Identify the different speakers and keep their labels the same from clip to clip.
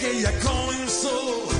Speaker 1: de un día que ya comenzó.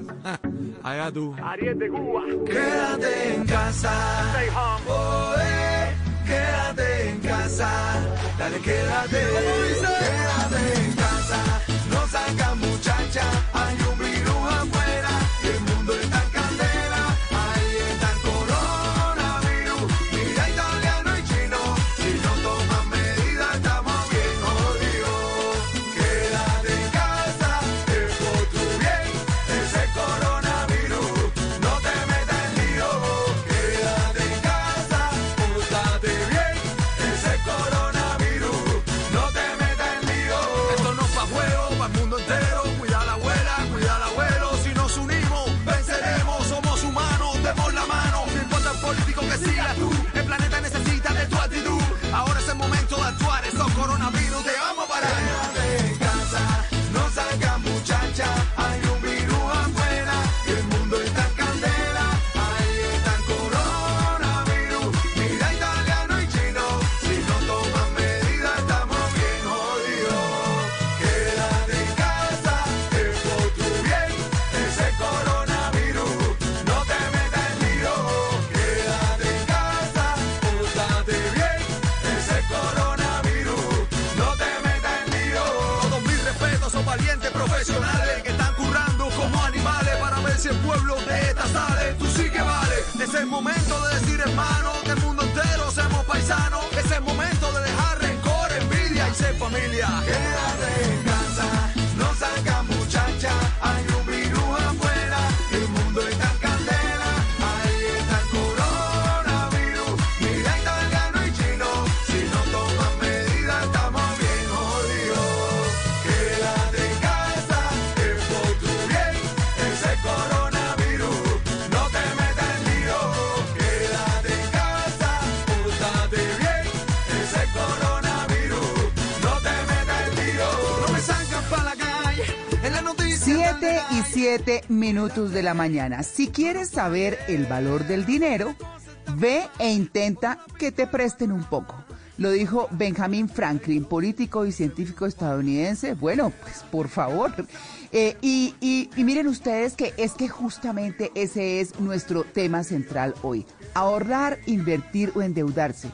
Speaker 2: ja, allá tú.
Speaker 1: Quédate en casa. Oh, eh, quédate en casa. Dale, quédate. Quédate en casa. No salgas, muchacha. Hay un virus afuera. Es
Speaker 2: momento de decir, hermano, que el mundo entero seamos paisanos. Es el momento de dejar rencor, envidia y ser familia.
Speaker 3: 7 y 7 minutos de la mañana. Si quieres saber el valor del dinero, ve e intenta que te presten un poco. Lo dijo Benjamin Franklin, político y científico estadounidense. Bueno, pues por favor. Eh, y- y miren ustedes que es que justamente ese es nuestro tema central hoy. Ahorrar, invertir o endeudarse.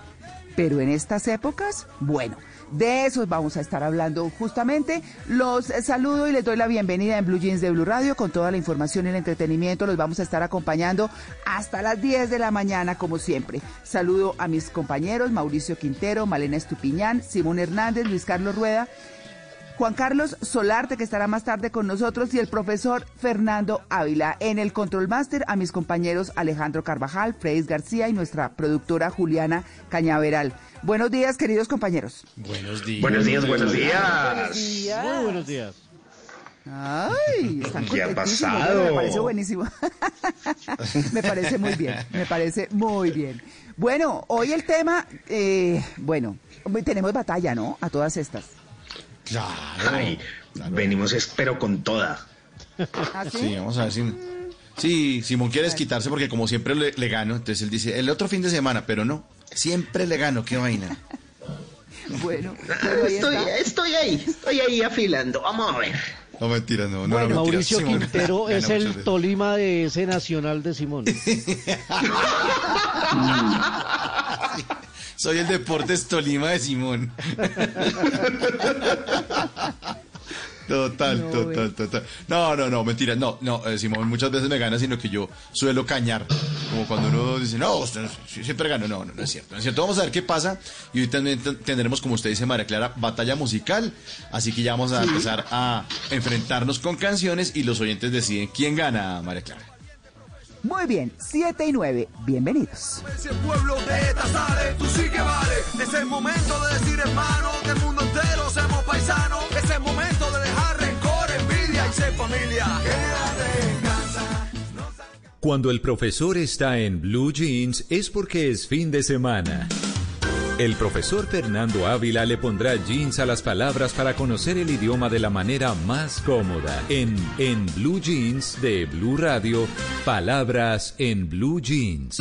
Speaker 3: Pero en estas épocas, bueno, de eso vamos a estar hablando justamente. Los saludo y les doy la bienvenida en Blue Jeans de Blue Radio con toda la información y el entretenimiento. Los vamos a estar acompañando hasta las 10 de la mañana, como siempre. Saludo a mis compañeros Mauricio Quintero, Malena Estupiñán, Simón Hernández, Luis Carlos Rueda. Juan Carlos Solarte, que estará más tarde con nosotros, y el profesor Fernando Ávila. En el Control Master, a mis compañeros Alejandro Carvajal, Fredis García y nuestra productora Juliana Cañaveral. Buenos días, queridos compañeros.
Speaker 4: Buenos días.
Speaker 5: Buenos días, buenos días.
Speaker 4: Muy buenos días.
Speaker 3: Ay, están
Speaker 5: ¿Qué ha
Speaker 3: contentísimos.
Speaker 5: pasado?
Speaker 3: Me parece buenísimo. me parece muy bien, me parece muy bien. Bueno, hoy el tema, eh, bueno, tenemos batalla, ¿no? A todas estas.
Speaker 4: Claro.
Speaker 5: Ay, venimos espero con toda.
Speaker 3: ¿Ah, sí?
Speaker 4: Sí, vamos a ver si. Sí, Simón quiere quitarse porque como siempre le, le gano, entonces él dice, el otro fin de semana, pero no, siempre le gano, qué vaina.
Speaker 3: Bueno,
Speaker 5: Estoy, estoy ahí, estoy ahí afilando. Vamos a ver.
Speaker 4: No, mentira, no, no,
Speaker 3: Bueno,
Speaker 4: no, mentira,
Speaker 6: Mauricio
Speaker 4: Simón
Speaker 6: Quintero
Speaker 4: gana
Speaker 6: es el
Speaker 4: veces.
Speaker 6: Tolima de ese nacional de Simón.
Speaker 4: Soy el Deportes Tolima de Simón. Total,
Speaker 3: No,
Speaker 4: total, total. No, no, no, mentira. No, no, eh, Simón muchas veces me gana, sino que yo suelo cañar. Como cuando uno dice, no, usted no- sí, siempre gano. No, no, no es cierto. No es cierto. Vamos a ver qué pasa. Y hoy también ten- tendremos, como usted dice, María Clara, batalla musical. Así que ya vamos a empezar a enfrentarnos con canciones y los oyentes deciden quién gana, María Clara.
Speaker 3: Muy bien, 7 y 9, bienvenidos.
Speaker 1: Si el pueblo de esta sale, tú sí que vale. Es el momento de decir hermano, que el mundo entero seamos paisanos. Es el momento de
Speaker 7: Cuando el profesor está en Blue Jeans es porque es fin de semana. El profesor Fernando Ávila le pondrá jeans a las palabras para conocer el idioma de la manera más cómoda. En En Blue Jeans de Blue Radio, palabras en Blue Jeans.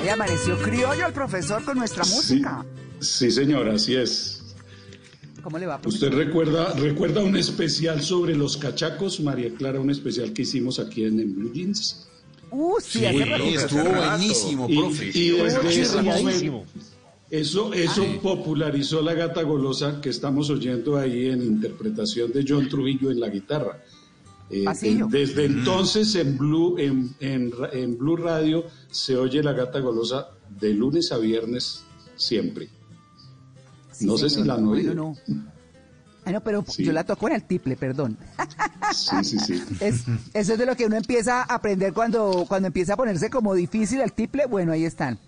Speaker 3: Ahí amaneció criollo el profesor con nuestra música.
Speaker 8: Sí, señora, así es.
Speaker 3: ¿Cómo le va, profesor?
Speaker 8: ¿Usted recuerda, recuerda un especial sobre los cachacos, María Clara, un especial que hicimos aquí en, en Blue Jeans?
Speaker 3: Uh, sí, rato.
Speaker 4: estuvo buenísimo,
Speaker 8: Y,
Speaker 4: profe.
Speaker 8: y desde ese
Speaker 6: Buenísimo.
Speaker 8: momento, eso, eso popularizó la gata golosa que estamos oyendo ahí en interpretación de John Trujillo en la guitarra. Eh, desde entonces en Blue, en, en en Blue Radio se oye la gata golosa de lunes a viernes siempre.
Speaker 3: Sí,
Speaker 8: no sé si la han oído.
Speaker 3: Bueno, no. Ah, no, pero
Speaker 8: Sí.
Speaker 3: yo la toco en el tiple, perdón.
Speaker 8: Sí, sí, sí.
Speaker 3: Es, eso es de lo que uno empieza a aprender cuando, cuando empieza a ponerse como difícil el tiple. Bueno, ahí están.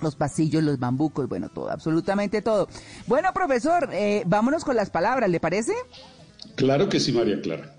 Speaker 3: Los pasillos, los bambucos, bueno, todo, absolutamente todo. Bueno, profesor, eh, vámonos con las palabras, ¿le parece?
Speaker 8: Claro que sí, María Clara.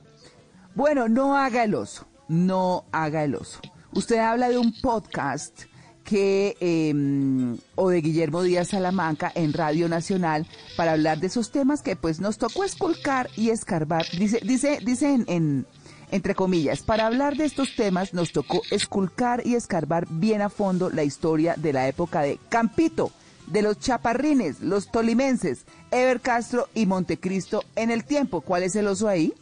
Speaker 3: Bueno, no haga el oso, no haga el oso. Usted habla de un podcast que, eh, o de Guillermo Díaz Salamanca en Radio Nacional para hablar de esos temas que pues nos tocó esculcar y escarbar. Dice, dice, dice en, en- entre comillas, para hablar de estos temas nos tocó esculcar y escarbar bien a fondo la historia de la época de Campito, de los chaparrines, los tolimenses, Ever Castro y Montecristo en el tiempo. ¿Cuál es el oso ahí?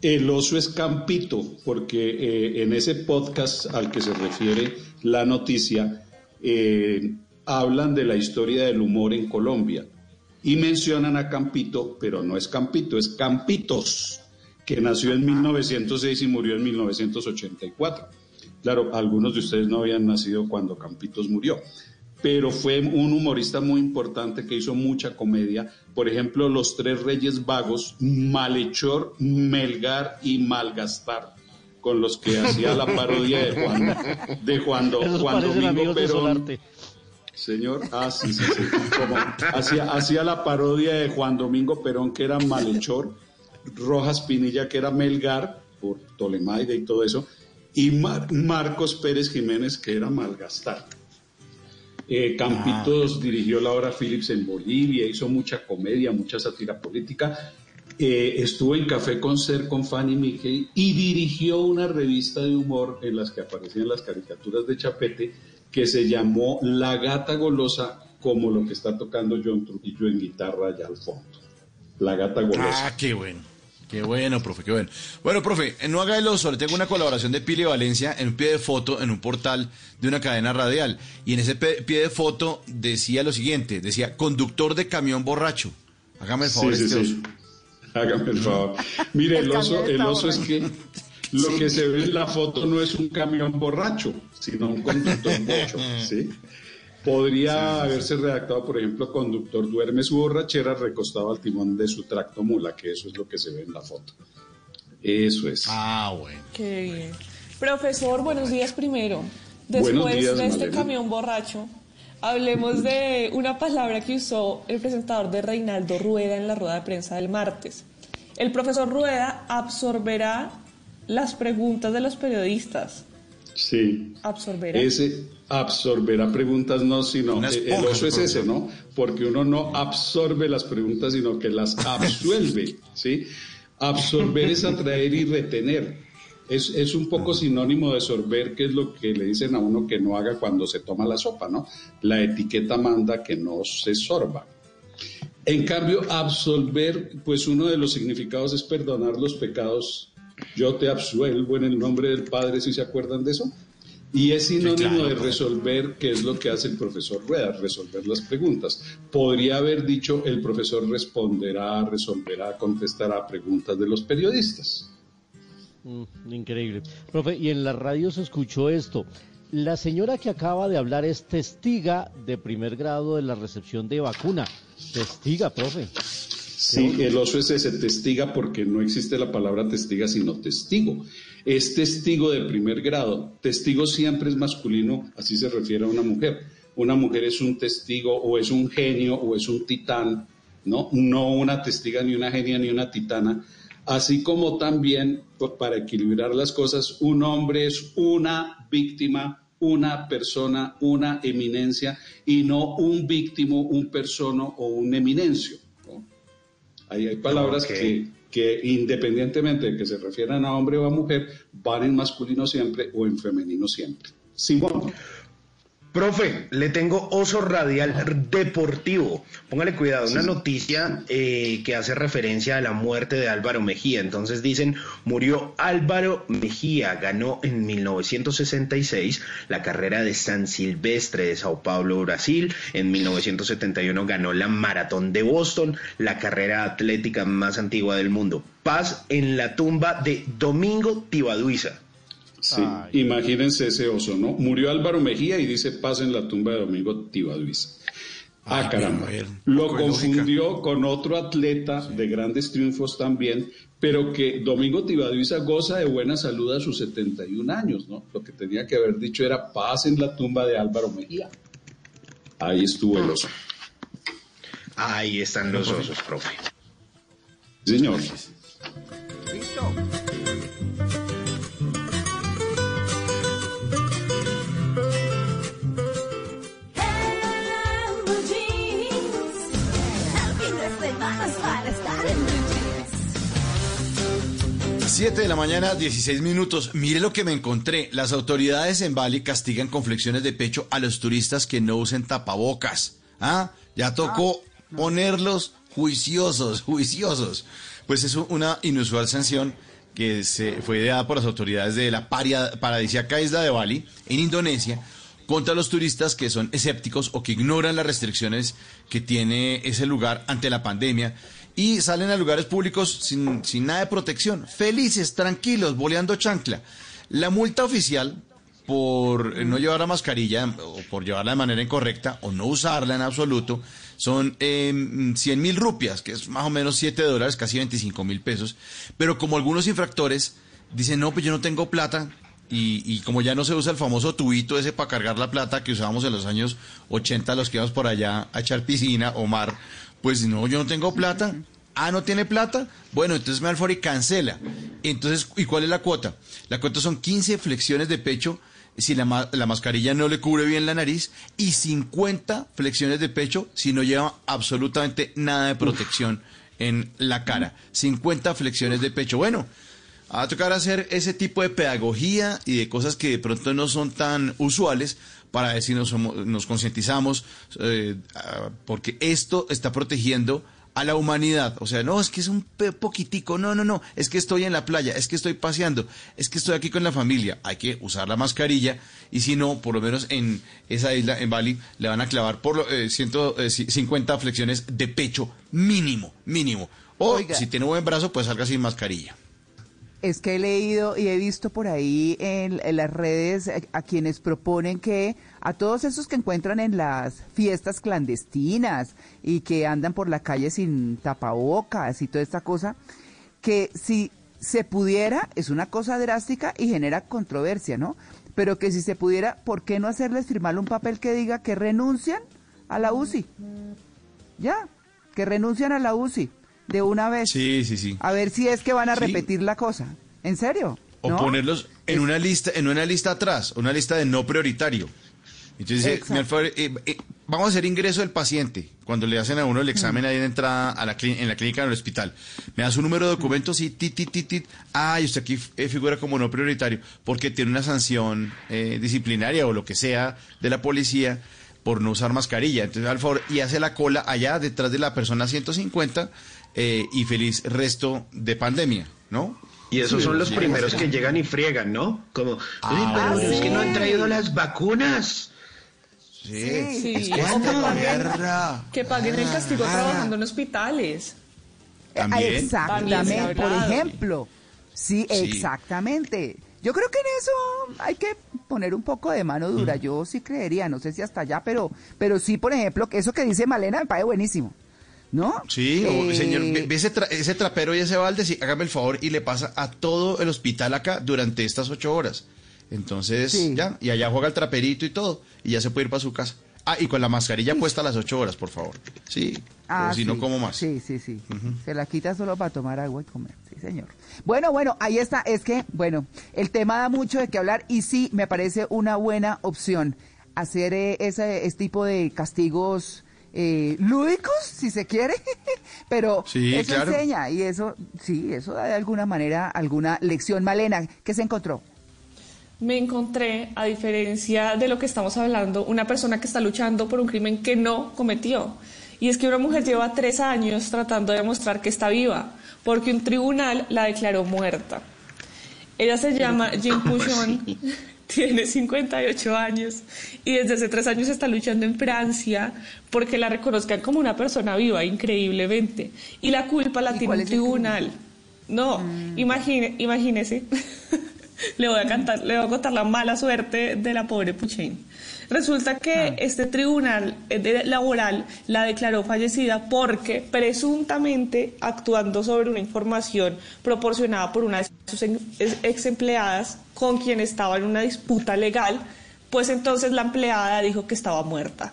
Speaker 8: El oso es Campito, porque eh, en ese podcast al que se refiere la noticia, eh, hablan de la historia del humor en Colombia y mencionan a Campito, pero no es Campito, es Campitos, que nació en 1906 y murió en 1984. Claro, algunos de ustedes no habían nacido cuando Campitos murió, pero fue un humorista muy importante que hizo mucha comedia. Por ejemplo, Los Tres Reyes Vagos, Malhechor, Melgar y Malgastar, con los que hacía la parodia de Juan, de Juan Domingo Perón. Señor, ah, sí, sí, sí. Hacía, hacía la parodia de Juan Domingo Perón, que era Malhechor, Rojas Pinilla, que era Melgar, por Tolemaide y todo eso, y Mar- Marcos Pérez Jiménez, que era Malgastar. Eh, Campitos dirigió la obra Phillips en Bolivia, hizo mucha comedia, mucha sátira política. Eh, estuvo en Café con Ser con Fanny Mickey y dirigió una revista de humor en las que aparecían las caricaturas de Chapete que se llamó La Gata Golosa, como lo que está tocando John Trujillo en guitarra allá al fondo. La Gata Golosa.
Speaker 4: Ah, qué bueno. Qué bueno, profe, qué bueno. Bueno, profe, en No haga el oso, le tengo una colaboración de Pili Valencia en un pie de foto en un portal de una cadena radial. Y en ese pie de foto decía lo siguiente, decía, conductor de camión borracho. Hágame el favor,
Speaker 8: Sí, sí,
Speaker 4: este
Speaker 8: sí.
Speaker 4: oso.
Speaker 8: Hágame el favor. Mire, el
Speaker 3: El
Speaker 8: oso, el oso es que lo que se ve en la foto no es un camión borracho, sino un conductor bocho, ¿sí? Podría haberse redactado, por ejemplo, conductor duerme su borrachera recostado al timón de su tracto mula, que eso es lo que se ve en la foto. Eso es.
Speaker 4: Ah, bueno.
Speaker 9: Qué bien. Profesor, buenos días primero.
Speaker 8: Buenos
Speaker 9: Después
Speaker 8: días,
Speaker 9: de este
Speaker 8: Malena.
Speaker 9: camión borracho, hablemos de una palabra que usó el presentador de Reinaldo Rueda en la rueda de prensa del martes. El profesor Rueda absorberá las preguntas de los periodistas.
Speaker 8: Sí.
Speaker 9: Absorberá.
Speaker 8: Ese absorberá preguntas, no, sino el oso es ese, ¿no? Porque uno no absorbe las preguntas, sino que las absuelve, ¿sí? Absorber es atraer y retener. Es, es un poco sinónimo de sorber, que es lo que le dicen a uno que no haga cuando se toma la sopa, ¿no? La etiqueta manda que no se sorba. En cambio, absolver, pues uno de los significados es perdonar los pecados. Yo te absuelvo en el nombre del Padre, si se acuerdan de eso? Y es sinónimo
Speaker 4: claro.
Speaker 8: de resolver, que es lo que hace el profesor Rueda, resolver las preguntas. Podría haber dicho, el profesor responderá, resolverá, contestará preguntas de los periodistas.
Speaker 6: Mm, increíble. Profe, y en la radio se escuchó esto. La señora que acaba de hablar es testiga de primer grado de la recepción de vacuna. Testiga, profe.
Speaker 8: Sí, el oso es ese, testiga, porque no existe la palabra testiga, sino testigo. Es testigo de primer grado. Testigo siempre es masculino, así se refiere a una mujer. Una mujer es un testigo o es un genio o es un titán, ¿no? No una testiga, ni una genia, ni una titana. Así como también, pues, para equilibrar las cosas, un hombre es una víctima, una persona, una eminencia, y no un víctimo, un persono o un eminencio. ¿no? Ahí hay palabras que, que independientemente de que se refieran a hombre o a mujer, van en masculino siempre o en femenino siempre. Simón.
Speaker 5: Profe, le tengo oso radial deportivo. Póngale cuidado, una noticia eh, que hace referencia a la muerte de Álvaro Mejía. Entonces dicen, murió Álvaro Mejía, ganó en 1966 la carrera de San Silvestre de Sao Paulo, Brasil. En 1971 ganó la Maratón de Boston, la carrera atlética más antigua del mundo. Paz en la tumba de Domingo Tibaduiza.
Speaker 8: Sí,
Speaker 6: Ay.
Speaker 8: imagínense ese oso, ¿no? Murió Álvaro Mejía y dice paz en la tumba de Domingo Tibaduiza. Ah,
Speaker 4: Ay,
Speaker 8: caramba. Lo confundió con otro atleta de grandes triunfos también, pero que Domingo Tibaduiza goza de buena salud a sus 71 años, ¿no? Lo que tenía que haber dicho era paz en la tumba de Álvaro Mejía. Ahí estuvo el oso.
Speaker 5: Ahí están los osos, profe.
Speaker 8: Señor.
Speaker 10: Blue
Speaker 4: 7 de la mañana, 16 minutos. Mire lo que me encontré. Las autoridades en Bali castigan con flexiones de pecho a los turistas que no usen tapabocas. ¿Ah? Ya tocó ponerlos juiciosos, juiciosos. Pues es una inusual sanción que se fue dada por las autoridades de la paradisíaca isla de Bali, en Indonesia, contra los turistas que son escépticos o que ignoran las restricciones que tiene ese lugar ante la pandemia y salen a lugares públicos sin, sin nada de protección, felices, tranquilos, boleando chancla. La multa oficial por eh, no llevar la mascarilla o por llevarla de manera incorrecta o no usarla en absoluto son eh, 100 mil rupias, que es más o menos 7 dólares, casi 25 mil pesos. Pero como algunos infractores dicen, no, pues yo no tengo plata, y, y como ya no se usa el famoso tubito ese para cargar la plata que usábamos en los años 80, los que íbamos por allá a echar piscina o mar, pues no, yo no tengo plata. Ah, no tiene plata. Bueno, entonces me alfora y cancela. Entonces, ¿y cuál es la cuota? La cuota son 15 flexiones de pecho si la, ma- la mascarilla no le cubre bien la nariz y 50 flexiones de pecho si no lleva absolutamente nada de protección en la cara. 50 flexiones de pecho. Bueno, va a tocar hacer ese tipo de pedagogía y de cosas que de pronto no son tan usuales para ver si nos, nos concientizamos, eh, porque esto está protegiendo a la humanidad. O sea, no, es que es un poquitico, no, no, no, es que estoy en la playa, es que estoy paseando, es que estoy aquí con la familia. Hay que usar la mascarilla y si no, por lo menos en esa isla, en Bali, le van a clavar por lo- eh, 150 flexiones de pecho mínimo, mínimo. O
Speaker 3: Oiga.
Speaker 4: si tiene buen brazo, pues salga sin mascarilla.
Speaker 3: Es que he leído y he visto por ahí en, las redes a quienes proponen que a todos esos que encuentran en las fiestas clandestinas y que andan por la calle sin tapabocas y toda esta cosa, que si se pudiera, es una cosa drástica y genera controversia, ¿no? Pero que si se pudiera, ¿por qué no hacerles firmar un papel que diga que renuncian a la UCI? Ya, que renuncian a la UCI de una vez.
Speaker 4: Sí, sí, sí.
Speaker 3: A ver si es que van a
Speaker 4: Sí.
Speaker 3: repetir la cosa. ¿En serio?
Speaker 4: O
Speaker 3: ¿No?
Speaker 4: ponerlos en una lista, en una lista atrás, una lista de no prioritario. Entonces alfabet- eh, eh, vamos a hacer ingreso del paciente. Cuando le hacen a uno el examen ahí de entrada a la en la clínica en el hospital. Me da su número de documentos y tit, tit, tit, tit. Ah, y usted aquí eh, figura como no prioritario porque tiene una sanción eh, disciplinaria o lo que sea de la policía por no usar mascarilla. Entonces, al favor, y hace la cola allá detrás de la persona 150 eh, y feliz resto de pandemia, ¿no?
Speaker 5: Y esos son los primeros que llegan y friegan, ¿no? Como, "Uy,
Speaker 4: Ah,
Speaker 5: pero es que no han traído las vacunas.
Speaker 4: Sí.
Speaker 9: Sí,
Speaker 4: Es
Speaker 9: que
Speaker 4: cuando,
Speaker 9: paguen, que paguen el castigo
Speaker 4: Ah.
Speaker 9: trabajando en hospitales.
Speaker 4: También.
Speaker 3: Exactamente, por ejemplo. Sí,
Speaker 4: Sí.
Speaker 3: exactamente. Yo creo que en eso hay que poner un poco de mano dura.
Speaker 4: Mm.
Speaker 3: Yo sí creería, no sé si hasta allá, pero, pero sí, por ejemplo, que eso que dice Malena me parece buenísimo. ¿No?
Speaker 4: Sí,
Speaker 3: Eh,
Speaker 4: señor, ve, ese, tra- ese trapero y ese balde, sí, hágame el favor y le pasa a todo el hospital acá durante estas ocho horas. Entonces,
Speaker 3: Sí.
Speaker 4: ya, y allá juega el traperito y todo, y ya se puede ir para su casa. Ah, y con la mascarilla puesta a las ocho horas, por favor. Sí,
Speaker 3: Ah,
Speaker 4: si no, como más.
Speaker 3: Sí, sí, sí. Se la quita solo para tomar agua y comer. Sí, señor. Bueno, bueno, ahí está. Es que, bueno, el tema da mucho de qué hablar y sí, me parece una buena opción hacer eh, ese, ese tipo de castigos eh, lúdicos, si se quiere, pero
Speaker 4: Sí,
Speaker 3: eso
Speaker 4: claro.
Speaker 3: enseña y eso, sí, eso da de alguna manera alguna lección. Malena, ¿qué se encontró?
Speaker 9: Me encontré, a diferencia de lo que estamos hablando, una persona que está luchando por un crimen que no cometió. Y es que una mujer lleva tres años tratando de demostrar que está viva, porque un tribunal la declaró muerta. Ella se llama Jean Pouchon, tiene 58 años y desde hace tres años está luchando en Francia porque la reconozcan como una persona viva, increíblemente. Y la culpa la
Speaker 3: ¿Y
Speaker 9: tiene un tribunal. No, imagine, imagínese. le voy a cantar, le voy a contar la mala suerte de la pobre Puchain. Resulta que este tribunal eh, laboral la declaró fallecida porque presuntamente actuando sobre una información proporcionada por una sus en- ex empleadas con quien estaba en una disputa legal, pues entonces la empleada dijo que estaba muerta.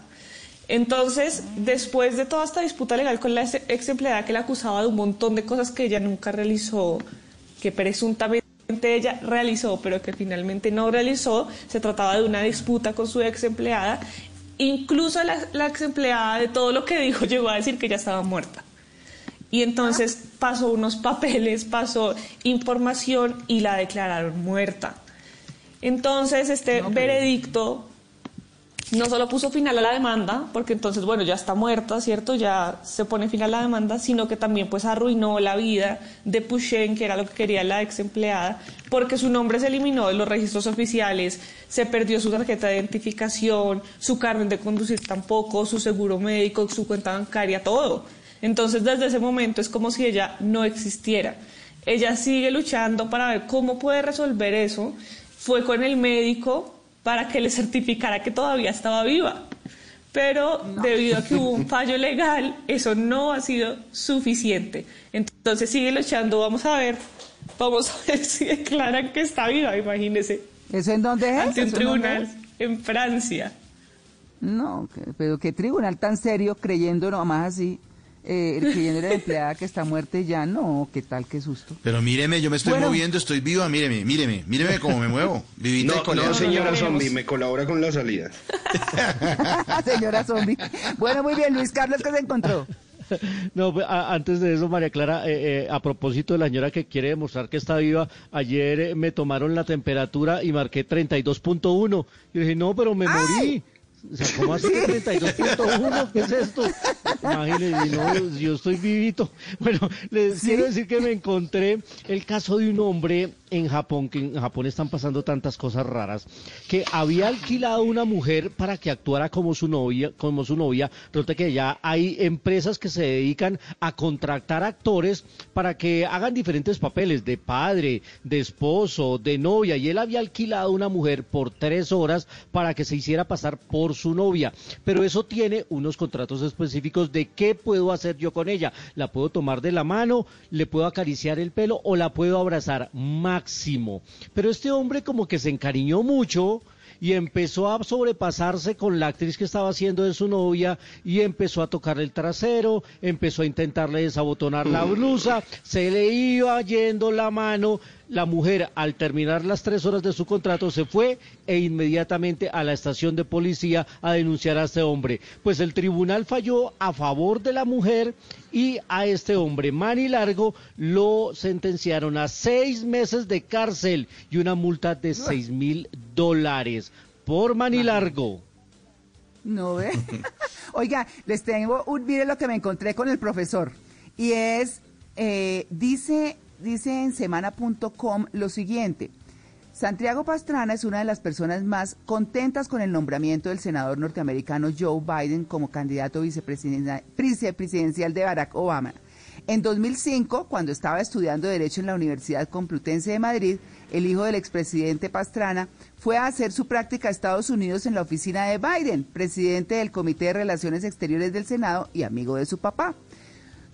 Speaker 9: Entonces, después de toda esta disputa legal con la ex- empleada que la acusaba de un montón de cosas que ella nunca realizó, que presuntamente ella realizó, pero que finalmente no realizó, se trataba de una disputa con su ex empleada. Incluso la, la ex empleada de todo lo que dijo llegó a decir que ella estaba muerta. Y entonces pasó unos papeles, pasó información y la declararon muerta. Entonces, este veredicto no solo puso final a la demanda, porque entonces, bueno, ya está muerta, ¿cierto? Ya se pone final a la demanda, sino que también pues arruinó la vida de Puchen, que era lo que quería la ex empleada, porque su nombre se eliminó de los registros oficiales, se perdió su tarjeta de identificación, su carnet de conducir tampoco, su seguro médico, su cuenta bancaria, todo. Entonces, desde ese momento es como si ella no existiera. Ella sigue luchando para ver cómo puede resolver eso. Fue con el médico para que le certificara que todavía estaba viva. Pero debido a que hubo un fallo legal, eso no ha sido suficiente. Entonces sigue luchando, vamos a ver, vamos a ver si declaran que está viva, imagínese,
Speaker 3: ¿Eso en dónde es?
Speaker 9: ante un
Speaker 3: ¿Eso en dónde
Speaker 9: tribunal en Francia.
Speaker 3: No, pero qué tribunal tan serio creyendo nomás así, eh, creyendo la empleada que está muerta ya no, qué tal, qué susto.
Speaker 4: Pero míreme, yo me estoy
Speaker 3: Bueno.
Speaker 4: moviendo, estoy viva, míreme, míreme, míreme cómo me muevo. Vivita
Speaker 5: No, no, señora
Speaker 9: no, no,
Speaker 5: zombie, me colabora con la salida.
Speaker 3: Señora zombie. Bueno, muy bien, Luis Carlos, ¿qué se encontró?
Speaker 6: No, pues, a- antes de eso, María Clara, eh, eh, a propósito de la señora que quiere demostrar que está viva, ayer eh, me tomaron la temperatura y marqué 32.1. Y dije, no, pero me morí. O sea, ¿cómo que 32.1? ¿Qué es esto? Imagínense, no, yo estoy vivito. Bueno, les
Speaker 3: ¿Sí?
Speaker 6: quiero decir que me encontré el caso de un hombre en Japón, que en Japón están pasando tantas cosas raras, que había alquilado una mujer para que actuara como su novia, como su novia. Resulta que ya hay empresas que se dedican a contratar actores para que hagan diferentes papeles de padre, de esposo, de novia. Y él había alquilado una mujer por tres horas para que se hiciera pasar por su novia. Pero eso tiene unos contratos específicos de qué puedo hacer yo con ella. La puedo tomar de la mano, le puedo acariciar el pelo o la puedo abrazar máximo. Pero este hombre como que se encariñó mucho y empezó a sobrepasarse con la actriz que estaba haciendo de su novia y empezó a tocarle el trasero, empezó a intentarle desabotonar la blusa, se le iba yendo la mano. La mujer, al terminar las tres horas de su contrato, se fue e inmediatamente a la estación de policía a denunciar a este hombre. Pues el tribunal falló a favor de la mujer y a este hombre, Manny Largo, lo sentenciaron a seis meses de cárcel y una multa de seis mil dólares por Manny Largo.
Speaker 3: No ve. Oiga, les tengo un, mire lo que me encontré con el profesor. Y es, eh, dice dice en semana.com lo siguiente. Santiago Pastrana es una de las personas más contentas con el nombramiento del senador norteamericano Joe Biden como candidato vicepresidencial de Barack Obama. En 2005, cuando estaba estudiando Derecho en la Universidad Complutense de Madrid, el hijo del expresidente Pastrana fue a hacer su práctica a Estados Unidos en la oficina de Biden, presidente del Comité de Relaciones Exteriores del Senado y amigo de su papá.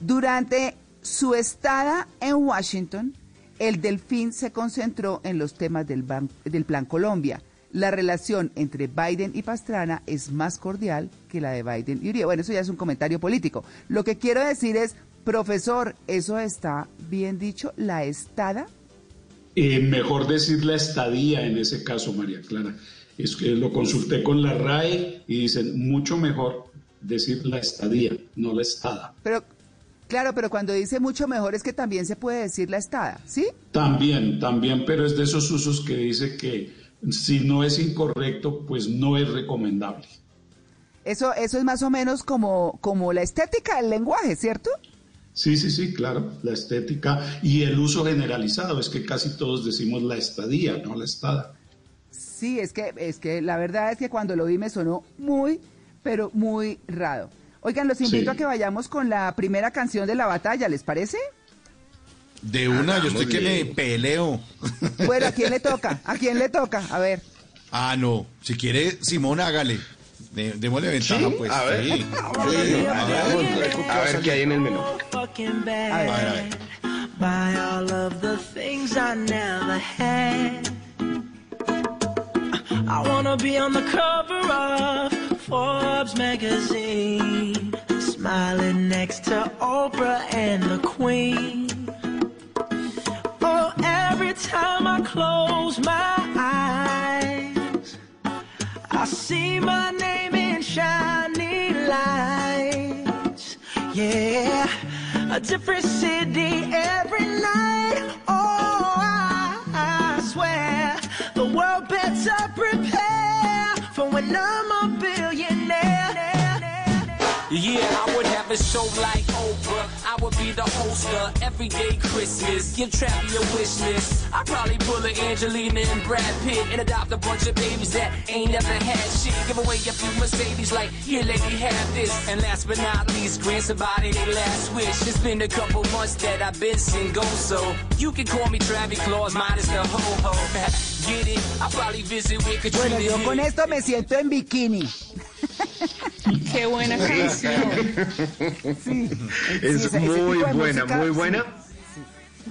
Speaker 3: Durante su estada en Washington, el Delfín se concentró en los temas del, del Plan Colombia. La relación entre Biden y Pastrana es más cordial que la de Biden y Uribe. Bueno, eso ya es un comentario político. Lo que quiero decir es, profesor, ¿eso está bien dicho? ¿La estada?
Speaker 8: Eh, mejor decir la estadía en ese caso, María Clara. Es que lo consulté con la RAE y dicen mucho mejor decir la estadía, no la estada.
Speaker 3: Pero Claro, pero cuando dice mucho mejor es que también se puede decir la estada, ¿sí?
Speaker 8: También, también, pero es de esos usos que dice que si no es incorrecto, pues no es recomendable.
Speaker 3: Eso, eso es más o menos como, como la estética del lenguaje, ¿cierto?
Speaker 8: Sí, sí, sí, claro, la estética y el uso generalizado, es que casi todos decimos la estadía, no la estada.
Speaker 3: Sí, es que, es que la verdad es que cuando lo vi me sonó muy, pero muy raro. Oigan, los invito a que vayamos con la primera canción de la batalla, ¿les parece?
Speaker 4: De una, yo estoy que me peleo.
Speaker 3: Bueno, ¿a quién le toca? ¿A quién le toca? A ver.
Speaker 4: Ah, no. Si quiere, Simón, hágale. démosle ventaja, pues.
Speaker 5: A ver. Sí. A, ver qué hay en el menú. A ver, a ver. By all of the things I never had. I wanna be on the cover of Forbes magazine, smiling next to Oprah and the Queen. Oh, every time I close my eyes, I see my name in shiny lights. Yeah, a different city every night. Oh, I, I swear the world better prepare for when I'm Yeah, I would have a show like Oprah. I would be the host of Everyday Christmas. Give Trappy a wish list. I'd probably pull a Angelina and Brad Pitt and adopt a bunch of babies that ain't never had shit. Give away a few Mercedes like, here, lady, have this. And last but not least, grant somebody their last wish. It's been a couple months that I've been single, so you can call me Travis Claus, minus the ho-ho. Get it? I'll probably visit with Katrina. Bueno, yo con esto me siento en bikini.
Speaker 9: Qué buena canción.
Speaker 5: Sí. Es muy buena, muy buena.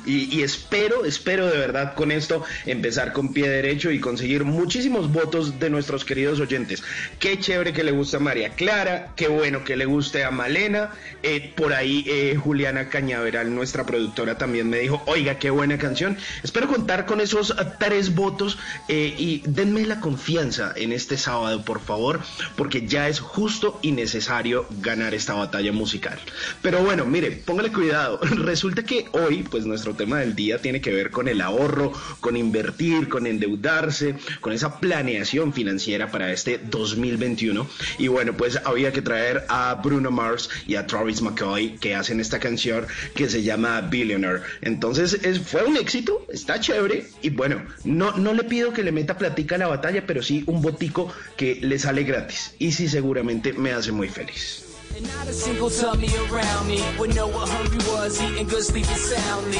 Speaker 5: Y, espero, espero de verdad con esto empezar con pie derecho y conseguir muchísimos votos de nuestros queridos oyentes. Qué chévere que le guste a María Clara, qué bueno que le guste a Malena. Eh, por ahí eh, Juliana Cañaveral, nuestra productora, también me dijo, oiga, qué buena canción. Espero contar con esos tres votos eh, y denme la confianza en este sábado, por favor, porque ya es justo y necesario ganar esta batalla musical. Pero bueno, mire, póngale cuidado. Resulta que hoy, pues nuestro tema del día tiene que ver con el ahorro, con invertir, con endeudarse, con esa planeación financiera para este 2021. Y bueno, pues había que traer a Bruno Mars y a Travis McCoy que hacen esta canción que se llama Billionaire. Entonces es, fue un éxito, está chévere y bueno, no, no le pido que le meta platica a la batalla, pero sí un botico que le sale gratis y sí seguramente me hace muy feliz. And not a single tummy around me would know what hungry was, eating good, sleeping soundly.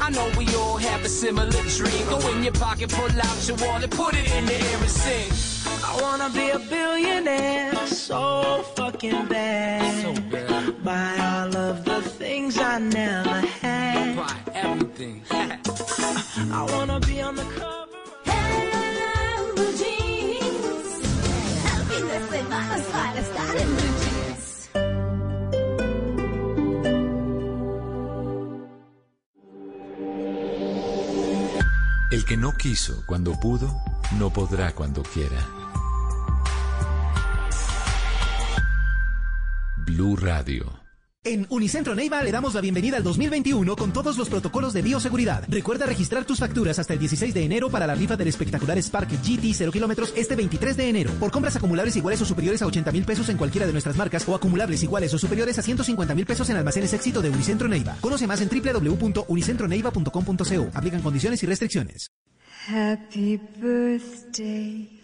Speaker 5: I know we all have a similar dream. Go in your pocket, pull out your wallet, put it in the air and sing. I wanna be a billionaire, so fucking bad. So bad. Buy all of the things I never had. Buy everything. I wanna be on the cover.
Speaker 7: El que no quiso cuando pudo, no podrá cuando quiera. Blue Radio
Speaker 11: En Unicentro Neiva le damos la bienvenida al 2021 con todos los protocolos de bioseguridad. Recuerda registrar tus facturas hasta el 16 de enero para la rifa del espectacular Spark GT 0 kilómetros este 23 de enero. Por compras acumulables iguales o superiores a 80 mil pesos en cualquiera de nuestras marcas o acumulables iguales o superiores a 150 mil pesos en almacenes éxito de Unicentro Neiva. Conoce más en www.unicentroneiva.com.co. Aplican condiciones y restricciones.
Speaker 7: Happy birthday.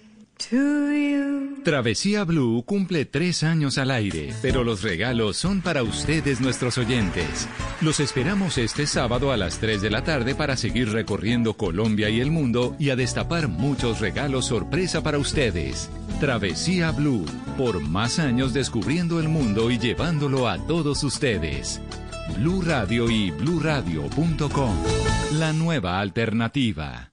Speaker 10: Travesía Blue cumple tres años al aire, pero los regalos son para ustedes nuestros oyentes. Los esperamos este sábado a las 3 de la tarde para seguir recorriendo Colombia y el mundo y a destapar muchos regalos sorpresa para ustedes. Travesía Blue, por más años descubriendo el mundo y llevándolo a todos ustedes. Blue Radio y bluradio.com. La nueva alternativa.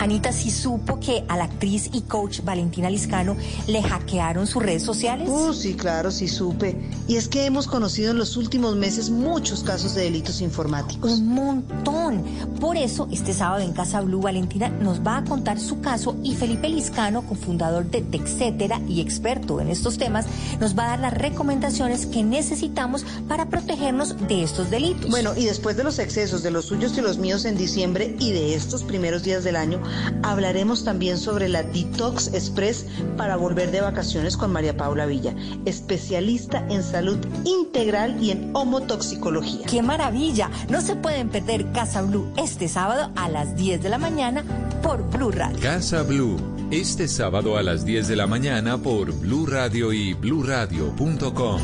Speaker 12: Anita, ¿sí supo que a la actriz y coach Valentina Liscano le hackearon sus redes sociales?
Speaker 13: Uh, sí, claro, sí supe. Y es que hemos conocido en los últimos meses muchos casos de delitos informáticos.
Speaker 12: Un montón. Por eso, este sábado en Casa Blue, Valentina nos va a contar su caso y Felipe Liscano, cofundador de TechCetera y experto en estos temas, nos va a dar las recomendaciones que necesitamos para protegernos de estos delitos.
Speaker 13: Bueno, y después de los excesos de los suyos y los míos en diciembre y de estos primeros días del año, hablaremos también sobre la Detox Express para volver de vacaciones con María Paula Villa, especialista en salud integral y en homotoxicología.
Speaker 12: ¡Qué maravilla! No se pueden perder Casa Blue este sábado a las 10 de la mañana por Blue Radio.
Speaker 10: Casa Blue, este sábado a las 10 de la mañana por Blue Radio y bluradio.com.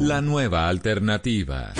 Speaker 10: La nueva alternativa.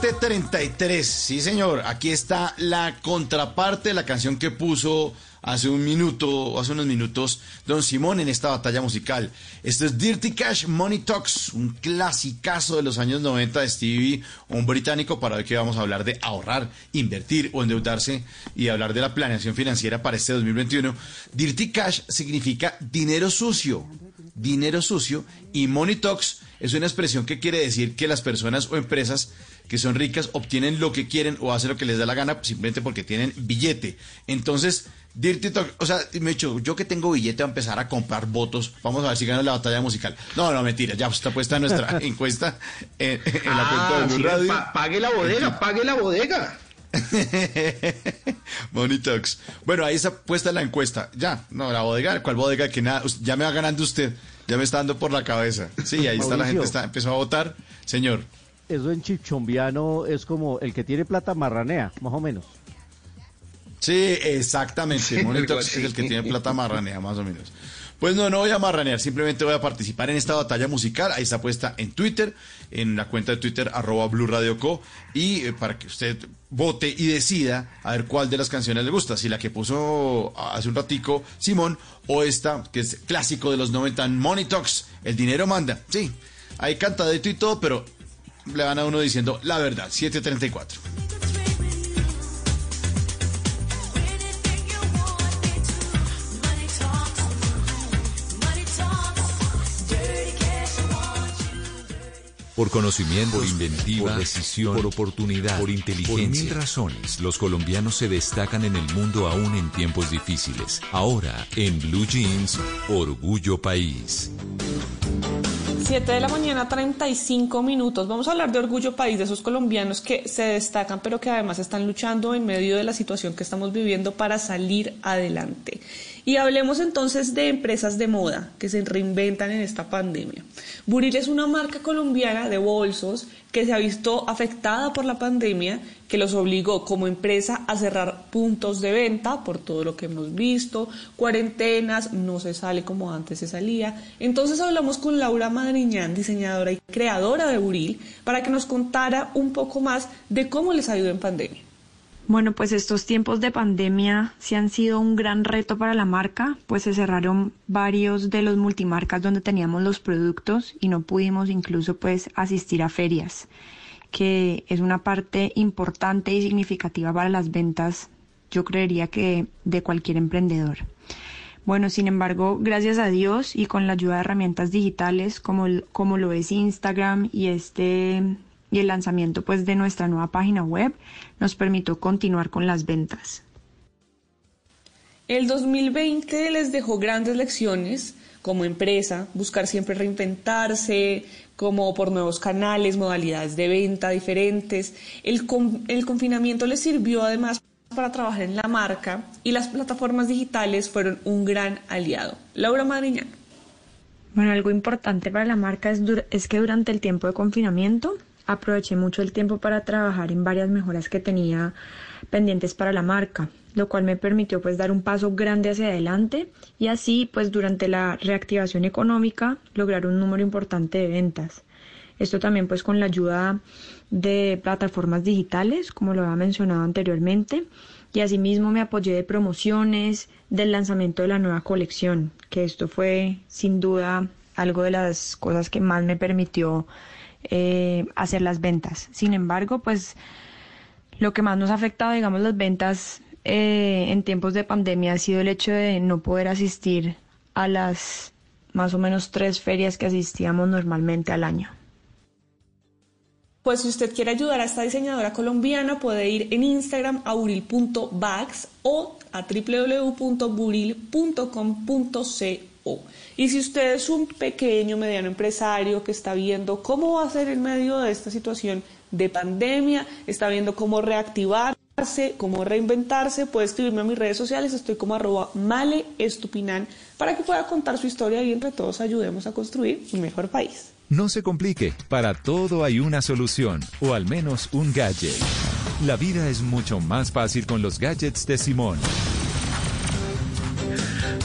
Speaker 4: 733, sí señor, aquí está la contraparte de la canción que puso hace un minuto, hace unos minutos, Don Simón en esta batalla musical. Esto es Dirty Cash Money Talks, un clasicazo de los años 90 de Stevie, un británico, para hoy que vamos a hablar de ahorrar, invertir o endeudarse y hablar de la planeación financiera para este 2021. Dirty Cash significa dinero sucio, dinero sucio y Money Talks es una expresión que quiere decir que las personas o empresas que son ricas obtienen lo que quieren o hacen lo que les da la gana simplemente porque tienen billete. Entonces, Dirty Talk, o sea, me he dicho, yo que tengo billete voy a empezar a comprar votos, vamos a ver si gano la batalla musical. No, no, mentira, ya está puesta nuestra encuesta en, en la cuenta de
Speaker 5: Ah,
Speaker 4: Blue
Speaker 5: sí,
Speaker 4: Radio.
Speaker 5: pa- pague la bodega, pague la bodega.
Speaker 4: Monitox. Bueno, ahí está puesta la encuesta. Ya, no, la bodega, ¿cuál bodega? Que nada, ya me va ganando usted. Ya me está dando por la cabeza. Sí, ahí está la gente, está, empezó a votar. Señor.
Speaker 6: Eso en chichombiano es como el que tiene plata marranea, más o menos.
Speaker 4: Sí, exactamente. Monitox es el que tiene plata marranea, más o menos. Pues no, no voy a marranear, simplemente voy a participar en esta batalla musical. Ahí está puesta en Twitter, en la cuenta de Twitter, arroba Blue Radio Co. Y eh, para que usted vote y decida a ver cuál de las canciones le gusta. Si la que puso hace un ratico Simón o esta, que es clásico de los 90, Money Talks, El dinero manda. Sí, hay cantadito y todo, pero le van a uno diciendo la verdad, 734.
Speaker 7: Por conocimiento, por inventiva, por decisión, por oportunidad, por inteligencia. Por mil razones, los colombianos se destacan en el mundo aún en tiempos difíciles. Ahora, en Blue Jeans, Orgullo País.
Speaker 9: 7 de la mañana, 35 minutos. Vamos a hablar de Orgullo País, de esos colombianos que se destacan, pero que además están luchando en medio de la situación que estamos viviendo para salir adelante. Y hablemos entonces de empresas de moda que se reinventan en esta pandemia. Buril es una marca colombiana de bolsos que se ha visto afectada por la pandemia, que los obligó como empresa a cerrar puntos de venta por todo lo que hemos visto, cuarentenas, no se sale como antes se salía. Entonces hablamos con Laura Madriñán, diseñadora y creadora de Buril, para que nos contara un poco más de cómo les ha en pandemia.
Speaker 14: Bueno, pues estos tiempos de pandemia sí han sido un gran reto para la marca, pues se cerraron varios de los multimarcas donde teníamos los productos y no pudimos incluso pues asistir a ferias, que es una parte importante y significativa para las ventas, yo creería que de cualquier emprendedor. Bueno, sin embargo, gracias a Dios y con la ayuda de herramientas digitales como, como lo es Instagram y este y el lanzamiento pues de nuestra nueva página web nos permitió continuar con las ventas.
Speaker 9: El 2020 les dejó grandes lecciones como empresa, buscar siempre reinventarse, como por nuevos canales, modalidades de venta diferentes. El, el confinamiento les sirvió además para trabajar en la marca y las plataformas digitales fueron un gran aliado. Laura Madriñán.
Speaker 14: Bueno, algo importante para la marca es, es que durante el tiempo de confinamiento aproveché mucho el tiempo para trabajar en varias mejoras que tenía pendientes para la marca, lo cual me permitió pues dar un paso grande hacia adelante y así pues durante la reactivación económica lograr un número importante de ventas. Esto también pues con la ayuda de plataformas digitales, como lo había mencionado anteriormente, y asimismo me apoyé de promociones, del lanzamiento de la nueva colección, que esto fue sin duda algo de las cosas que más me permitió eh, hacer las ventas. Sin embargo, pues lo que más nos ha afectado, digamos, las ventas eh, en tiempos de pandemia ha sido el hecho de no poder asistir a las más o menos tres ferias que asistíamos normalmente al año.
Speaker 9: Pues si usted quiere ayudar a esta diseñadora colombiana, puede ir en Instagram a buril.bags o a www.buril.com.co. Y si usted es un pequeño, mediano empresario que está viendo cómo va a ser en medio de esta situación de pandemia, está viendo cómo reactivarse, cómo reinventarse, puede escribirme a mis redes sociales, estoy como arroba maleestupinan, para que pueda contar su historia y entre todos ayudemos a construir un mejor país.
Speaker 7: No se complique, para todo hay una solución, o al menos un gadget. La vida es mucho más fácil con los gadgets de Simón.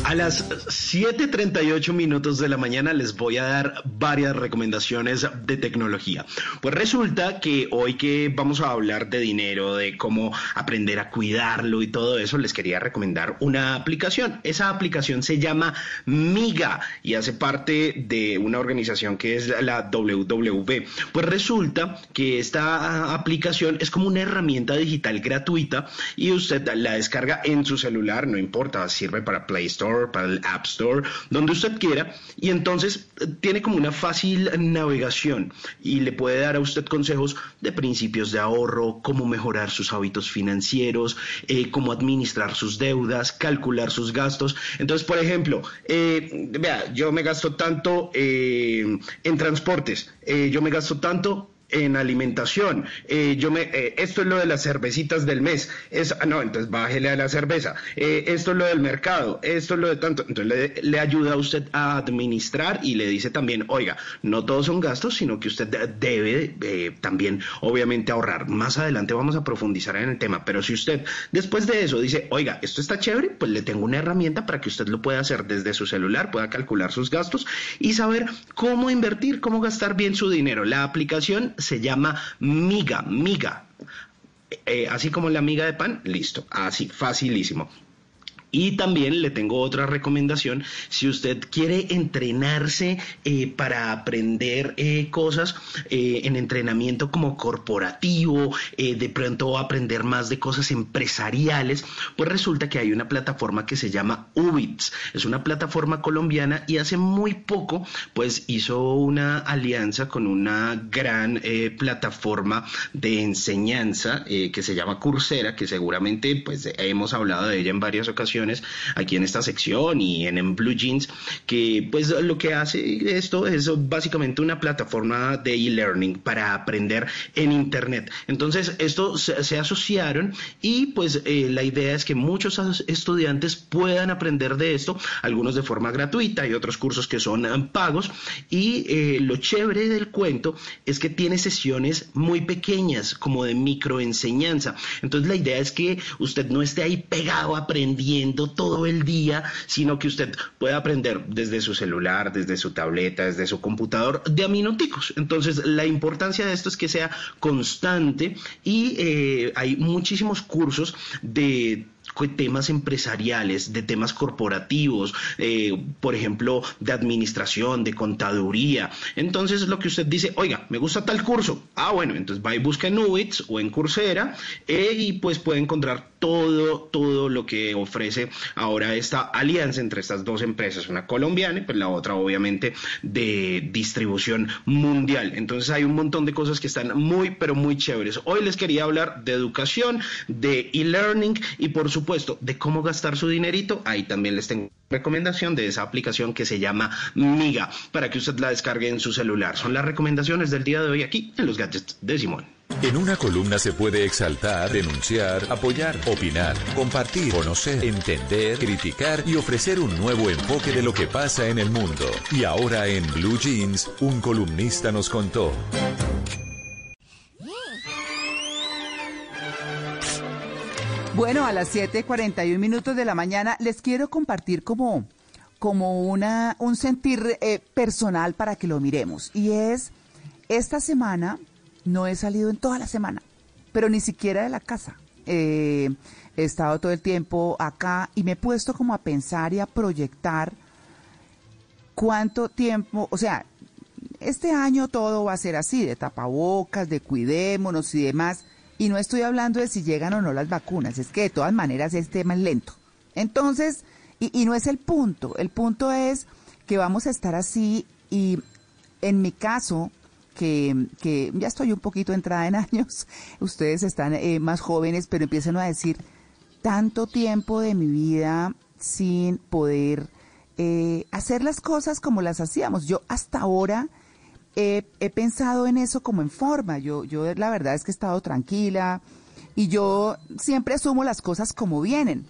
Speaker 5: A las 7.38 minutos de la mañana les voy a dar varias recomendaciones de tecnología. Pues resulta que hoy que vamos a hablar de dinero, de cómo aprender a cuidarlo y todo eso, les quería recomendar una aplicación. Esa aplicación se llama Miga y hace parte de una organización que es la WWB. Pues resulta que esta aplicación es como una herramienta digital gratuita y usted la descarga en su celular, no importa, sirve para Play Store para el App Store, donde usted quiera, y entonces eh, tiene como una fácil navegación y le puede dar a usted consejos de principios de ahorro, cómo mejorar sus hábitos financieros, eh, cómo administrar sus deudas, calcular sus gastos. Entonces, por ejemplo, eh, vea, yo me gasto tanto en transportes, yo me gasto tanto en alimentación. Eh, yo me, eh, esto es lo de las cervecitas del mes. Es, ah, no, entonces bájele a la cerveza. Eh, esto es lo del mercado. Esto es lo de tanto. Entonces le, le, ayuda a usted a administrar y le dice también, oiga, no todos son gastos, sino que usted debe también, obviamente, ahorrar. Más adelante vamos a profundizar en el tema. Pero si usted después de eso dice, oiga, esto está chévere, pues le tengo una herramienta para que usted lo pueda hacer desde su celular, pueda calcular sus gastos y saber cómo invertir, cómo gastar bien su dinero. La aplicación se llama Miga, Miga. Eh, así como la miga de pan, listo, así, facilísimo. Y también le tengo otra recomendación, si usted quiere entrenarse eh, para aprender eh, cosas eh, en entrenamiento como corporativo, de pronto aprender más de cosas empresariales, pues resulta que hay una plataforma que se llama Ubits. Es una plataforma colombiana y hace muy poco pues hizo una alianza con una gran plataforma de enseñanza que se llama Coursera, que seguramente pues hemos hablado de ella en varias ocasiones aquí en esta sección y en, en Blue Jeans, que pues lo que hace esto es básicamente una plataforma de e-learning para aprender en Internet. Entonces, esto se, asociaron y pues eh, la idea es que muchos estudiantes puedan aprender de esto, algunos de forma gratuita y otros cursos que son eh, pagos. Y eh, lo chévere del cuento es que tiene sesiones muy pequeñas, como de microenseñanza. Entonces, la idea es que usted no esté ahí pegado aprendiendo todo el día, sino que usted puede aprender desde su celular, desde su tableta, desde su computador, de a minuticos. Entonces, la importancia de esto es que sea constante y eh, hay muchísimos cursos de temas empresariales, de temas corporativos, eh, por ejemplo, de administración, de contaduría. Entonces, lo que usted dice, oiga, me gusta tal curso. Ah, bueno, entonces va y busca en Ubits o en Coursera eh, y pues puede encontrar todo, todo lo que ofrece ahora esta alianza entre estas dos empresas, una colombiana y pues la otra obviamente de distribución mundial. Entonces hay un montón de cosas que están muy, pero muy chéveres. Hoy les quería hablar de educación, de e-learning y por supuesto de cómo gastar su dinerito. Ahí también les tengo recomendación de esa aplicación que se llama Miga para que usted la descargue en su celular. Son las recomendaciones del día de hoy aquí en los gadgets de Simón.
Speaker 7: En una columna se puede exaltar, denunciar, apoyar, opinar, compartir, conocer, entender, criticar y ofrecer un nuevo enfoque de lo que pasa en el mundo. Y ahora en Blue Jeans, un columnista nos contó.
Speaker 3: Bueno, a las 7:41 minutos de la mañana les quiero compartir como, como una, un sentir eh, personal para que lo miremos. Y es, esta semana no he salido en toda la semana, pero ni siquiera de la casa. Eh, he estado todo el tiempo acá y me he puesto como a pensar y a proyectar cuánto tiempo, o sea, este año todo va a ser así, de tapabocas, de cuidémonos y demás. Y no estoy hablando de si llegan o no las vacunas, es que de todas maneras este tema es lento. Entonces, y, no es el punto, el punto es que vamos a estar así y en mi caso, que, ya estoy un poquito entrada en años, ustedes están eh, más jóvenes, pero empiezan a decir, tanto tiempo de mi vida sin poder eh, hacer las cosas como las hacíamos. Yo hasta ahora he, pensado en eso como en forma. Yo, yo la verdad es que he estado tranquila y yo siempre asumo las cosas como vienen.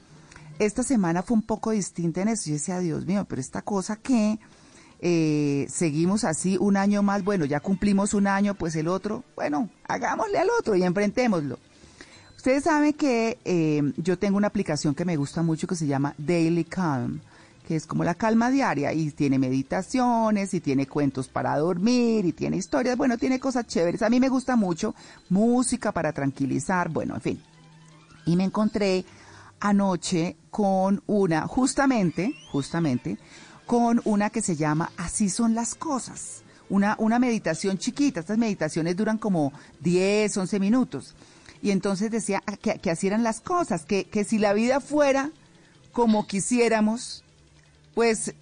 Speaker 3: Esta semana fue un poco distinta en eso. Yo decía, Dios mío, pero esta cosa que eh, seguimos así un año más, bueno, ya cumplimos un año, pues el otro, bueno, hagámosle al otro y enfrentémoslo. Ustedes saben que eh, yo tengo una aplicación que me gusta mucho que se llama Daily Calm, que es como la calma diaria y tiene meditaciones y tiene cuentos para dormir y tiene historias, bueno, tiene cosas chéveres. A mí me gusta mucho música para tranquilizar, bueno, en fin. Y me encontré anoche con una, justamente, justamente, con una que se llama Así son las cosas. Una, una meditación chiquita. Estas meditaciones duran como 10, 11 minutos. Y entonces decía que, que así eran las cosas, que, que si la vida fuera como quisiéramos, pues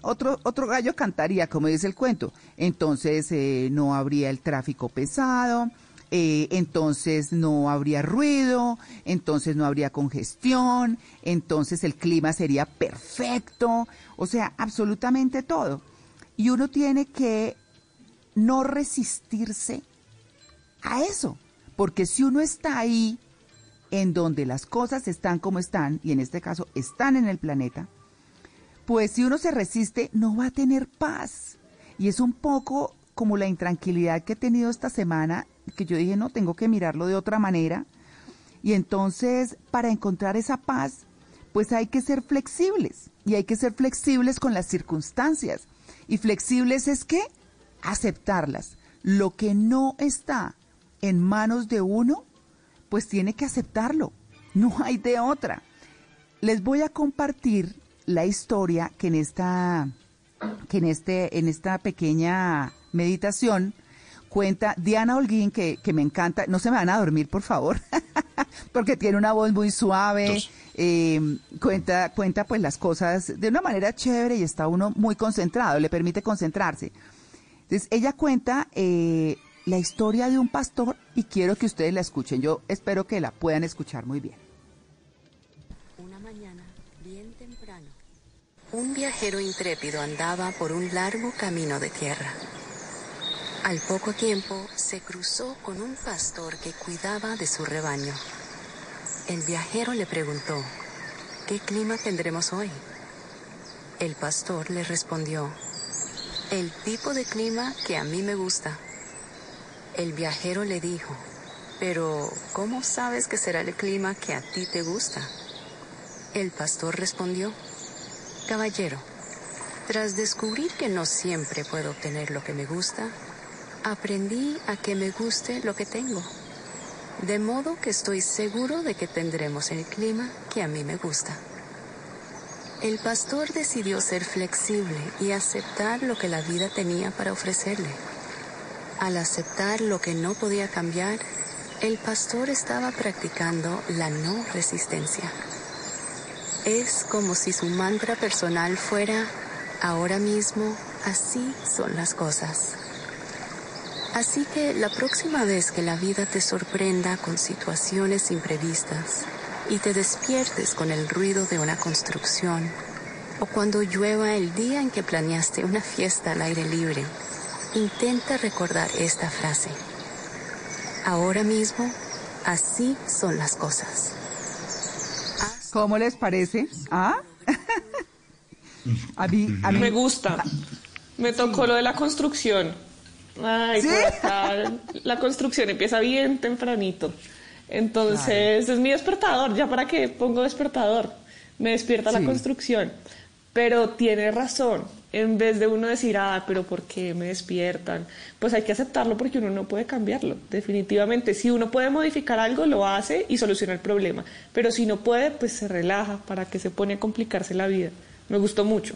Speaker 3: otro, otro gallo cantaría, como dice el cuento. Entonces eh, no habría el tráfico pesado, eh, entonces no habría ruido, entonces no habría congestión, entonces el clima sería perfecto, o sea, absolutamente todo. Y uno tiene que no resistirse a eso. Porque si uno está ahí, en donde las cosas están como están, y en este caso están en el planeta, pues si uno se resiste, no va a tener paz. Y es un poco como la intranquilidad que he tenido esta semana, que yo dije, no, tengo que mirarlo de otra manera. Y entonces, para encontrar esa paz, pues hay que ser flexibles. Y hay que ser flexibles con las circunstancias. Y flexibles es que aceptarlas. Lo que no está en manos de uno, pues tiene que aceptarlo. No hay de otra. Les voy a compartir la historia que en esta que en este en esta pequeña meditación cuenta Diana Holguín que, que me encanta. No se me van a dormir, por favor, porque tiene una voz muy suave. Eh, cuenta cuenta pues las cosas de una manera chévere y está uno muy concentrado, le permite concentrarse. Entonces ella cuenta eh, la historia de un pastor y quiero que ustedes la escuchen. Yo espero que la puedan escuchar muy bien.
Speaker 15: Un viajero intrépido andaba por un largo camino de tierra. Al poco tiempo se cruzó con un pastor que cuidaba de su rebaño. El viajero le preguntó, ¿qué clima tendremos hoy? El pastor le respondió, el tipo de clima que a mí me gusta. El viajero le dijo, pero ¿cómo sabes que será el clima que a ti te gusta? El pastor respondió, Caballero, tras descubrir que no siempre puedo obtener lo que me gusta, aprendí a que me guste lo que tengo. De modo que estoy seguro de que tendremos el clima que a mí me gusta. El pastor decidió ser flexible y aceptar lo que la vida tenía para ofrecerle. Al aceptar lo que no podía cambiar, el pastor estaba practicando la no resistencia. Es como si su mantra personal fuera, ahora mismo, así son las cosas. Así que la próxima vez que la vida te sorprenda con situaciones imprevistas y te despiertes con el ruido de una construcción, o cuando llueva el día en que planeaste una fiesta al aire libre, Intenta recordar esta frase. Ahora mismo, así son las cosas.
Speaker 3: ¿Cómo les parece? ¿Ah? a mí, a mí
Speaker 9: me gusta. Me tocó lo de la construcción. Ay,
Speaker 3: ¿Sí?
Speaker 9: por acá, la construcción empieza bien tempranito. Entonces es mi despertador. Ya para qué pongo despertador. Me despierta la construcción. Pero tiene razón. En vez de uno decir, ah, pero ¿por qué me despiertan? Pues hay que aceptarlo porque uno no puede cambiarlo. Definitivamente. Si uno puede modificar algo, lo hace y soluciona el problema. Pero si no puede, pues se relaja. ¿Para que se pone a complicarse la vida? Me gustó mucho.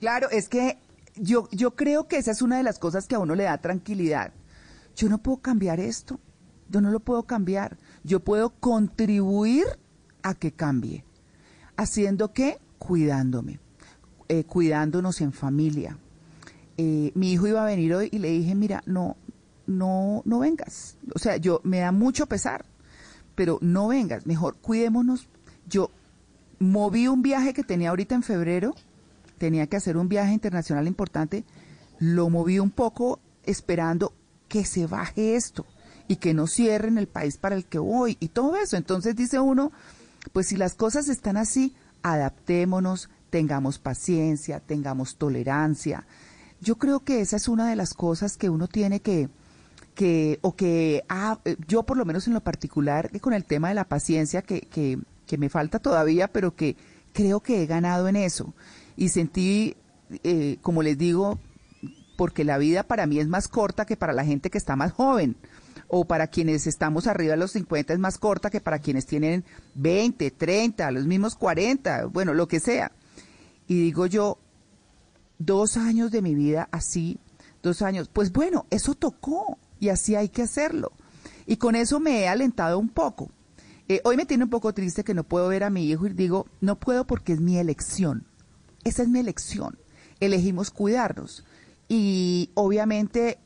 Speaker 3: Claro, es que yo, yo creo que esa es una de las cosas que a uno le da tranquilidad. Yo no puedo cambiar esto, yo no lo puedo cambiar. Yo puedo contribuir a que cambie. ¿Haciendo qué? Cuidándome, eh, cuidándonos en familia. Eh, mi hijo iba a venir hoy y le dije, mira, no, no, no vengas. O sea, yo me da mucho pesar, pero no vengas, mejor cuidémonos. Yo moví un viaje que tenía ahorita en febrero, tenía que hacer un viaje internacional importante, lo moví un poco esperando que se baje esto y que no cierren el país para el que voy y todo eso. Entonces dice uno, pues si las cosas están así, adaptémonos, tengamos paciencia, tengamos tolerancia. Yo creo que esa es una de las cosas que uno tiene que, que o que ah, yo por lo menos en lo particular con el tema de la paciencia que, que, que me falta todavía, pero que creo que he ganado en eso. Y sentí, eh, como les digo, porque la vida para mí es más corta que para la gente que está más joven. O para quienes estamos arriba de los 50 es más corta que para quienes tienen 20, 30, los mismos 40, bueno, lo que sea. Y digo yo, dos años de mi vida así, dos años, pues bueno, eso tocó y así hay que hacerlo. Y con eso me he alentado un poco. Eh, hoy me tiene un poco triste que no puedo ver a mi hijo y digo, no puedo porque es mi elección. Esa es mi elección. Elegimos cuidarnos. Y obviamente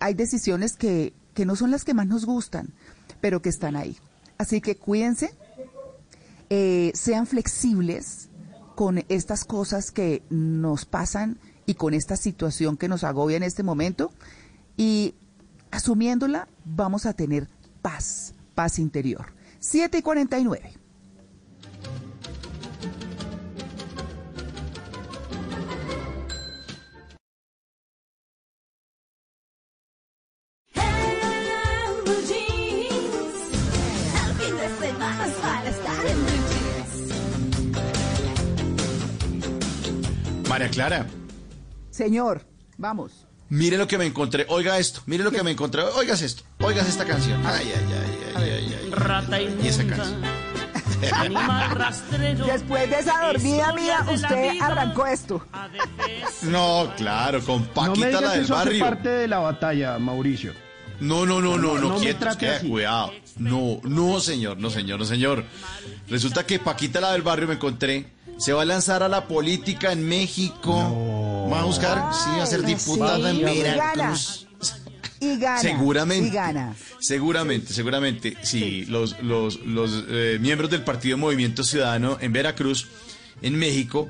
Speaker 3: hay decisiones que, que no son las que más nos gustan, pero que están ahí. Así que cuídense, eh, sean flexibles con estas cosas que nos pasan y con esta situación que nos agobia en este momento y
Speaker 16: asumiéndola, vamos a tener paz, paz interior. 7 y 49.
Speaker 4: Clara,
Speaker 16: Señor, vamos.
Speaker 4: mire lo que me encontré. Oiga esto, mire lo que me encontré. Oigas esto, oigas esta canción. Ay, ay, ay, ay, ay, ay.
Speaker 17: Rata
Speaker 4: Y esa canción.
Speaker 17: Animal rastrero.
Speaker 16: Después de esa dormida mía, usted arrancó esto.
Speaker 4: No, claro, con
Speaker 18: No me
Speaker 4: Paquita
Speaker 18: digas
Speaker 4: la del
Speaker 18: eso hace
Speaker 4: barrio.
Speaker 18: parte de la batalla, Mauricio.
Speaker 4: No, no, no, no,
Speaker 18: No,
Speaker 4: no, quietos, queda,
Speaker 18: así.
Speaker 4: cuidado. No, no, señor, no, señor, no, señor. Resulta que Paquita la del barrio me encontré. Se va a lanzar a la política en México. Va a buscar, sí, va a ser
Speaker 16: Ay,
Speaker 4: diputada
Speaker 16: sí,
Speaker 4: en
Speaker 16: y gana.
Speaker 4: Veracruz.
Speaker 16: Y gana.
Speaker 4: Seguramente.
Speaker 16: Y gana.
Speaker 4: Seguramente, seguramente. Sí, los, los, los eh, miembros del Partido Movimiento Ciudadano en Veracruz, en México,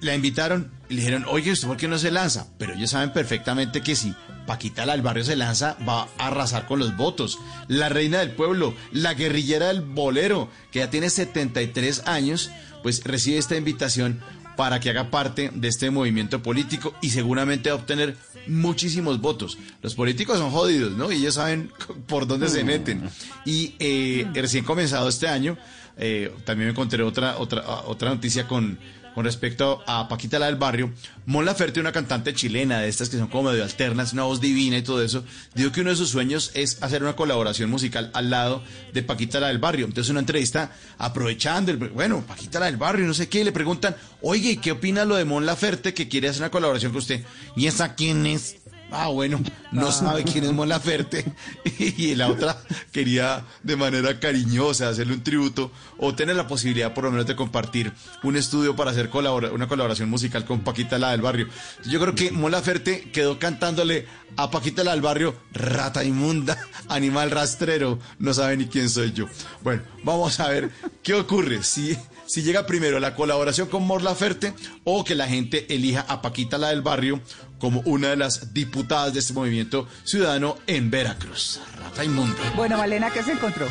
Speaker 4: la invitaron y le dijeron, oye, ¿usted por qué no se lanza? Pero ellos saben perfectamente que si Paquita la del barrio se lanza, va a arrasar con los votos. La reina del pueblo, la guerrillera del bolero, que ya tiene 73 años, pues recibe esta invitación para que haga parte de este movimiento político y seguramente va a obtener muchísimos votos. Los políticos son jodidos, ¿no? Y ellos saben por dónde se meten. Y eh, recién comenzado este año, eh, también me encontré otra, otra, otra noticia con, con respecto a Paquita la del barrio. Mon Laferte, una cantante chilena de estas que son como medio alternas, una voz divina y todo eso, dijo que uno de sus sueños es hacer una colaboración musical al lado de Paquita la del barrio. Entonces una entrevista aprovechando, el, bueno, Paquita la del barrio, no sé qué, le preguntan, oye, ¿y qué opina lo de Mon Laferte que quiere hacer una colaboración con usted? ¿Y esa quién es? Ah, bueno, no sabe quién es Mon Laferte. Y la otra quería de manera cariñosa hacerle un tributo o tener la posibilidad por lo menos de compartir un estudio para hacer colabora- una colaboración musical con Paquita la del barrio. Yo creo que Mon Laferte quedó cantándole a Paquita la del barrio, rata inmunda, animal rastrero, no sabe ni quién soy yo. Bueno, vamos a ver qué ocurre si si llega primero la colaboración con Mon Laferte o que la gente elija a Paquita la del barrio como una de las diputadas de este movimiento ciudadano en Veracruz. Rata inmunda.
Speaker 16: Bueno, Malena, ¿qué se encontró?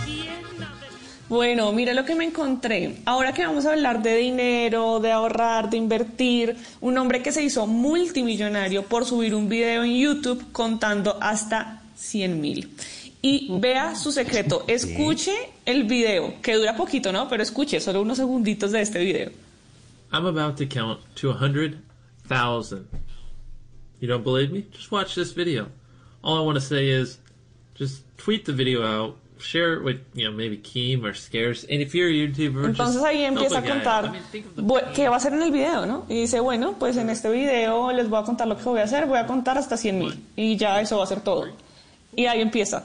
Speaker 9: Bueno, mira lo que me encontré. Ahora que vamos a hablar de dinero, de ahorrar, de invertir, un hombre que se hizo multimillonario por subir un video en YouTube contando hasta 100 mil. Y vea su secreto, escuche el video, que dura poquito, ¿no? Pero escuche solo unos segunditos de este video.
Speaker 17: I'm about to count to a hundred thousand. You don't believe me? Just watch this video. All I want to say is, just tweet the video out, share it with you know maybe Keem or Scares, and if you're a YouTuber,
Speaker 9: Entonces
Speaker 17: just
Speaker 9: ahí empieza a contar
Speaker 17: I mean,
Speaker 9: qué va a hacer en el video, ¿no? Y dice, bueno, pues en este video les voy a contar lo que voy a hacer, voy a contar hasta 100 mil y ya eso va a ser todo. Y ahí empieza.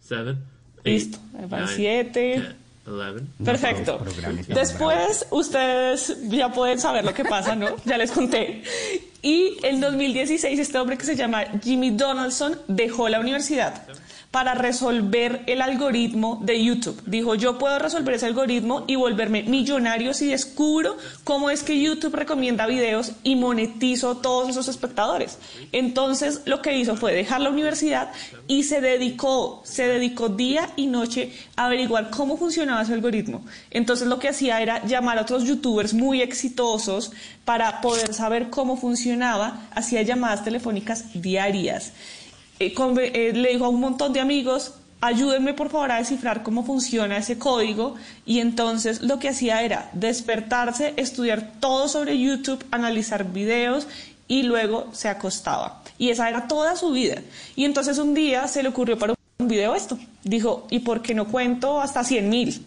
Speaker 17: seven, eight,
Speaker 9: Listo, van
Speaker 17: nine,
Speaker 9: 7. Perfecto. Después ustedes ya pueden saber lo que pasa, ¿no? Ya les conté. Y en 2016 este hombre que se llama Jimmy Donaldson dejó la universidad para resolver el algoritmo de YouTube. Dijo, yo puedo resolver ese algoritmo y volverme millonario si descubro cómo es que YouTube recomienda videos y monetizo todos esos espectadores. Entonces lo que hizo fue dejar la universidad y se dedicó, se dedicó día y noche a averiguar cómo funcionaba ese algoritmo. Entonces lo que hacía era llamar a otros youtubers muy exitosos para poder saber cómo funcionaba, hacía llamadas telefónicas diarias. Eh, eh, le dijo a un montón de amigos, ayúdenme por favor a descifrar cómo funciona ese código y entonces lo que hacía era despertarse, estudiar todo sobre YouTube, analizar videos y luego se acostaba. Y esa era toda su vida. Y entonces un día se le ocurrió para un video esto. Dijo, ¿y por qué no cuento hasta 100 mil?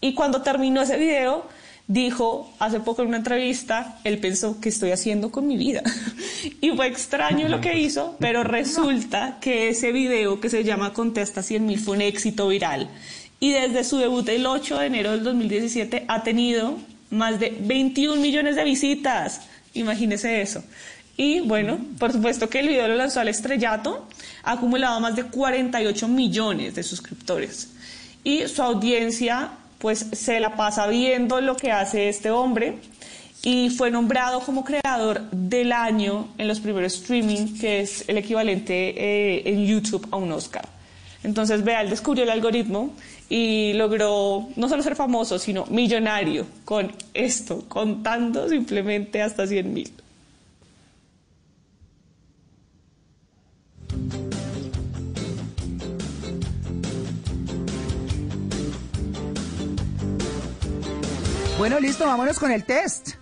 Speaker 9: Y cuando terminó ese video, dijo hace poco en una entrevista, él pensó, ¿qué estoy haciendo con mi vida? y fue extraño lo que hizo, pero resulta que ese video que se llama Contesta 100 mil fue un éxito viral. Y desde su debut el 8 de enero del 2017 ha tenido más de 21 millones de visitas. Imagínese eso. Y bueno, por supuesto que el video lo lanzó al estrellato, ha acumulado más de 48 millones de suscriptores. Y su audiencia pues se la pasa viendo lo que hace este hombre y fue nombrado como creador del año en los primeros streaming, que es el equivalente eh, en YouTube a un Oscar. Entonces, vea, él descubrió el algoritmo y logró no solo ser famoso, sino millonario con esto, contando simplemente hasta 100 mil.
Speaker 16: Bueno, listo, vámonos con el test.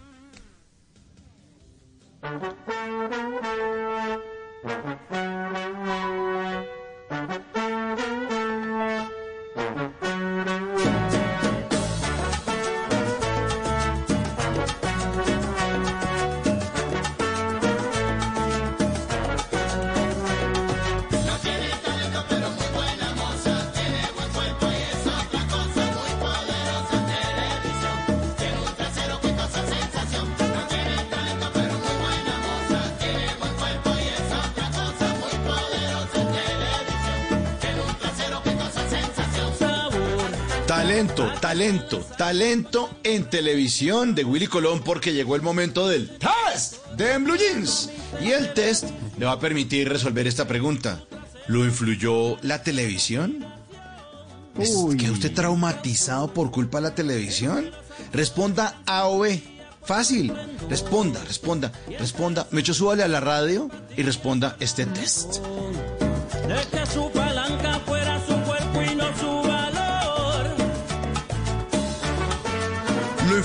Speaker 1: Talento, talento, en televisión
Speaker 4: de Willy Colón porque llegó el momento del test de Blue Jeans. Y el test le va a permitir resolver esta pregunta. ¿Lo influyó la televisión? ¿Es- ¿Queda usted traumatizado por culpa de la televisión? Responda A o B. Fácil. Responda, responda, responda. Me echo súbale a la radio y responda este test.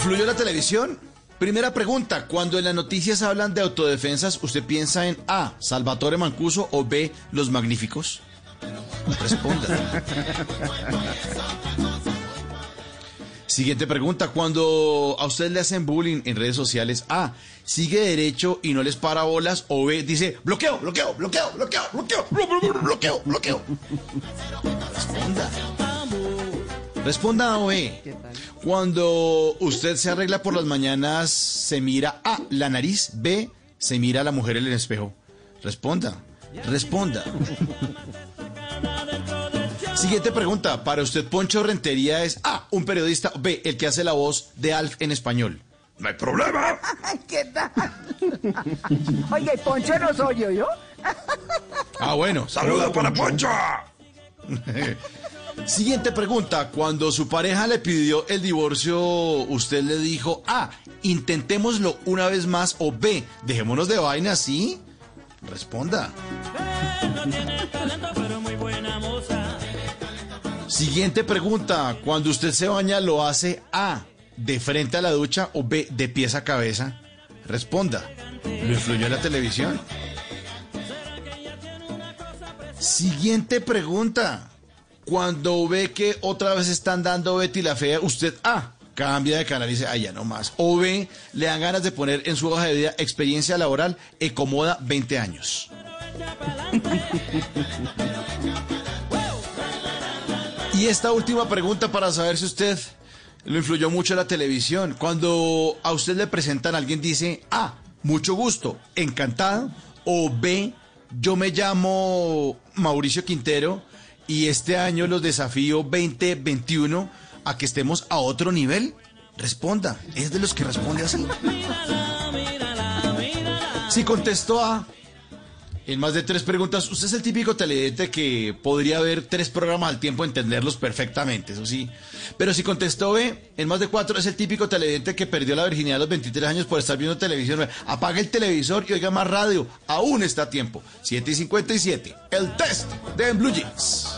Speaker 4: Influyó la televisión? Primera pregunta, cuando en las noticias hablan de autodefensas, ¿usted piensa en A, Salvatore Mancuso o B, Los Magníficos? Responda. Siguiente pregunta, cuando a usted le hacen bullying en redes sociales, A, sigue derecho y no les para bolas o B, dice bloqueo, bloqueo, bloqueo, bloqueo, bloqueo, bloqueo, bloqueo, bloqueo. Responda. Responda o B. Cuando usted se arregla por las mañanas, se mira A, la nariz, B, se mira a la mujer en el espejo. Responda. Responda. Siguiente pregunta. Para usted, Poncho Rentería es A, un periodista, B, el que hace la voz de Alf en español. No hay problema.
Speaker 16: ¿Qué tal? Oye, Poncho no soy yo, ¿yo?
Speaker 4: Ah, bueno. Saludos para Poncho. Siguiente pregunta. Cuando su pareja le pidió el divorcio, usted le dijo A, intentémoslo una vez más o B, dejémonos de vaina, ¿sí? Responda. Siguiente pregunta. Cuando usted se baña, ¿lo hace A, de frente a la ducha o B, de pies a cabeza? Responda. ¿Lo influyó la televisión? Siguiente pregunta. Cuando ve que otra vez están dando Betty la Fea, usted A, cambia de canal y dice, ay, ya no más. O B, le dan ganas de poner en su hoja de vida experiencia laboral Ecomoda 20 años. Y esta última pregunta para saber si usted lo influyó mucho la televisión. Cuando a usted le presentan, alguien dice, A, mucho gusto, encantado. O B, yo me llamo Mauricio Quintero y este año los desafío 2021 a que estemos a otro nivel. Responda, ¿es de los que responde así? Si contestó A, en más de tres preguntas, usted es el típico televidente que podría ver tres programas al tiempo, entenderlos perfectamente, eso sí. Pero si contestó B, en más de cuatro, es el típico televidente que perdió la virginidad a los 23 años por estar viendo televisión. Apaga el televisor y oiga más radio. Aún está a tiempo. 7 y 57. El test de Blue Jeans.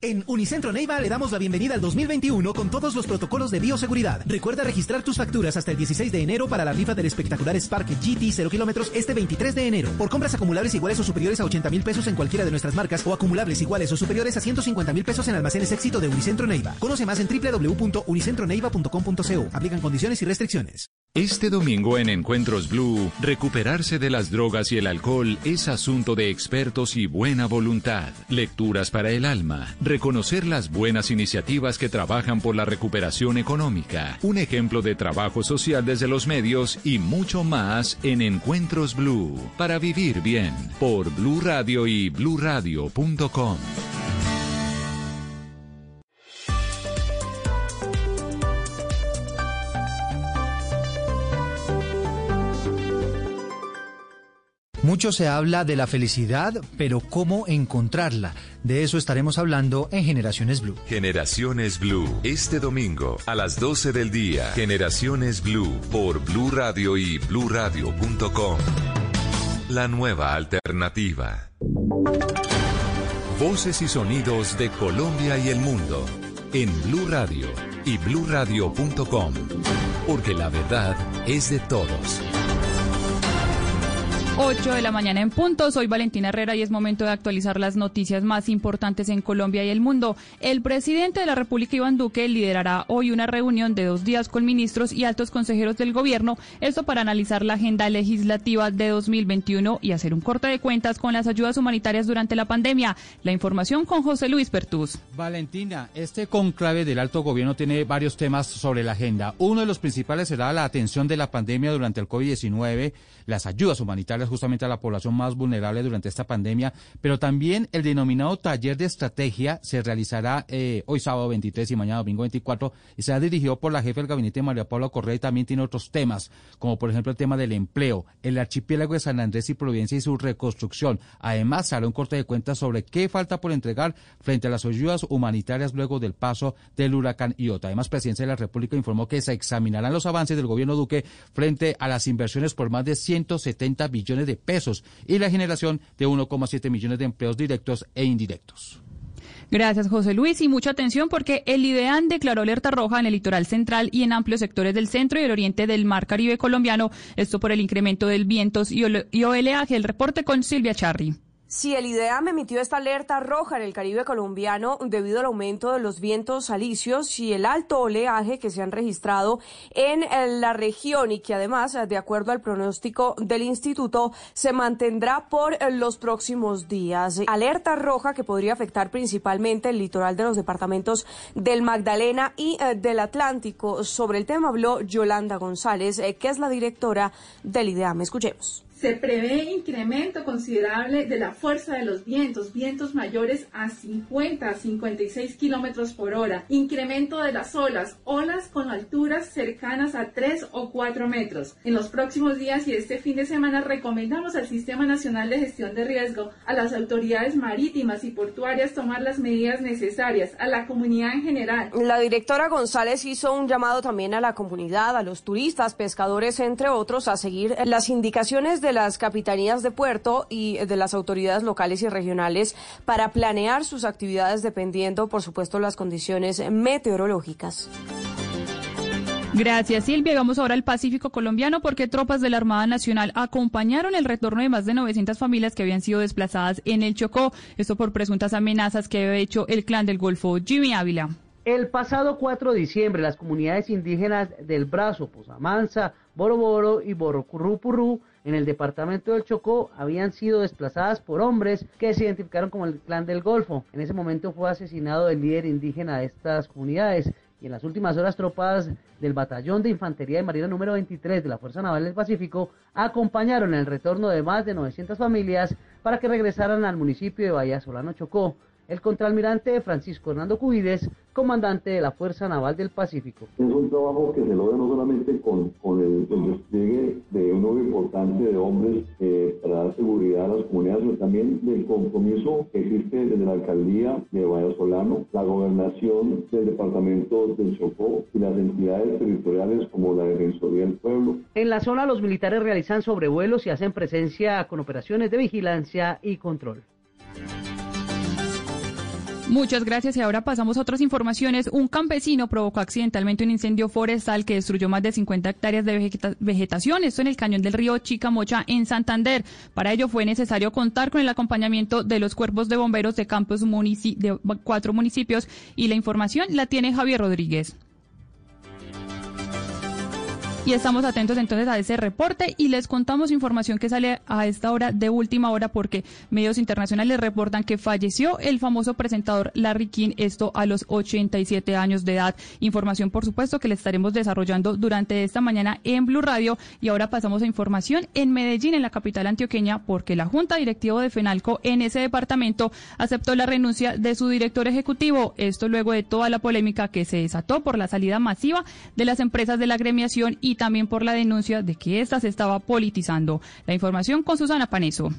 Speaker 11: En Unicentro Neiva le damos la bienvenida al 2021 con todos los protocolos de bioseguridad. Recuerda registrar tus facturas hasta el 16 de enero para la rifa del espectacular Spark GT 0 kilómetros este 23 de enero. Por compras acumulables iguales o superiores a 80 mil pesos en cualquiera de nuestras marcas o acumulables iguales o superiores a 150 mil pesos en almacenes éxito de Unicentro Neiva. Conoce más en www.unicentroneiva.com.co. Aplican condiciones y restricciones.
Speaker 7: Este domingo en Encuentros Blue, recuperarse de las drogas y el alcohol es asunto de expertos y buena voluntad. Lecturas para el alma, reconocer las buenas iniciativas que trabajan por la recuperación económica, un ejemplo de trabajo social desde los medios y mucho más en Encuentros Blue, para vivir bien, por Blue Radio y bluradio.com.
Speaker 19: Mucho se habla de la felicidad, pero ¿cómo encontrarla? De eso estaremos hablando en Generaciones Blue.
Speaker 7: Generaciones Blue, este domingo a las 12 del día. Generaciones Blue por Blue Radio y bluradio.com. La nueva alternativa. Voces y sonidos de Colombia y el mundo en Blue Radio y bluradio.com. Porque la verdad es de todos.
Speaker 20: 8 de la mañana en punto. Soy Valentina Herrera y es momento de actualizar las noticias más importantes en Colombia y el mundo. El presidente de la República, Iván Duque, liderará hoy una reunión de dos días con ministros y altos consejeros del gobierno, esto para analizar la agenda legislativa de 2021 y hacer un corte de cuentas con las ayudas humanitarias durante la pandemia. La información con José Luis Pertús.
Speaker 21: Valentina, este conclave del alto gobierno tiene varios temas sobre la agenda. Uno de los principales será la atención de la pandemia durante el COVID-19, las ayudas humanitarias justamente a la población más vulnerable durante esta pandemia, pero también el denominado taller de estrategia se realizará eh, hoy sábado 23 y mañana domingo 24 y será dirigido por la jefe del gabinete María Paula Correa y también tiene otros temas, como por ejemplo el tema del empleo, el archipiélago de San Andrés y Providencia y su reconstrucción. Además, hará un corte de cuentas sobre qué falta por entregar frente a las ayudas humanitarias luego del paso del huracán Iota. Además, Presidencia de la República informó que se examinarán los avances del gobierno Duque frente a las inversiones por más de 170 billones de pesos y la generación de 1,7 millones de empleos directos e indirectos.
Speaker 20: Gracias, José Luis. Y mucha atención porque el IDEAN declaró alerta roja en el litoral central y en amplios sectores del centro y el oriente del mar Caribe colombiano. Esto por el incremento del vientos y oleaje. El reporte con Silvia Charri.
Speaker 22: Si el IDEAM emitió esta alerta roja en el Caribe colombiano debido al aumento de los vientos alisios y el alto oleaje que se han registrado en la región y que además, de acuerdo al pronóstico del instituto, se mantendrá por los próximos días. Alerta roja que podría afectar principalmente el litoral de los departamentos del Magdalena y eh, del Atlántico. Sobre el tema habló Yolanda González, eh, que es la directora del IDEAM. Escuchemos.
Speaker 23: Se prevé incremento considerable de la fuerza de los vientos, vientos mayores a 50 a 56 kilómetros por hora. Incremento de las olas, olas con alturas cercanas a 3 o 4 metros. En los próximos días y este fin de semana recomendamos al Sistema Nacional de Gestión de Riesgo, a las autoridades marítimas y portuarias tomar las medidas necesarias, a la comunidad en general.
Speaker 22: La directora González hizo un llamado también a la comunidad, a los turistas, pescadores, entre otros, a seguir las indicaciones de de las capitanías de puerto y de las autoridades locales y regionales para planear sus actividades dependiendo, por supuesto, las condiciones meteorológicas.
Speaker 20: Gracias, Silvia. Vamos ahora al Pacífico colombiano porque tropas de la Armada Nacional acompañaron el retorno de más de 900 familias que habían sido desplazadas en el Chocó. Esto por presuntas amenazas que había hecho el clan del Golfo. Jimmy Ávila.
Speaker 24: El pasado 4 de diciembre, las comunidades indígenas del Brazo, Posamansa, Boroboro y Borocurrupurú en el departamento del Chocó habían sido desplazadas por hombres que se identificaron como el clan del Golfo. En ese momento fue asesinado el líder indígena de estas comunidades y en las últimas horas tropas del Batallón de Infantería de Marina número 23 de la Fuerza Naval del Pacífico acompañaron el retorno de más de 900 familias para que regresaran al municipio de Bahía Solano Chocó el contraalmirante Francisco Hernando Cubides, comandante de la Fuerza Naval del Pacífico.
Speaker 25: Es un trabajo que se logra no solamente con, con el, despliegue de un número importante de hombres eh, para dar seguridad a las comunidades, sino también del compromiso que existe desde la alcaldía de Solano, la gobernación del departamento del Chocó y las entidades territoriales como la Defensoría del Pueblo.
Speaker 24: En la zona los militares realizan sobrevuelos y hacen presencia con operaciones de vigilancia y control.
Speaker 20: Muchas gracias y ahora pasamos a otras informaciones. Un campesino provocó accidentalmente un incendio forestal que destruyó más de 50 hectáreas de vegeta- vegetación, esto en el cañón del río Chicamocha en Santander. Para ello fue necesario contar con el acompañamiento de los cuerpos de bomberos de campos de cuatro municipios y la información la tiene Javier Rodríguez. Y estamos atentos entonces a ese reporte y les contamos información que sale a esta hora de última hora porque medios internacionales reportan que falleció el famoso presentador Larry King, esto a los 87 años de edad. Información, por supuesto, que le estaremos desarrollando durante esta mañana en Blue Radio. Y ahora pasamos a información en Medellín, en la capital antioqueña, porque la Junta Directiva de FENALCO en ese departamento aceptó la renuncia de su director ejecutivo. Esto luego de toda la polémica que se desató por la salida masiva de las empresas de la gremiación y también por la denuncia de que ésta se estaba politizando. La información con Susana Paneso.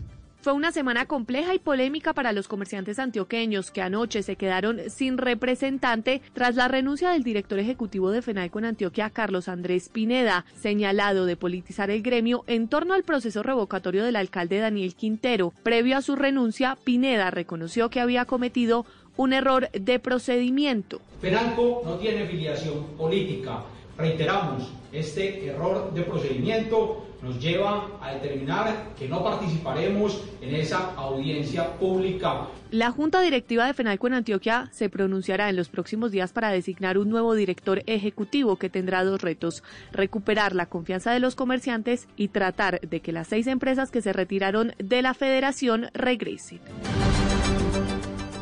Speaker 26: Fue una semana compleja y polémica para los comerciantes antioqueños que anoche se quedaron sin representante tras la renuncia del director ejecutivo de FENALCO en Antioquia, Carlos Andrés Pineda, señalado de politizar el gremio en torno al proceso revocatorio del alcalde Daniel Quintero. Previo a su renuncia, Pineda reconoció que había cometido un error de procedimiento.
Speaker 27: FENALCO no tiene filiación política. Reiteramos, este error de procedimiento nos lleva a determinar que no participaremos en esa audiencia pública.
Speaker 26: La Junta Directiva de FENALCO en Antioquia se pronunciará en los próximos días para designar un nuevo director ejecutivo que tendrá dos retos, recuperar la confianza de los comerciantes y tratar de que las seis empresas que se retiraron de la federación regresen.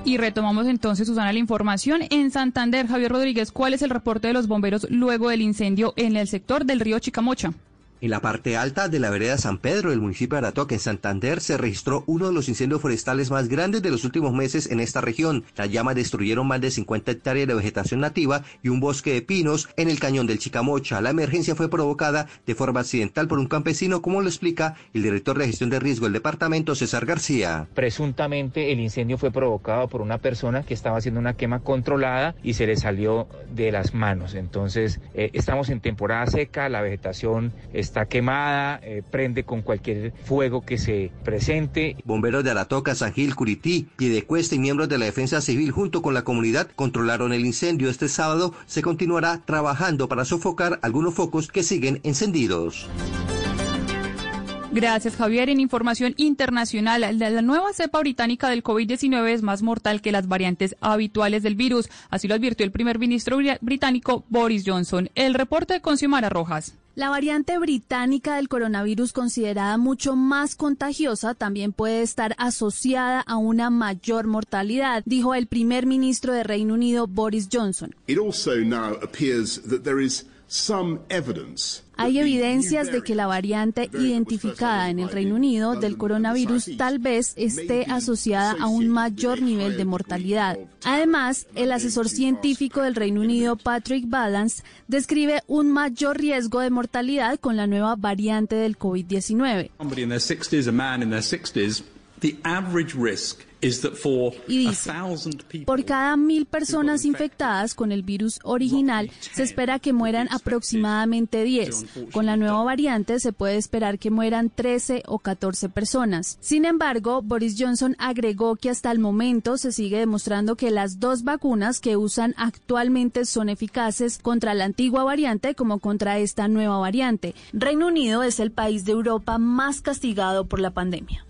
Speaker 20: Y retomamos entonces, Susana, la información. En Santander, Javier Rodríguez, ¿cuál es el reporte de los bomberos luego del incendio en el sector del río Chicamocha?
Speaker 28: En la parte alta de la vereda San Pedro del municipio de Aratoca, en Santander, se registró uno de los incendios forestales más grandes de los últimos meses en esta región. Las llamas destruyeron más de 50 hectáreas de vegetación nativa y un bosque de pinos en el cañón del Chicamocha. La emergencia fue provocada de forma accidental por un campesino, como lo explica el director de gestión de riesgo del departamento, César García.
Speaker 29: Presuntamente el incendio fue provocado por una persona que estaba haciendo una quema controlada y se le salió de las manos. Entonces, eh, estamos en temporada seca, la vegetación está quemada, eh, prende con cualquier fuego que se presente.
Speaker 28: Bomberos de Aratoca, San Gil, Curití, Piedecuesta y miembros de la Defensa Civil junto con la comunidad controlaron el incendio. Este sábado se continuará trabajando para sofocar algunos focos que siguen encendidos.
Speaker 20: Gracias, Javier. En información internacional, la, la nueva cepa británica del COVID-19 es más mortal que las variantes habituales del virus. Así lo advirtió el primer ministro bri- británico Boris Johnson. El reporte con Xiomara Rojas.
Speaker 30: La variante británica del coronavirus, considerada mucho más contagiosa, también puede estar asociada a una mayor mortalidad, dijo el primer ministro de Reino Unido, Boris Johnson.
Speaker 31: It also now appears that there is
Speaker 30: Hay evidencias de que la variante identificada en el Reino Unido del coronavirus tal vez esté asociada a un mayor nivel de mortalidad. Además, el asesor científico del Reino Unido, Patrick Balance, describe un mayor riesgo de mortalidad con la nueva variante del COVID-19.
Speaker 32: Somebody in their 60s, a man in their 60s, the average risk is that for
Speaker 30: Y dice, Por cada mil personas infectadas con el virus original, se espera que mueran aproximadamente 10. Con la nueva variante se puede esperar que mueran 13 o 14 personas. Sin embargo, Boris Johnson agregó que hasta el momento se sigue demostrando que las dos vacunas que usan actualmente son eficaces contra la antigua variante como contra esta nueva variante. Reino Unido es el país de Europa más castigado por la pandemia.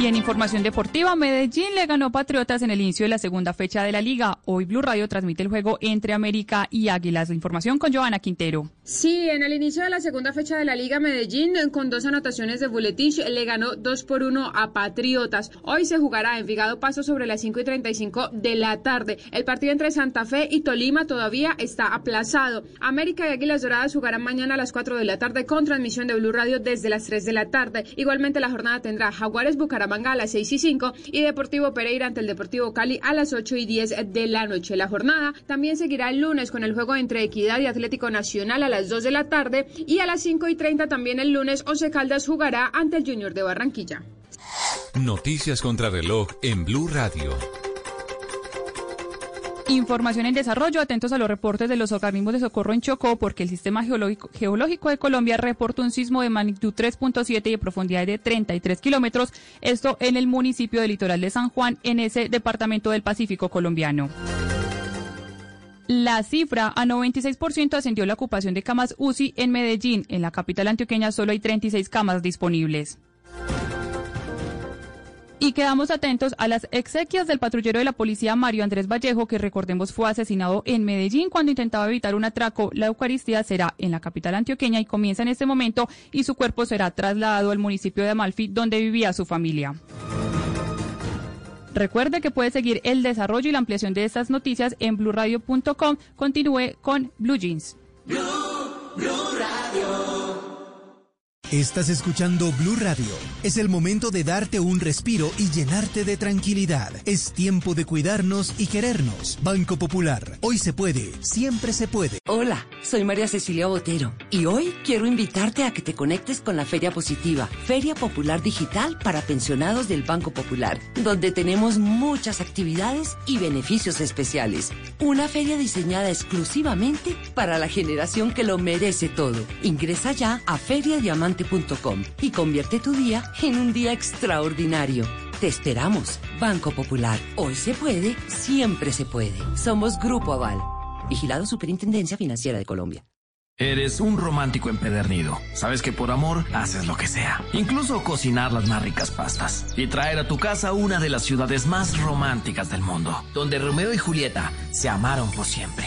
Speaker 20: Y en información deportiva, Medellín le ganó Patriotas en el inicio de la segunda fecha de la liga. Hoy Blue Radio transmite el juego entre América y Águilas. La información con Joana Quintero.
Speaker 33: Sí, en el inicio de la segunda fecha de la Liga Medellín, con dos anotaciones de Buletich, le ganó 2 por 1 a Patriotas. Hoy se jugará en Vigado Paso sobre las 5 y 35 de la tarde. El partido entre Santa Fe y Tolima todavía está aplazado. América y Águilas Doradas jugarán mañana a las 4 de la tarde con transmisión de Blue Radio desde las 3 de la tarde. Igualmente la jornada tendrá Jaguares Bucaramanga a las 6 y 5 y Deportivo Pereira ante el Deportivo Cali a las 8 y 10 de la noche. La jornada también seguirá el lunes con el juego entre Equidad y Atlético Nacional a las 2 de la tarde y a las 5 y 30 también el lunes Once Caldas jugará ante el Junior de Barranquilla.
Speaker 7: Noticias contra reloj en Blue Radio.
Speaker 20: Información en desarrollo, atentos a los reportes de los organismos de socorro en Chocó, porque el Sistema Geológico, de Colombia reportó un sismo de magnitud 3.7 y de profundidad de 33 kilómetros, esto en el municipio del litoral de San Juan, en ese departamento del Pacífico colombiano. La cifra a 96% ascendió la ocupación de camas UCI en Medellín. En la capital antioqueña solo hay 36 camas disponibles. Y quedamos atentos a las exequias del patrullero de la policía Mario Andrés Vallejo, que recordemos fue asesinado en Medellín cuando intentaba evitar un atraco. La Eucaristía será en la capital antioqueña y comienza en este momento y su cuerpo será trasladado al municipio de Amalfi, donde vivía su familia. Recuerde que puede seguir el desarrollo y la ampliación de estas noticias en blurradio.com. Continúe con Blue Jeans.
Speaker 34: Estás escuchando Blue Radio. Es el momento de darte un respiro y llenarte de tranquilidad. Es tiempo de cuidarnos y querernos. Banco Popular. Hoy se puede, siempre se puede.
Speaker 35: Hola, soy María Cecilia Botero y hoy quiero invitarte a que te conectes con la Feria Positiva, Feria Popular Digital para pensionados del Banco Popular, donde tenemos muchas actividades y beneficios especiales. Una feria diseñada exclusivamente para la generación que lo merece todo. Ingresa ya a y convierte tu día en un día extraordinario. Te esperamos, Banco Popular. Hoy se puede, siempre se puede. Somos Grupo Aval. Vigilado Superintendencia Financiera de Colombia.
Speaker 36: Eres un romántico empedernido. Sabes que por amor haces lo que sea. Incluso cocinar las más ricas pastas. Y traer a tu casa una de las ciudades más románticas del mundo. Donde Romeo y Julieta se amaron por siempre.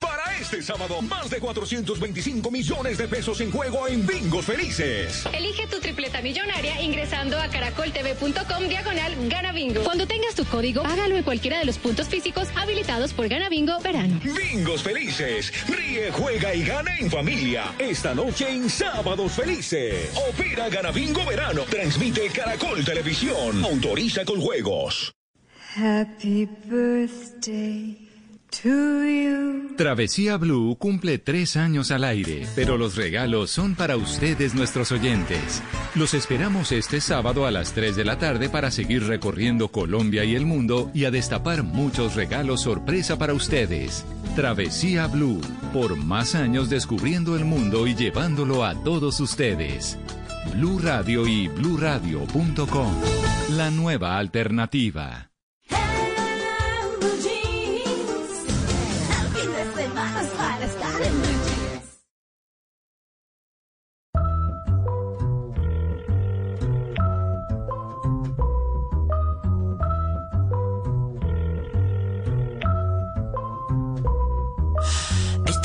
Speaker 37: Para este sábado, más de 425 millones de pesos en juego en Bingos Felices.
Speaker 38: Elige tu tripleta millonaria ingresando a caracoltv.com diagonal Gana Bingo. Cuando tengas tu código, hágalo en cualquiera de los puntos físicos habilitados por Gana Bingo Verano.
Speaker 37: Bingos Felices. Ríe, juega y gana en familia. Esta noche en Sábados Felices. Opera Gana Bingo Verano. Transmite Caracol Televisión. Autoriza con juegos.
Speaker 39: Happy birthday. To you.
Speaker 7: Travesía Blue cumple tres años al aire, pero los regalos son para ustedes nuestros oyentes. Los esperamos este sábado a las 3 de la tarde para seguir recorriendo Colombia y el mundo y a destapar muchos regalos sorpresa para ustedes. Travesía Blue, por más años descubriendo el mundo y llevándolo a todos ustedes. Blue Radio y bluradio.com. La nueva alternativa.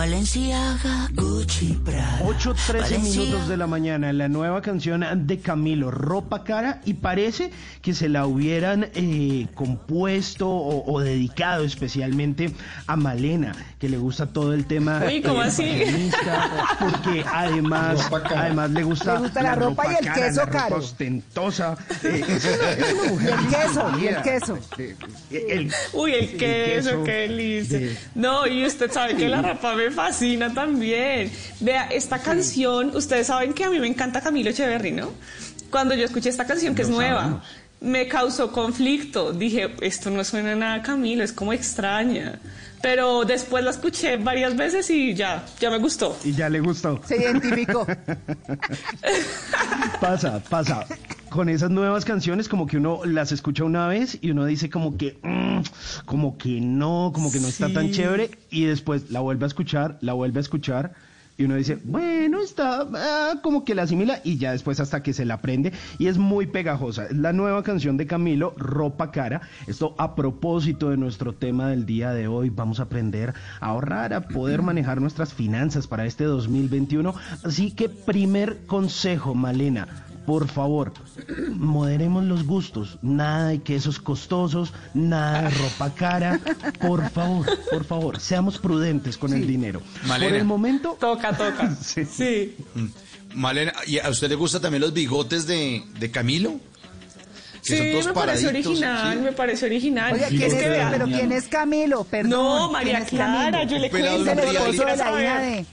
Speaker 40: Valenciaga, Gucci, Prada.
Speaker 5: 8.13 minutos de la mañana, la nueva canción de Camilo, Ropa Cara, y parece que se la hubieran eh, compuesto o, o dedicado especialmente a Malena, que le gusta todo el tema
Speaker 9: Uy, ¿cómo
Speaker 5: eh,
Speaker 9: así?
Speaker 5: porque además, además le gusta,
Speaker 3: Le gusta la ropa y el
Speaker 5: cara,
Speaker 3: queso
Speaker 5: la ropa
Speaker 3: caro.
Speaker 5: ostentosa. Eh, es, una, es una mujer
Speaker 3: Y el queso, y el queso.
Speaker 5: Eh, el-
Speaker 9: Uy, el queso, qué delicia. No, y usted sabe que la rapa me fascina también. Vea, esta canción, ustedes saben que a mí me encanta Camilo Echeverry, ¿no? Cuando yo escuché esta canción, que es nueva, me causó conflicto. Dije, esto no suena nada a Camilo, es como extraña. Pero después la escuché varias veces y ya, ya me gustó.
Speaker 5: Y ya le gustó.
Speaker 3: Se identificó.
Speaker 5: Pasa, pasa. Con esas nuevas canciones como que uno las escucha una vez y uno dice como que, mm, como que no, como que no está tan chévere y después la vuelve a escuchar, la vuelve a escuchar y uno dice, bueno, está ah, como que la asimila y ya después hasta que se la aprende y es muy pegajosa. Es la nueva canción de Camilo, Ropa Cara. Esto a propósito de nuestro tema del día de hoy, vamos a aprender a ahorrar, a poder manejar nuestras finanzas para este 2021. Así que primer consejo, Malena. Por favor, moderemos los gustos. Nada de quesos costosos, nada de ropa cara. Por favor, por favor, seamos prudentes con el dinero.
Speaker 4: Malena.
Speaker 5: Por el momento.
Speaker 9: Toca, toca. sí.
Speaker 4: Malena, ¿y a usted le gustan también los bigotes de, de Camilo?
Speaker 9: Sí, me parece
Speaker 4: paraditos,
Speaker 9: original,
Speaker 4: ¿sí?
Speaker 9: me parece original.
Speaker 3: Oiga, ¿quién
Speaker 9: Es que vea-
Speaker 3: pero ¿quién es Camilo? Perdón.
Speaker 9: No, María
Speaker 3: ¿quién es
Speaker 9: Clara,
Speaker 3: Camilo?
Speaker 9: yo le
Speaker 3: Es el
Speaker 9: cuento,
Speaker 3: esposo de la hija de...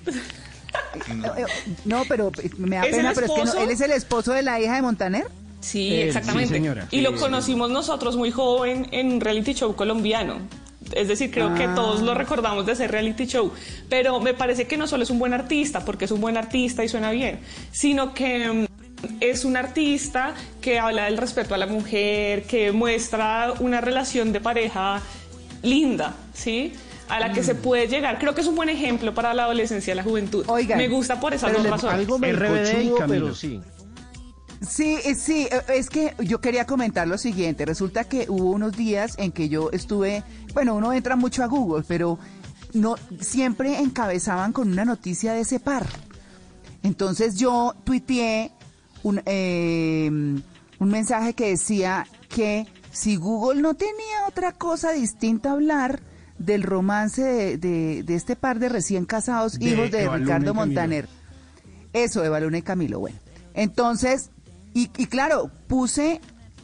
Speaker 3: No, pero me da
Speaker 9: ¿Es el
Speaker 3: pena, pero es que no, él es el esposo de la hija de Montaner.
Speaker 9: Sí,
Speaker 5: Él,
Speaker 9: exactamente.
Speaker 5: sí, señora.
Speaker 9: y lo
Speaker 5: Sí,
Speaker 9: conocimos nosotros muy joven en un reality show colombiano. Es decir, creo que
Speaker 3: Ah.
Speaker 9: todos lo recordamos de ese reality show. Pero me parece que no solo es un buen artista, porque es un buen artista y suena bien, sino que mm, es un artista que habla del respeto a la mujer, que muestra una relación de pareja linda, ¿sí? A la que
Speaker 3: Mm.
Speaker 9: se puede llegar. Creo que es un buen ejemplo para la adolescencia y la juventud.
Speaker 3: Oigan,
Speaker 9: me gusta por esas
Speaker 3: pero
Speaker 9: dos
Speaker 3: le-
Speaker 9: razones.
Speaker 3: algo me
Speaker 5: RBD y
Speaker 3: pero
Speaker 5: sí.
Speaker 3: Sí, eh, sí, eh, es que yo quería comentar lo siguiente. Resulta que hubo unos días en que yo estuve, bueno, uno entra mucho a Google, pero no siempre encabezaban con una noticia de ese par. Entonces yo tuiteé un, eh, un mensaje que decía que si Google no tenía otra cosa distinta a hablar del romance de, de- de este par de recién casados
Speaker 5: De
Speaker 3: hijos de
Speaker 5: Eva
Speaker 3: Ricardo. Montaner. Eso, Eva Luna y Camilo, bueno. Entonces, y, y claro, puse,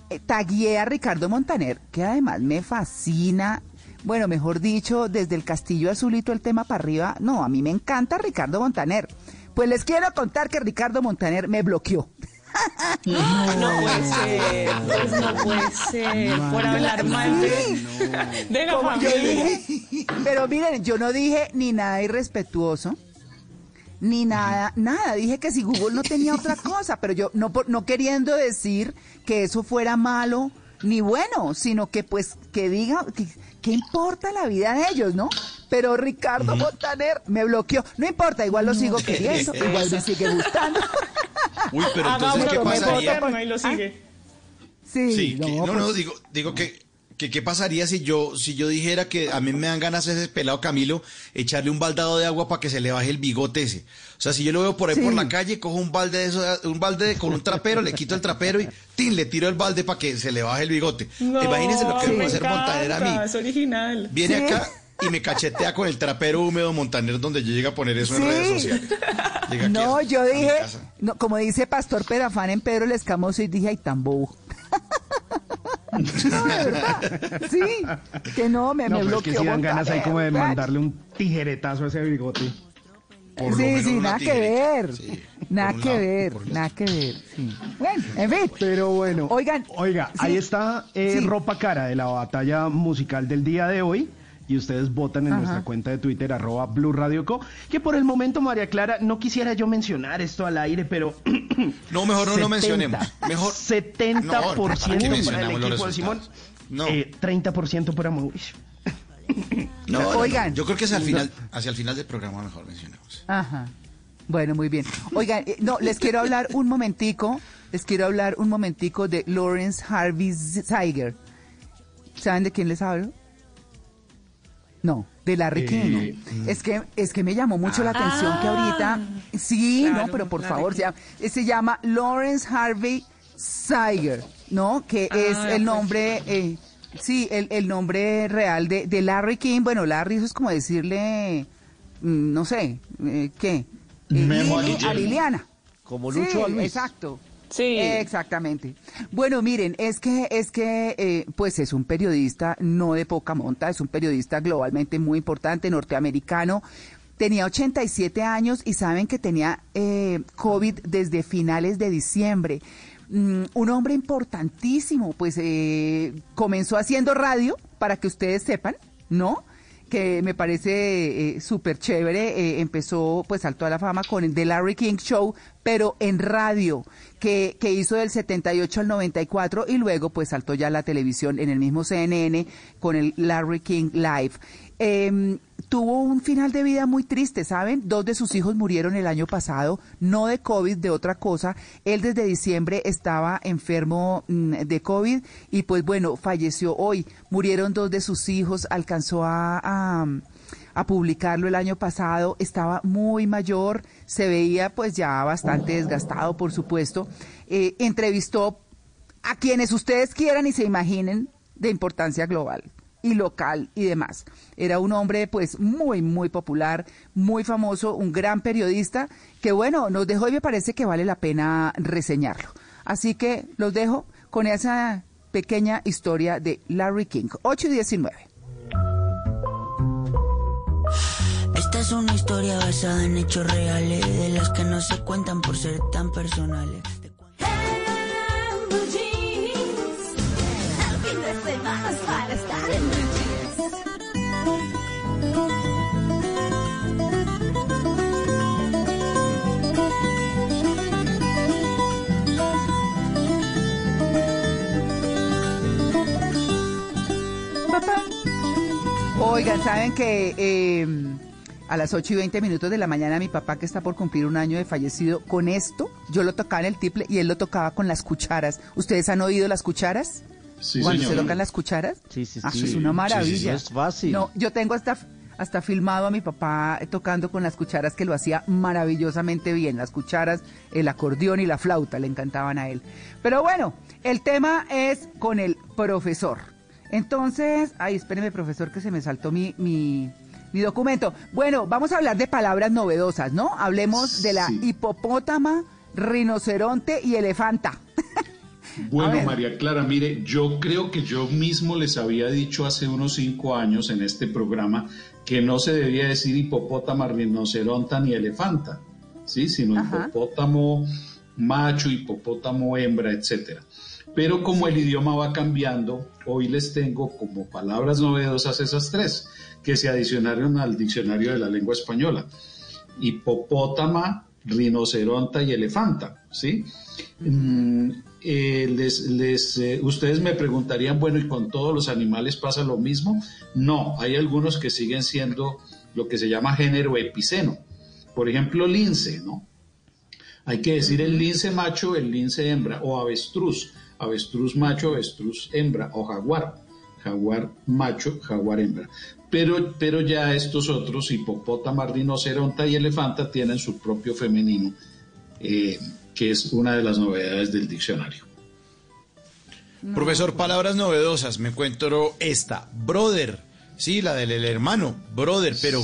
Speaker 3: eh, tagué a Ricardo Montaner, que además me fascina. Bueno, mejor dicho, desde el Castillo Azulito el tema para arriba. No, a mí me encanta Ricardo Montaner. Pues les quiero contar que Ricardo Montaner me bloqueó.
Speaker 9: No puede ser, pues no puede ser, por hablar mal de, de la
Speaker 3: Como yo
Speaker 9: familia.
Speaker 3: dije, pero miren, yo no dije ni nada irrespetuoso, ni nada, nada. Dije que si Google no tenía otra cosa, pero yo no, por- no queriendo decir que eso fuera malo ni bueno, sino que pues que diga, que, ¿qué importa la vida de ellos, no? Pero Ricardo Montaner me bloqueó. No importa, igual lo sigo queriendo, igual me sigue gustando.
Speaker 4: Uy, pero
Speaker 9: Haga
Speaker 4: entonces, ¿qué
Speaker 9: lo
Speaker 4: pasaría?
Speaker 9: Sigue.
Speaker 3: Sí,
Speaker 4: Sí, que- no,
Speaker 3: pues,
Speaker 4: no, digo, digo que, que qué pasaría si yo, si yo dijera que a mí me dan ganas ese pelado Camilo echarle un baldado de agua para que se le baje el bigote ese. O sea, si yo lo veo por ahí por la calle, cojo un balde de eso, un balde con un trapero, le quito el trapero y ¡tin! le tiro el balde para que se le baje el bigote.
Speaker 9: No,
Speaker 4: Imagínense lo que va a hacer Montaner a mí.
Speaker 9: Es original.
Speaker 4: Viene
Speaker 3: Sí.
Speaker 4: acá y me cachetea con el trapero húmedo Montaner donde yo llego a poner eso en redes sociales. Llega aquí
Speaker 3: No,
Speaker 4: a-
Speaker 3: yo dije, no, como dice Pastor Perafán en Pedro el Escamoso, y dije, ay, tan bobo. no, de verdad. Sí, que no, me,
Speaker 5: No,
Speaker 3: me
Speaker 5: pero es que
Speaker 3: bloqueó.
Speaker 5: si dan ganas ahí como de mandarle un tijeretazo a ese bigote.
Speaker 4: Por
Speaker 3: Sí, sí, nada que ver.
Speaker 4: Sí,
Speaker 3: Nada que
Speaker 4: lado,
Speaker 3: ver, nada que ver. Sí. Bueno, en fin.
Speaker 5: Pero bueno,
Speaker 3: Oigan,
Speaker 5: oiga,
Speaker 3: sí.
Speaker 5: ahí está eh,
Speaker 3: Sí.
Speaker 5: ropa cara de la batalla musical del día de hoy. Y ustedes votan en
Speaker 3: Ajá.
Speaker 5: nuestra cuenta de Twitter, arroba Blue Radio Co. Que por el momento, María Clara, no quisiera yo mencionar esto al aire, pero.
Speaker 4: No, mejor no lo
Speaker 5: 70,
Speaker 4: mencionemos. Mejor.
Speaker 5: 70%
Speaker 4: No, ¿para qué
Speaker 5: para el
Speaker 4: mencionamos
Speaker 5: equipo de Simón.
Speaker 4: No.
Speaker 5: eh, 30% para Mauricio.
Speaker 4: No, no, no.
Speaker 3: Oigan.
Speaker 4: Yo creo que hacia el final, hacia el final del programa mejor mencionemos.
Speaker 3: Ajá. Bueno, muy bien. Oigan, eh, no, les quiero hablar un momentico, les quiero hablar un momentico de Lawrence Harvey Zeiger. ¿Saben de quién les hablo? No, de Larry
Speaker 6: Eh,
Speaker 3: King.
Speaker 6: mm.
Speaker 3: Es que es que me llamó mucho la atención que ahorita sí,
Speaker 6: claro,
Speaker 3: no, pero por
Speaker 6: Larry
Speaker 3: favor, se llama, se llama Lawrence Harvey Siger, ¿no? Que
Speaker 6: Ah,
Speaker 3: es el nombre eh, sí, el, el nombre real de, de Larry King. Bueno, Larry eso es como decirle mm, no sé, eh, ¿qué? Eh,
Speaker 6: Memo a
Speaker 3: Lili
Speaker 6: Guillermo.
Speaker 3: a Liliana.
Speaker 6: Como Lucho a Luis.
Speaker 3: Exacto.
Speaker 9: Sí.
Speaker 3: Exactamente. Bueno, miren, es que, es que, eh, pues es un periodista no de poca monta, es un periodista globalmente muy importante, norteamericano. Tenía 87 años y saben que tenía eh, COVID desde finales de diciembre. Mm, un hombre importantísimo, pues eh, comenzó haciendo radio, para que ustedes sepan, ¿no? Que me parece eh, súper chévere. eh, empezó, pues, saltó a la fama con el The Larry King Show, pero en radio, que, que hizo del 78 al 94 y luego, pues, saltó ya a la televisión en el mismo CNN con el Larry King Live. Em, tuvo un final de vida muy triste, ¿saben? Dos de sus hijos murieron el año pasado, no de COVID, de otra cosa. Él desde diciembre estaba enfermo mm, de COVID y pues bueno, falleció hoy. Murieron dos de sus hijos, alcanzó a, publicarlo el año pasado, estaba muy mayor, se veía pues ya bastante desgastado, por supuesto. Eh, entrevistó a quienes ustedes quieran y se imaginen de importancia global y local y demás. Era un hombre pues muy, muy popular, muy famoso, un gran periodista que bueno, nos dejó y me parece que vale la pena reseñarlo. Así que los dejo con esa pequeña historia de Larry King, 8 y 19.
Speaker 10: Esta es una historia basada en hechos reales, de las que no se cuentan por ser tan personales.
Speaker 3: Oigan, ¿saben que eh, a las 8 y 20 minutos de la mañana mi papá, que está por cumplir un año de fallecido, con esto, yo lo tocaba en el tiple y él lo tocaba con las cucharas. ¿Ustedes han oído las cucharas?
Speaker 6: Sí,
Speaker 3: Cuando se tocan las cucharas.
Speaker 6: Sí, sí,
Speaker 3: Ah,
Speaker 6: sí.
Speaker 3: Es una maravilla.
Speaker 6: sí, sí, es fácil.
Speaker 3: No, yo tengo hasta, hasta filmado a mi papá tocando con las cucharas que lo hacía maravillosamente bien. Las cucharas, el acordeón y la flauta le encantaban a él. Pero bueno, el tema es con el profesor. Entonces, ay, espéreme, profesor, que se me saltó mi, mi, mi documento. Bueno, vamos a hablar de palabras novedosas, ¿no? Hablemos de la hipopótama, rinoceronte y elefanta.
Speaker 8: Bueno. María Clara, mire, yo creo que yo mismo les había dicho hace unos cinco años en este programa que no se debía decir hipopótama, rinoceronta ni elefanta, ¿sí? Sino
Speaker 41: Ajá.
Speaker 8: hipopótamo macho, hipopótamo hembra, etcétera. Pero como el idioma va cambiando, hoy les tengo como palabras novedosas esas tres que se adicionaron al diccionario de la lengua española. Hipopótama, rinoceronta y elefanta, ¿sí? Mm, eh, les, les, eh, ustedes me preguntarían, bueno, ¿y con todos los animales pasa lo mismo? No, hay algunos que siguen siendo lo que se llama género epiceno. Por ejemplo, lince, ¿no? Hay que decir el lince macho, el lince hembra, o avestruz, avestruz macho, avestruz hembra, o jaguar, jaguar macho, jaguar hembra. Pero, pero ya estos otros, hipopótama, rinoceronta y elefanta, tienen su propio femenino, eh, que es una de las novedades del diccionario.
Speaker 4: Profesor, palabras novedosas. Me encuentro esta. Brother. Sí, la del el hermano. Brother, pero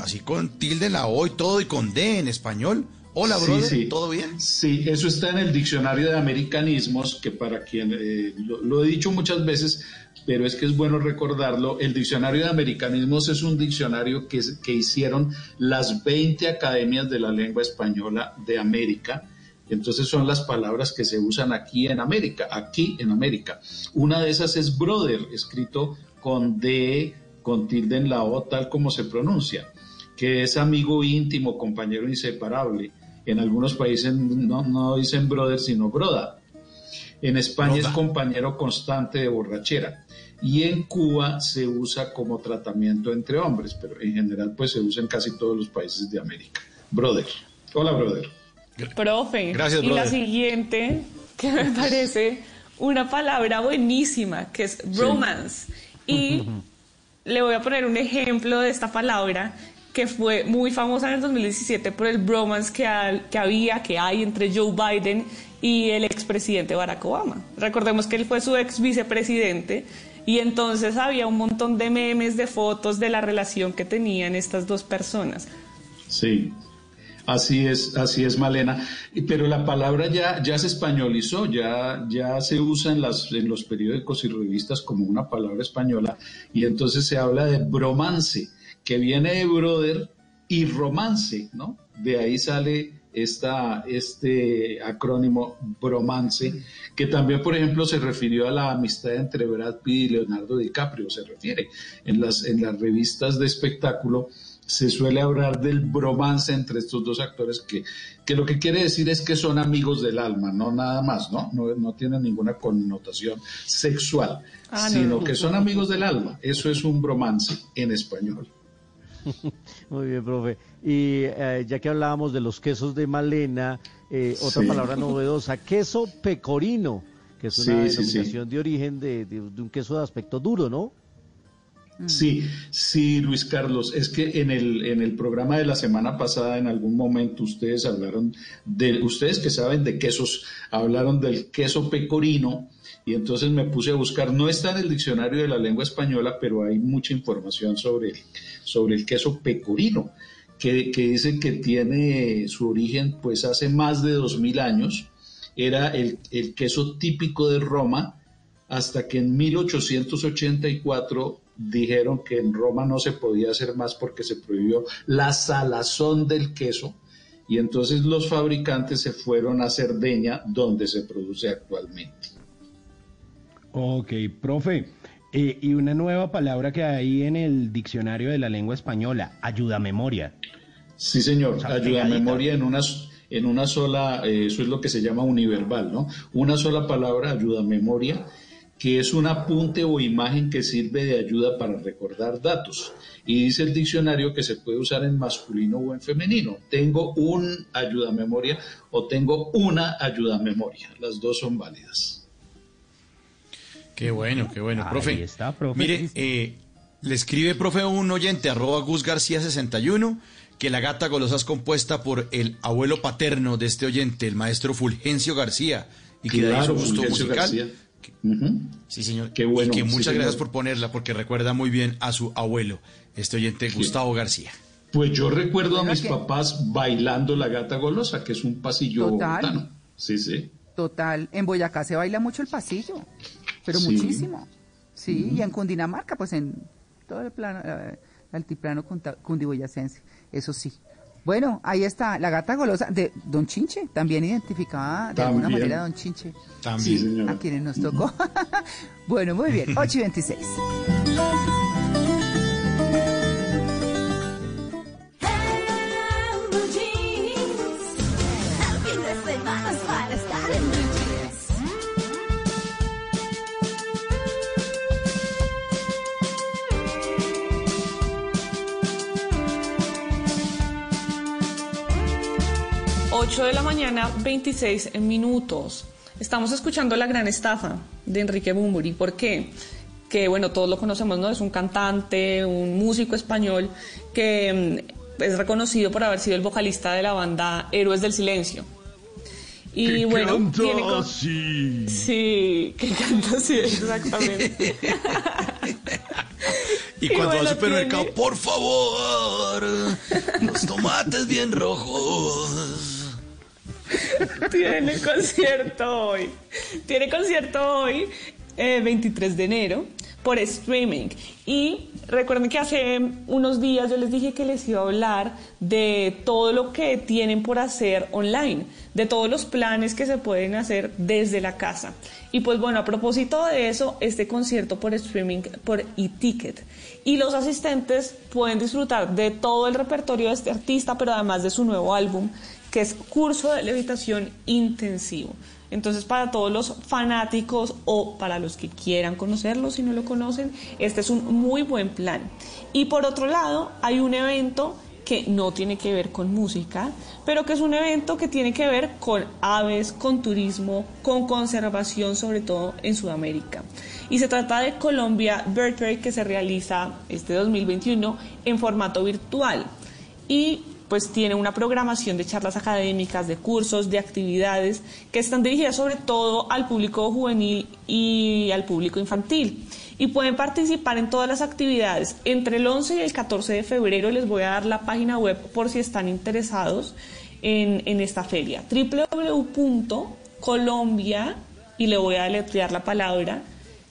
Speaker 4: así con tilde en la O y todo y con D en español. Hola, brother.
Speaker 8: sí.
Speaker 4: ¿Todo bien?
Speaker 8: Sí, eso está en el diccionario de americanismos, que para quien eh, lo, lo he dicho muchas veces, pero es que es bueno recordarlo, el diccionario de americanismos es un diccionario que, que hicieron las 20 academias de la lengua española de América. Entonces son las palabras que se usan aquí en América, aquí en América. Una de esas es brother, escrito con D, con tilde en la O, tal como se pronuncia, que es amigo íntimo, compañero inseparable. En algunos países no, no dicen brother, sino broda. En España es compañero constante de borrachera. Y en Cuba se usa como tratamiento entre hombres, pero en general pues se usa en casi todos los países de América. Brother. Hola, brother.
Speaker 9: Profe.
Speaker 8: Gracias,
Speaker 9: y la
Speaker 8: brother.
Speaker 9: siguiente, que me parece una palabra buenísima, que es romance. Y le voy a poner un ejemplo de esta palabra que fue muy famosa en el 2017 por el bromance que, había, que hay entre Joe Biden y el expresidente Barack Obama. Recordemos que él fue su ex vicepresidente y entonces había un montón de memes, de fotos de la relación que tenían estas dos personas.
Speaker 8: Sí, así es, así es, Malena. Pero la palabra ya, ya se españolizó, ya, ya se usa en, las, en los periódicos y revistas como una palabra española y entonces se habla de bromance, que viene de brother y romance, ¿no? De ahí sale esta, este acrónimo bromance, que también, por ejemplo, se refirió a la amistad entre Brad Pitt y Leonardo DiCaprio, se refiere. En las, en las revistas de espectáculo se suele hablar del bromance entre estos dos actores, que, que lo que quiere decir es que son amigos del alma, no nada más, ¿no? No, no tienen ninguna connotación sexual,
Speaker 6: Ah, no,
Speaker 8: sino
Speaker 6: no.
Speaker 8: que son amigos del alma. Eso es un bromance en español.
Speaker 6: Muy bien, profe. Y eh, ya que hablábamos de los quesos de Malena, eh, otra
Speaker 8: Sí.
Speaker 6: palabra novedosa, queso pecorino, que es una
Speaker 8: Sí, sí, sí.
Speaker 6: denominación de origen de, de- de un queso de aspecto duro, ¿no?
Speaker 8: Sí, sí, Luis Carlos, es que en el, en el programa de la semana pasada, en algún momento, ustedes hablaron de, ustedes que saben de quesos, hablaron del queso pecorino, y entonces me puse a buscar, no está en el diccionario de la lengua española, pero hay mucha información sobre el, sobre el queso pecorino, que, que dice que tiene su origen pues hace más de dos mil años, era el, el queso típico de Roma, hasta que en 1884 dijeron que en Roma no se podía hacer más porque se prohibió la salazón del queso y entonces los fabricantes se fueron a Cerdeña donde se produce actualmente.
Speaker 5: Ok, profe. Eh, y una nueva palabra que hay en el diccionario de la lengua española, ayuda memoria.
Speaker 8: Sí, señor,
Speaker 5: O sea,
Speaker 8: ayuda memoria en una, en una sola, eh, eso es lo que se llama univerbal, ¿no? Una sola palabra, ayuda memoria, que es un apunte o imagen que sirve de ayuda para recordar datos. Y dice el diccionario que se puede usar en masculino o en femenino. Tengo un ayuda memoria o tengo una ayuda memoria. Las dos son válidas.
Speaker 4: Qué bueno, qué bueno,
Speaker 5: Ahí
Speaker 4: profe.
Speaker 5: está, profe.
Speaker 4: Mire, eh, le escribe, profe, un oyente, arroba Gus García 61, que la gata golosa es compuesta por el abuelo paterno de este oyente, el maestro Fulgencio García, y que de ahí su
Speaker 8: Claro,
Speaker 4: gusto
Speaker 8: Fulgencio
Speaker 4: musical.
Speaker 8: García.
Speaker 4: Sí, señor.
Speaker 8: Qué bueno,
Speaker 4: Y que
Speaker 8: sí,
Speaker 4: muchas
Speaker 8: señor.
Speaker 4: gracias por ponerla, porque recuerda muy bien a su abuelo, este oyente, Gustavo García.
Speaker 8: Pues yo recuerdo a mis
Speaker 3: que-
Speaker 8: papás bailando la gata golosa, que es un pasillo
Speaker 3: Total.
Speaker 8: bogotano. Sí, sí.
Speaker 3: Total, en Boyacá se baila mucho el pasillo, pero
Speaker 8: Sí.
Speaker 3: muchísimo. Sí, y en Cundinamarca, pues en todo el plano, eh, altiplano cundiboyacense, eso sí. Bueno, ahí está, la gata golosa de Don Chinche, también identificada de alguna
Speaker 8: También.
Speaker 3: manera Don Chinche.
Speaker 8: Sí, señora.
Speaker 3: A quienes nos tocó. bueno, muy bien, 8 y 26.
Speaker 9: Ocho de la mañana, 26 minutos. Estamos escuchando La Gran Estafa de Enrique Bumburi. ¿Por qué? Que, bueno, todos lo conocemos, ¿no? Es un cantante, un músico español que mm, es reconocido por haber sido el vocalista de la banda Héroes del Silencio. Y
Speaker 5: Que
Speaker 9: bueno,
Speaker 5: canta
Speaker 9: tiene co-
Speaker 5: así.
Speaker 9: Sí, que canta así, exactamente.
Speaker 4: Y
Speaker 9: Y
Speaker 4: cuando va
Speaker 9: bueno,
Speaker 4: al supermercado,
Speaker 9: tiene-
Speaker 4: por favor, los tomates bien rojos.
Speaker 9: Tiene concierto hoy. Tiene concierto hoy, eh, 23 de enero, por streaming. Y recuerden que hace unos días yo les dije que les iba a hablar de todo lo que tienen por hacer online, de todos los planes que se pueden hacer desde la casa. Y pues bueno, a propósito de eso, este concierto por streaming por eTicket. Y los asistentes pueden disfrutar de todo el repertorio de este artista, pero además de su nuevo álbum, que es curso de levitación intensivo. Entonces, para todos los fanáticos o para los que quieran conocerlo, si no lo conocen, este es un muy buen plan. Y por otro lado, hay un evento que no tiene que ver con música, pero que es un evento que tiene que ver con aves, con turismo, con conservación, sobre todo en Sudamérica. Y se trata de Colombia Bird Fair que se realiza este 2021 en formato virtual. Y pues tiene una programación de charlas académicas, de cursos, de actividades que están dirigidas sobre todo al público juvenil y al público infantil. Y pueden participar en todas las actividades. Entre el 11 y el 14 de febrero les voy a dar la página web por si están interesados en, en esta feria. www.colombia, y le voy a deletrear la palabra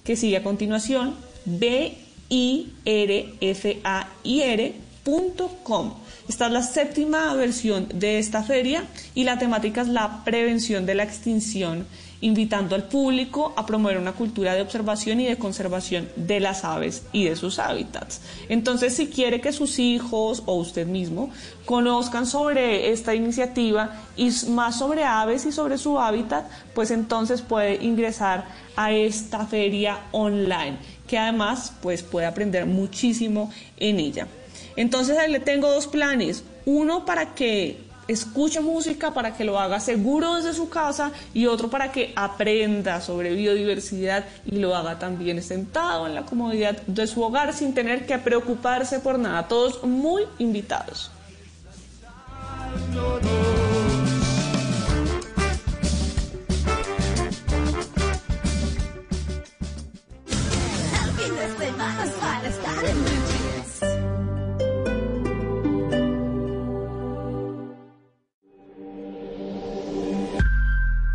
Speaker 9: que sigue a continuación, B-I-R-F-A-I-R.com. Esta es la séptima versión de esta feria y la temática es la prevención de la extinción, invitando al público a promover una cultura de observación y de conservación de las aves y de sus hábitats. Entonces, si quiere que sus hijos o usted mismo conozcan sobre esta iniciativa y más sobre aves y sobre su hábitat, pues entonces puede ingresar a esta feria online, que además pues puede aprender muchísimo en ella. Entonces ahí le tengo dos planes. Uno para que escuche música, para que lo haga seguro desde su casa y otro para que aprenda sobre biodiversidad y lo haga también sentado en la comodidad de su hogar sin tener que preocuparse por nada. Todos muy invitados.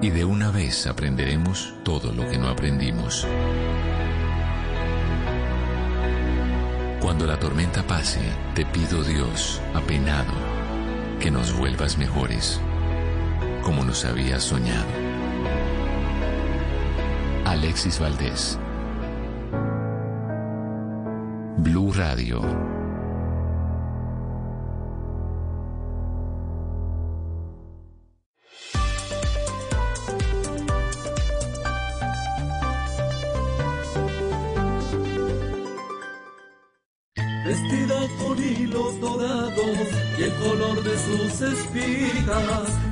Speaker 7: y de una vez aprenderemos todo lo que no aprendimos. Cuando la tormenta pase, te pido Dios, apenado, que nos vuelvas mejores, como nos habías soñado. Alexis Valdés. Blue Radio.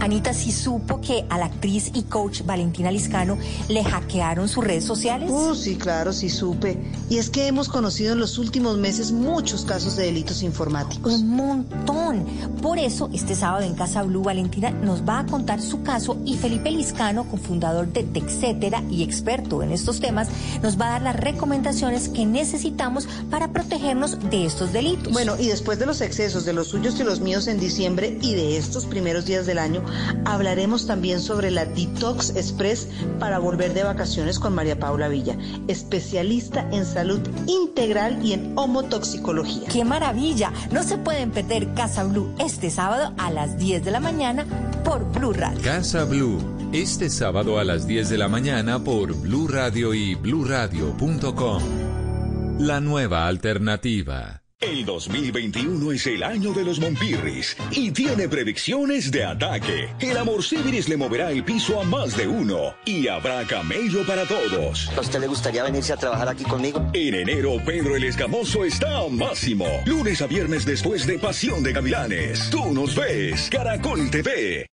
Speaker 12: Anita, ¿sí supo que a la actriz y coach Valentina Liscano le hackearon sus redes sociales?
Speaker 13: Oh, sí, claro, sí supe. Y es que hemos conocido en los últimos meses muchos casos de delitos informáticos.
Speaker 12: Un montón. Por eso, este sábado en Casa Blue, Valentina nos va a contar su caso y Felipe Liscano, cofundador de Texetera y experto en estos temas, nos va a dar las recomendaciones que necesitamos para protegernos de estos delitos.
Speaker 13: Bueno, y después de los excesos de los suyos y los míos en diciembre y de estos primeros días del año, hablaremos también sobre la Detox Express para volver de vacaciones con María Paula Villa, especialista en salud integral y en homotoxicología.
Speaker 12: ¡Qué maravilla! No se pueden perder Casa Blue este sábado a las 10 de la mañana por Blue Radio.
Speaker 7: Casa Blue, este sábado a las 10 de la mañana por Blue Radio y bluradio.com. La nueva alternativa.
Speaker 37: El 2021 es el año de los Monpirris y tiene predicciones de ataque. El amor Civiris le moverá el piso a más de uno y habrá camello para todos.
Speaker 36: ¿A usted le gustaría venirse a trabajar aquí conmigo?
Speaker 37: En enero, Pedro el Escamoso está a máximo. Lunes a viernes después de Pasión de Gavilanes. Tú nos ves, Caracol TV.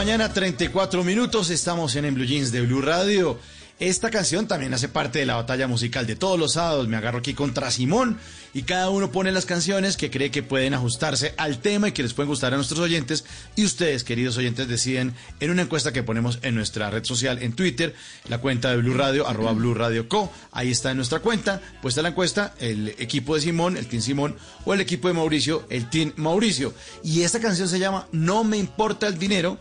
Speaker 4: Mañana, 34 minutos. Estamos en, en Blue Jeans de Blue Radio. Esta canción también hace parte de la batalla musical de todos los sábados. Me agarro aquí contra Simón y cada uno pone las canciones que cree que pueden ajustarse al tema y que les pueden gustar a nuestros oyentes. Y ustedes, queridos oyentes, deciden en una encuesta que ponemos en nuestra red social, en Twitter, la cuenta de Blue Radio, arroba Blue Radio Co. Ahí está en nuestra cuenta, puesta la encuesta, el equipo de Simón, el Team Simón, o el equipo de Mauricio, el Team Mauricio. Y esta canción se llama No me importa el dinero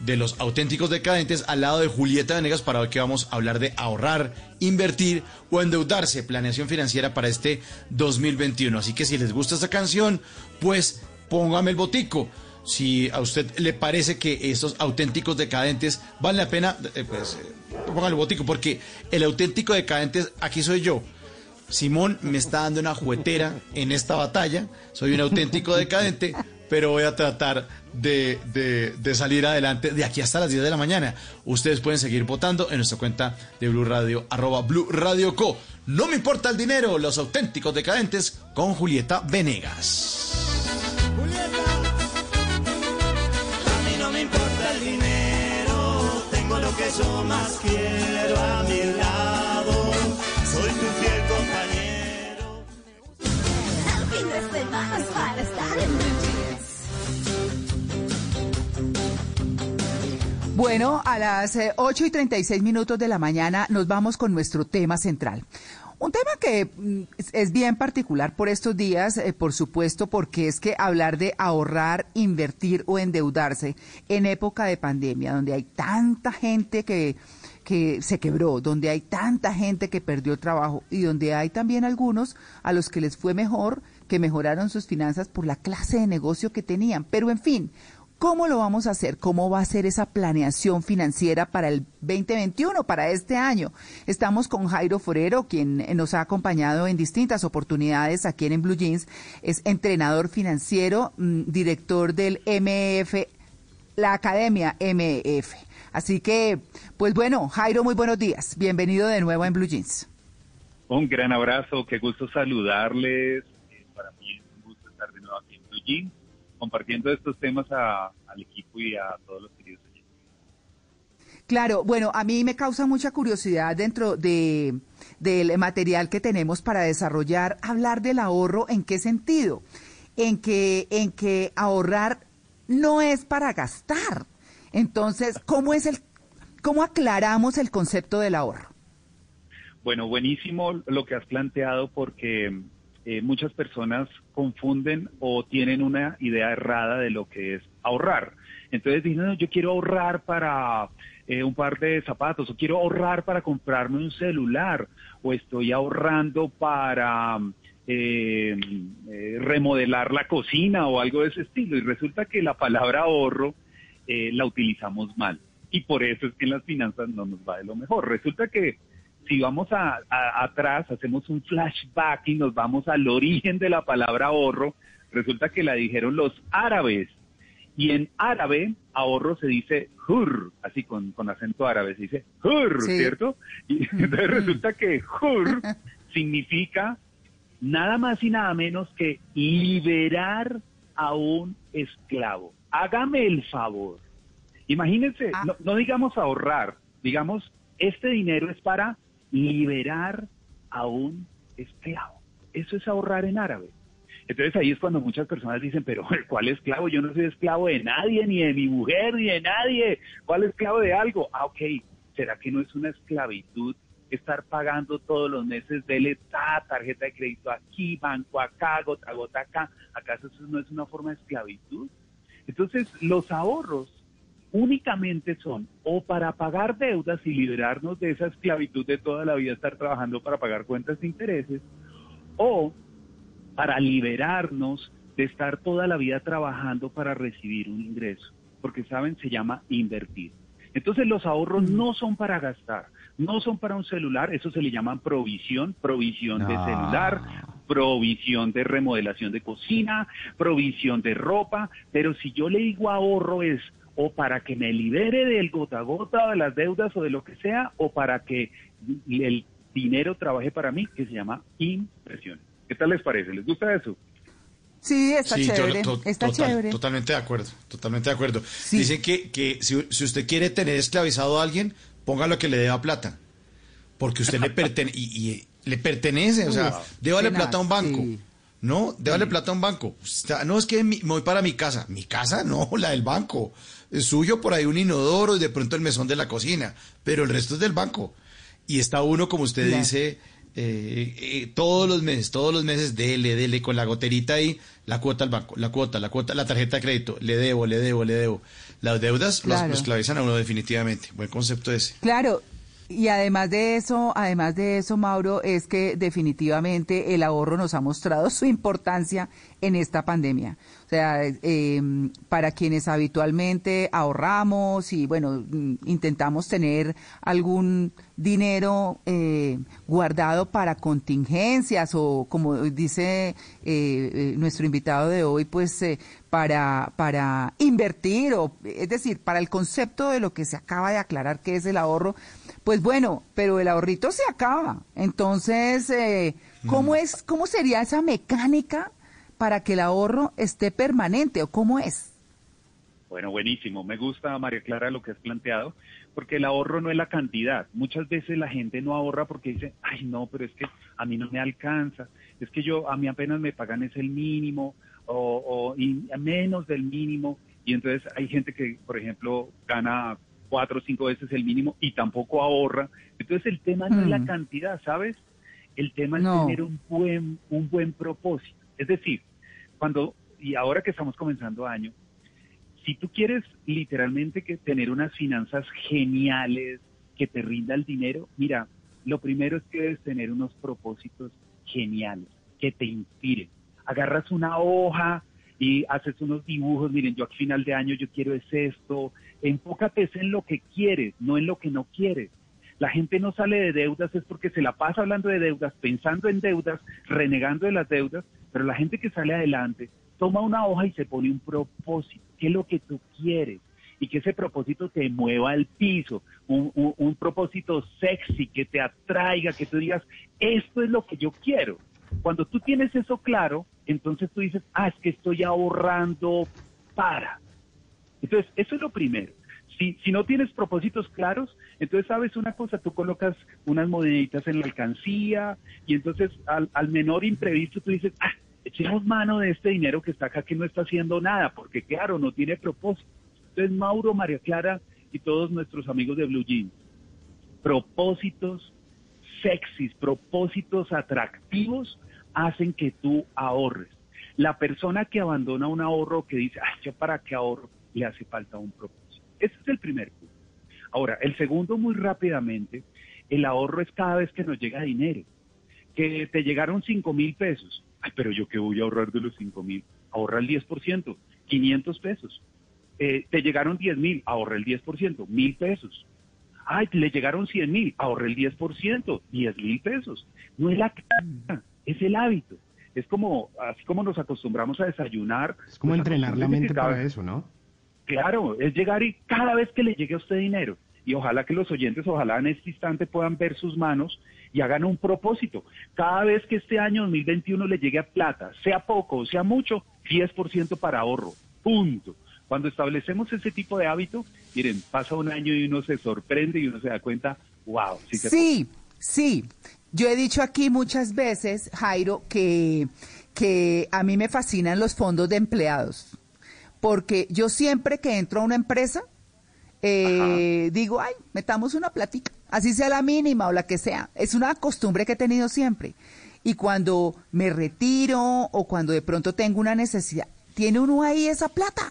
Speaker 4: de los auténticos decadentes al lado de Julieta Venegas para hoy que vamos a hablar de ahorrar, invertir o endeudarse, planeación financiera para este 2021. Así que si les gusta esta canción, pues póngame el botico. Si a usted le parece que estos auténticos decadentes vale la pena, eh, pues eh, póngale el botico, porque el auténtico decadente aquí soy yo. Simón me está dando una juguetera en esta batalla. Soy un auténtico decadente, pero voy a tratar de, de- de salir adelante de aquí hasta las 10 de la mañana. Ustedes pueden seguir votando en nuestra cuenta de Blue Radio, arroba Blue Radio Co. No me importa el dinero, los auténticos decadentes con Julieta Venegas.
Speaker 42: A mí no me importa el dinero, tengo lo que yo más quiero a mi lado. Soy tu fiel compañero.
Speaker 3: Bueno, a las eh, 8 y 36 minutos de la mañana nos vamos con nuestro tema central. Un tema que mm, es- es bien particular por estos días, eh, por supuesto, porque es que hablar de ahorrar, invertir o endeudarse en época de pandemia, donde hay tanta gente que, que se quebró, donde hay tanta gente que perdió el trabajo y donde hay también algunos a los que les fue mejor, que mejoraron sus finanzas por la clase de negocio que tenían. Pero en fin, ¿Cómo lo vamos a hacer? ¿Cómo va a ser esa planeación financiera para el 2021, para este año? Estamos con Jairo Forero, quien eh, nos ha acompañado en distintas oportunidades aquí en Blue Jeans. Es entrenador financiero, mm, director del MEF, la Academia MEF. Así que, pues bueno, Jairo, muy buenos días. Bienvenido de nuevo en Blue Jeans.
Speaker 43: Un gran abrazo, qué gusto saludarles. Eh, para mí es un gusto estar de nuevo aquí en Blue Jeans, compartiendo estos temas a- al equipo y a todos los queridos oyentes.
Speaker 3: Claro, bueno, a mí me causa mucha curiosidad dentro de, del material que tenemos para desarrollar, hablar del ahorro, ¿en qué sentido? En que, en que ahorrar no es para gastar. Entonces, ¿cómo es el, cómo aclaramos el concepto del ahorro?
Speaker 43: Bueno, buenísimo lo que has planteado porque eh, muchas personas confunden o tienen una idea errada de lo que es ahorrar. Entonces dicen, yo quiero ahorrar para eh, un par de zapatos o quiero ahorrar para comprarme un celular o estoy ahorrando para eh, eh, remodelar la cocina o algo de ese estilo. Y resulta que la palabra ahorro eh, la utilizamos mal. Y por eso es que en las finanzas no nos va de lo mejor. Resulta que si vamos a, a- atrás, hacemos un flashback y nos vamos al origen de la palabra ahorro, resulta que la dijeron los árabes. Y en árabe, ahorro se dice hur, así con, con acento árabe, se dice hur,
Speaker 44: Sí.
Speaker 43: ¿cierto? Y entonces resulta que hur significa nada más y nada menos que liberar a un esclavo. Hágame el favor. Imagínense, no, no digamos ahorrar, digamos, este dinero es para liberar a un esclavo. Eso es ahorrar en árabe. Entonces ahí es cuando muchas personas dicen, pero ¿cuál esclavo? Yo no soy esclavo de nadie, ni de mi mujer, ni de nadie. ¿Cuál esclavo de algo? Ah, ok. ¿Será que no es una esclavitud estar pagando todos los meses de ta, tarjeta de crédito aquí, banco acá, gota a gota acá? ¿Acaso eso no es una forma de esclavitud? Entonces los ahorros únicamente son o para pagar deudas y liberarnos de esa esclavitud de toda la vida estar trabajando para pagar cuentas de intereses, o para liberarnos de estar toda la vida trabajando para recibir un ingreso, porque saben, se llama invertir. Entonces los ahorros no son para gastar, no son para un celular, eso se le llama provisión, provisión de
Speaker 5: Ah.
Speaker 43: celular, provisión de remodelación de cocina, provisión de ropa, pero si yo le digo ahorro es o para que me libere del gota a gota de las deudas o de lo que sea, o para que el dinero trabaje para mí, que se llama inversión. ¿Qué tal les parece? ¿Les gusta eso?
Speaker 3: Sí, está
Speaker 4: Sí, yo
Speaker 3: chévere.
Speaker 4: to-
Speaker 3: está
Speaker 4: total-
Speaker 3: chévere.
Speaker 4: Totalmente de acuerdo, totalmente de acuerdo. Dicen que, que si, si usted quiere tener esclavizado a alguien, póngalo que le deba plata. Porque usted le, pertene y, y le pertenece, o sea, débale plata a un banco.
Speaker 3: sí.
Speaker 4: No, débale plata a un banco. Está- no es que mi- me voy para mi casa. Mi casa no, la del banco. Es suyo por ahí un inodoro y de pronto el mesón de la cocina, pero el resto es del banco. Y está uno, como usted
Speaker 3: Claro.
Speaker 4: dice, eh, eh, todos los meses, todos los meses, dele, dele, con la goterita ahí, la cuota al banco, la cuota, la cuota, la tarjeta de crédito, le debo, le debo, le debo. Las deudas los-
Speaker 3: Claro.
Speaker 4: los esclavizan a uno definitivamente. Buen concepto ese.
Speaker 3: Claro, y además de eso, además de eso, Mauro, es que definitivamente el ahorro nos ha mostrado su importancia en esta pandemia. O sea, eh, para quienes habitualmente ahorramos y, bueno, mm, intentamos tener algún dinero eh, guardado para contingencias o, como dice eh, eh, nuestro invitado de hoy, pues eh, para, para invertir o, es decir, para el concepto de lo que se acaba de aclarar que es el ahorro, pues bueno, pero el ahorrito se acaba. Entonces, eh, ¿cómo es, cómo sería esa mecánica para que el ahorro esté permanente o cómo es?
Speaker 43: Bueno, buenísimo. Me gusta, María Clara, lo que has planteado, porque el ahorro no es la cantidad. Muchas veces la gente no ahorra porque dice, ay, no, pero es que a mí no me alcanza. Es que yo, a mí apenas me pagan es el mínimo o, o y menos del mínimo. Y entonces hay gente que, por ejemplo, gana cuatro o cinco veces el mínimo y tampoco ahorra. Entonces el tema no es la
Speaker 3: Mm.
Speaker 43: cantidad, ¿sabes? El tema es tener un buen, un buen propósito. Es decir, cuando, y ahora que estamos comenzando año, si tú quieres literalmente que tener unas finanzas geniales, que te rinda el dinero, mira, lo primero es que debes tener unos propósitos geniales, que te inspiren. Agarras una hoja y haces unos dibujos, miren, yo a final de año yo quiero es esto, enfócate en lo que quieres, no en lo que no quieres. La gente no sale de deudas es porque se la pasa hablando de deudas, pensando en deudas, renegando de las deudas, pero la gente que sale adelante toma una hoja y se pone un propósito, qué es lo que tú quieres y que ese propósito te mueva al piso, un, un- un propósito sexy que te atraiga, que tú digas, esto es lo que yo quiero. Cuando tú tienes eso claro, entonces tú dices, ah, es que estoy ahorrando para. Entonces, eso es lo primero. Si, si no tienes propósitos claros, entonces sabes una cosa, tú colocas unas moneditas en la alcancía y entonces al, al menor imprevisto tú dices, ah, echemos mano de este dinero que está acá que no está haciendo nada, porque claro, no tiene propósito. Entonces, Mauro, María Clara y todos nuestros amigos de Blue Jeans, propósitos sexys, propósitos atractivos hacen que tú ahorres. La persona que abandona un ahorro, que dice, ay, yo para qué ahorro, le hace falta un propósito. Ese es el primer punto. Ahora, el segundo, muy rápidamente, el ahorro es cada vez que nos llega dinero. Que te llegaron 5 mil pesos. Ay, pero yo qué voy a ahorrar de los 5 mil. Ahorra el 10%, 500 pesos. Eh, te llegaron 10 mil, ahorra el 10%, mil pesos. Ay, le llegaron 100 mil, ahorra el 10%, 10 mil pesos. No es la es el hábito. Es como, así como nos acostumbramos a desayunar.
Speaker 5: Es como
Speaker 43: pues
Speaker 5: entrenar la mente para eso, ¿no?
Speaker 43: Claro, es llegar y cada vez que le llegue a usted dinero, y ojalá que los oyentes, ojalá en este instante puedan ver sus manos y hagan un propósito. Cada vez que este año 2021 le llegue a plata, sea poco o sea mucho, 10% para ahorro. Punto. Cuando establecemos ese tipo de hábito, miren, pasa un año y uno se sorprende y uno se da cuenta, wow, sí se
Speaker 3: Sí, sí. Yo he dicho aquí muchas veces, Jairo, que, que a mí me fascinan los fondos de empleados. Porque yo siempre que entro a una empresa, eh, digo, ay, metamos una platica, así sea la mínima o la que sea. Es una costumbre que he tenido siempre. Y cuando me retiro o cuando de pronto tengo una necesidad, tiene uno ahí esa plata.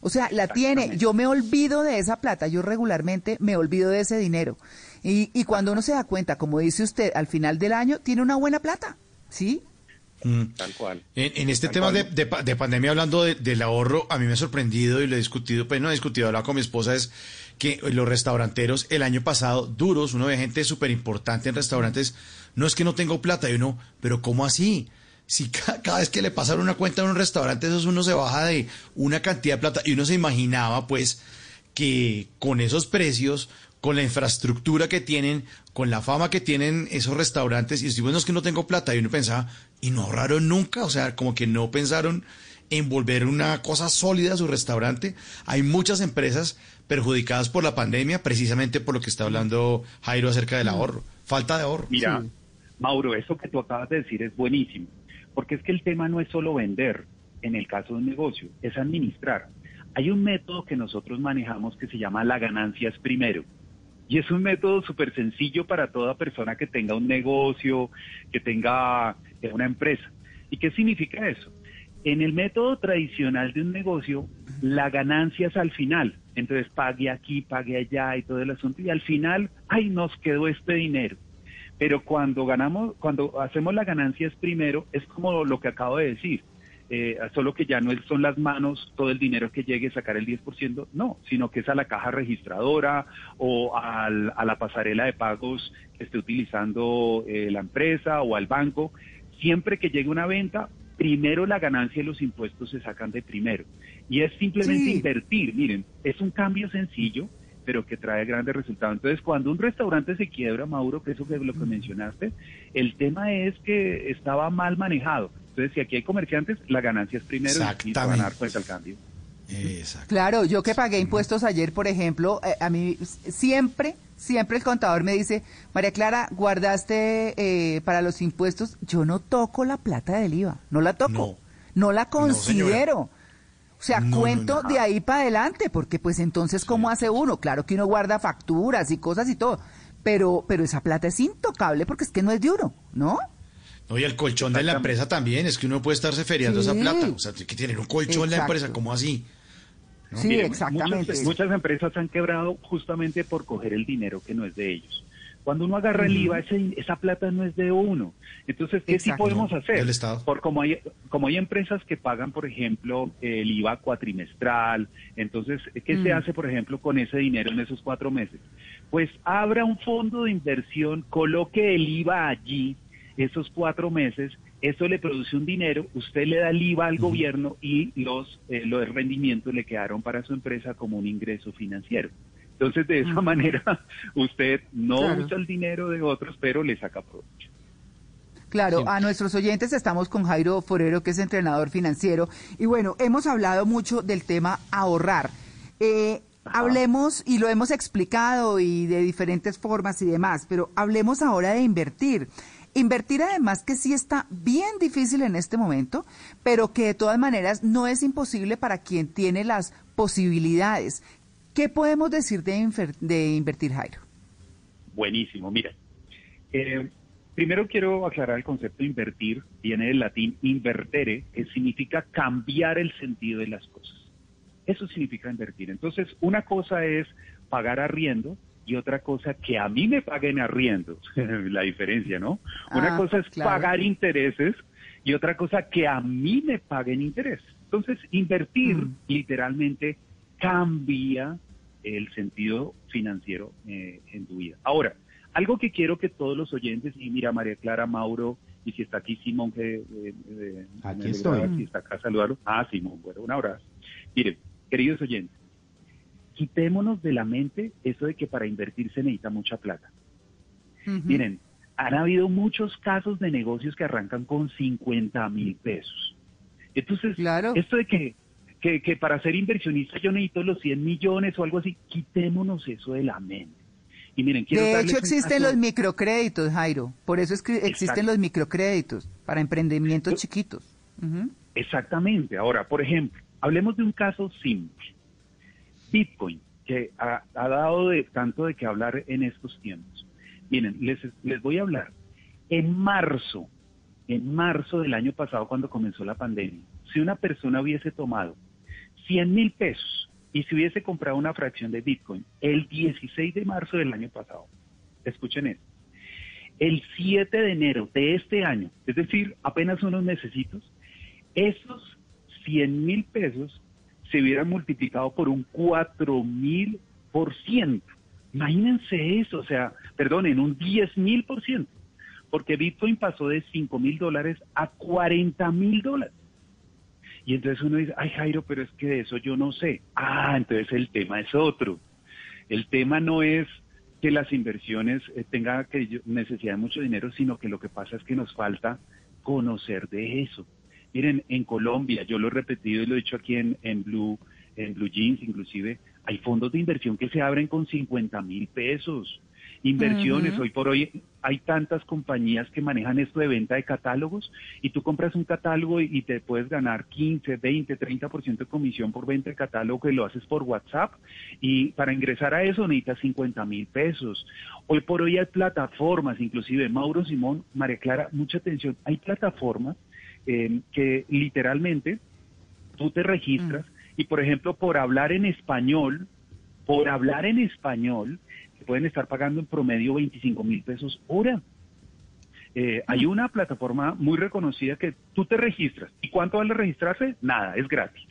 Speaker 3: O sea, la tiene. Yo me olvido de esa plata. Yo regularmente me olvido de ese dinero. Y, y cuando uno se da cuenta, como dice usted, al final del año tiene una buena plata. ¿Sí?
Speaker 43: Tal cual.
Speaker 4: En, en este
Speaker 43: Tal
Speaker 4: tema de, de- de pandemia, hablando de- del ahorro, a mí me ha sorprendido y lo he discutido, pues no he discutido, he hablado con mi esposa, es que los restauranteros el año pasado, duros, uno ve gente súper importante en restaurantes, no es que no tengo plata, y uno, pero ¿cómo así? Si ca- cada, vez que le pasan una cuenta en un restaurante, eso uno se baja de una cantidad de plata, y uno se imaginaba, pues, que con esos precios, con la infraestructura que tienen, con la fama que tienen esos restaurantes, y si bueno, es que no tengo plata, y uno pensaba, y no ahorraron nunca, o sea, como que no pensaron en volver una cosa sólida a su restaurante. Hay muchas empresas perjudicadas por la pandemia, precisamente por lo que está hablando Jairo acerca del ahorro, falta de ahorro.
Speaker 43: Mira, Mauro, eso que tú acabas de decir es buenísimo, porque es que el tema no es solo vender en el caso de un negocio, es administrar. Hay un método que nosotros manejamos que se llama la ganancia es primero. Y es un método súper sencillo para toda persona que tenga un negocio, que tenga eh, una empresa. ¿Y qué significa eso? En el método tradicional de un negocio, la ganancia es al final. Entonces pague aquí, pague allá y todo el asunto. Y al final, ay, nos quedó este dinero. Pero cuando ganamos, cuando hacemos la ganancia es primero, es como lo que acabo de decir. Eh, solo que ya no son las manos todo el dinero que llegue a sacar el 10%, no, sino que es a la caja registradora o al- a la pasarela de pagos que esté utilizando eh, la empresa o al banco. Siempre que llegue una venta, primero la ganancia y los impuestos se sacan de primero. Y es simplemente
Speaker 3: Sí.
Speaker 43: invertir. Miren, es un cambio sencillo, pero que trae grandes resultados. Entonces, cuando un restaurante se quiebra, Mauro, que eso que es lo que mencionaste, el tema es que estaba mal manejado. Entonces, si aquí hay comerciantes, la ganancia es primero y van a dar cuenta al cambio.
Speaker 3: Claro, yo que pagué impuestos ayer, por ejemplo, eh, a mí siempre, siempre el contador me dice, María Clara, guardaste eh, para los impuestos, yo no toco la plata del IVA, no la toco, no, la considero. o sea,
Speaker 4: No, no,
Speaker 3: cuento
Speaker 4: no.
Speaker 3: de ahí para adelante, porque pues entonces, ¿cómo hace uno? Claro que uno guarda facturas y cosas y todo, pero, pero esa plata es intocable porque es que no es de uno, ¿no?
Speaker 4: No, y el colchón de la empresa también, es que uno puede estarse feriando
Speaker 3: Sí.
Speaker 4: esa plata, o sea, tiene que tener un colchón en la
Speaker 3: Exacto.
Speaker 4: empresa, ¿cómo así?
Speaker 3: Sí, exactamente.
Speaker 43: Muchas, muchas empresas han quebrado justamente por coger el dinero que no es de ellos. Cuando uno agarra el. IVA, ese- esa plata no es de uno. Entonces, ¿qué
Speaker 3: Exacto.
Speaker 43: sí podemos hacer?
Speaker 4: del Estado.
Speaker 43: Por como hay, como hay empresas que pagan, por ejemplo, el IVA cuatrimestral, entonces, ¿qué se hace, por ejemplo, con ese dinero en esos cuatro meses? Pues abra un fondo de inversión, coloque el IVA allí esos cuatro meses, eso le produce un dinero, usted le da el IVA al gobierno y los, eh, los rendimientos le quedaron para su empresa como un ingreso financiero. Entonces, de esa manera, usted no
Speaker 3: Claro.
Speaker 43: usa el dinero de otros, pero le saca provecho.
Speaker 3: Claro, a nuestros oyentes estamos con Jairo Forero, que es entrenador financiero. Y bueno, hemos hablado mucho del tema ahorrar. Eh, hablemos, y lo hemos explicado y de diferentes formas y demás, pero hablemos ahora de invertir. Invertir además que sí está bien difícil en este momento, pero que de todas maneras no es imposible para quien tiene las posibilidades. ¿Qué podemos decir de, invertir, Jairo?
Speaker 43: Buenísimo, mira. eh, primero quiero aclarar el concepto de invertir, viene del latín invertere, que significa cambiar el sentido de las cosas. Eso significa invertir. Entonces, una cosa es pagar arriendo y otra cosa que a mí me paguen arriendo. La diferencia, ¿no? Una
Speaker 3: Ah,
Speaker 43: cosa es
Speaker 3: claro.
Speaker 43: pagar intereses y otra cosa que a mí me paguen intereses. Entonces, invertir
Speaker 3: Mm.
Speaker 43: literalmente cambia el sentido financiero eh, en tu vida. Ahora, algo que quiero que todos los oyentes, y mira, María Clara, Mauro, y si está aquí Simón, que eh, eh,
Speaker 5: Aquí estoy.
Speaker 43: Si está acá, saludarlo. Ah, Simón, bueno, un abrazo. Miren, queridos oyentes, quitémonos de la mente eso de que para invertir se necesita mucha plata. Miren, han habido muchos casos de negocios que arrancan con 50 mil pesos. Entonces, esto de que, que, que para ser inversionista yo necesito los 100 millones o algo así, quitémonos eso de la mente. Y miren, quiero
Speaker 45: De hecho, existen los microcréditos, Jairo. Por eso es que existen
Speaker 43: Exacto.
Speaker 45: los microcréditos para emprendimientos chiquitos.
Speaker 43: Exactamente. Ahora, por ejemplo, hablemos de un caso simple. Bitcoin, que ha, dado de, tanto de que hablar en estos tiempos. Miren, les, les voy a hablar. En marzo, en marzo del año pasado, cuando comenzó la pandemia, si una persona hubiese tomado 100 mil pesos y si hubiese comprado una fracción de Bitcoin el 16 de marzo del año pasado, escuchen esto, el 7 de enero de este año, es decir, apenas unos mesecitos, esos 100 mil pesos se hubieran multiplicado por un 4 mil por ciento. Imagínense eso, o sea, perdón, en un 10 mil por ciento, porque Bitcoin pasó de 5 mil dólares a 40 mil dólares. Y entonces uno dice, ay Jairo, pero es que de eso yo no sé. Ah, entonces el tema es otro. El tema no es que las inversiones eh, tengan que necesidad de mucho dinero, sino que lo que pasa es que nos falta conocer de eso. Miren, en Colombia, yo lo he repetido y lo he dicho aquí en, en Blue, en Blue Jeans inclusive, hay fondos de inversión que se abren con 50 mil pesos. Inversiones, hoy por hoy hay tantas compañías que manejan esto de venta de catálogos y tú compras un catálogo y, y te puedes ganar 15, 20, 30% de comisión por venta de catálogo y lo haces por WhatsApp y para ingresar a eso necesitas 50 mil pesos. Hoy por hoy hay plataformas, inclusive Mauro Simón, María Clara, mucha atención, hay plataformas eh, que literalmente tú te registras y por ejemplo por hablar en español, por hablar en español, te pueden estar pagando en promedio 25 mil pesos hora. Eh, hay una plataforma muy reconocida que tú te registras. ¿Y cuánto vale registrarse? Nada, es gratis.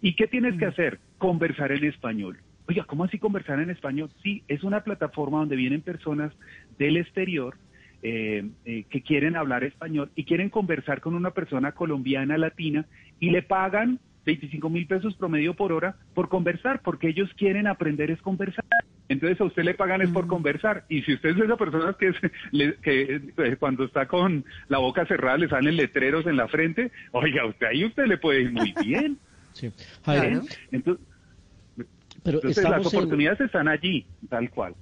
Speaker 43: ¿Y qué tienes que hacer? Conversar en español. Oiga, ¿cómo así conversar en español? Sí, es una plataforma donde vienen personas del exterior eh, eh, que quieren hablar español y quieren conversar con una persona colombiana, latina, y le pagan 25 mil pesos promedio por hora por conversar, porque ellos quieren aprender es conversar. Entonces a usted le pagan es por conversar. Y si usted es de esas personas que, es- le- que eh, cuando está con la boca cerrada le salen letreros en la frente, oiga, usted ahí usted le puede ir muy bien.
Speaker 6: Sí. Jairo,
Speaker 43: Entonces,
Speaker 6: pero
Speaker 43: entonces las
Speaker 6: en-
Speaker 43: oportunidades están allí, tal cual.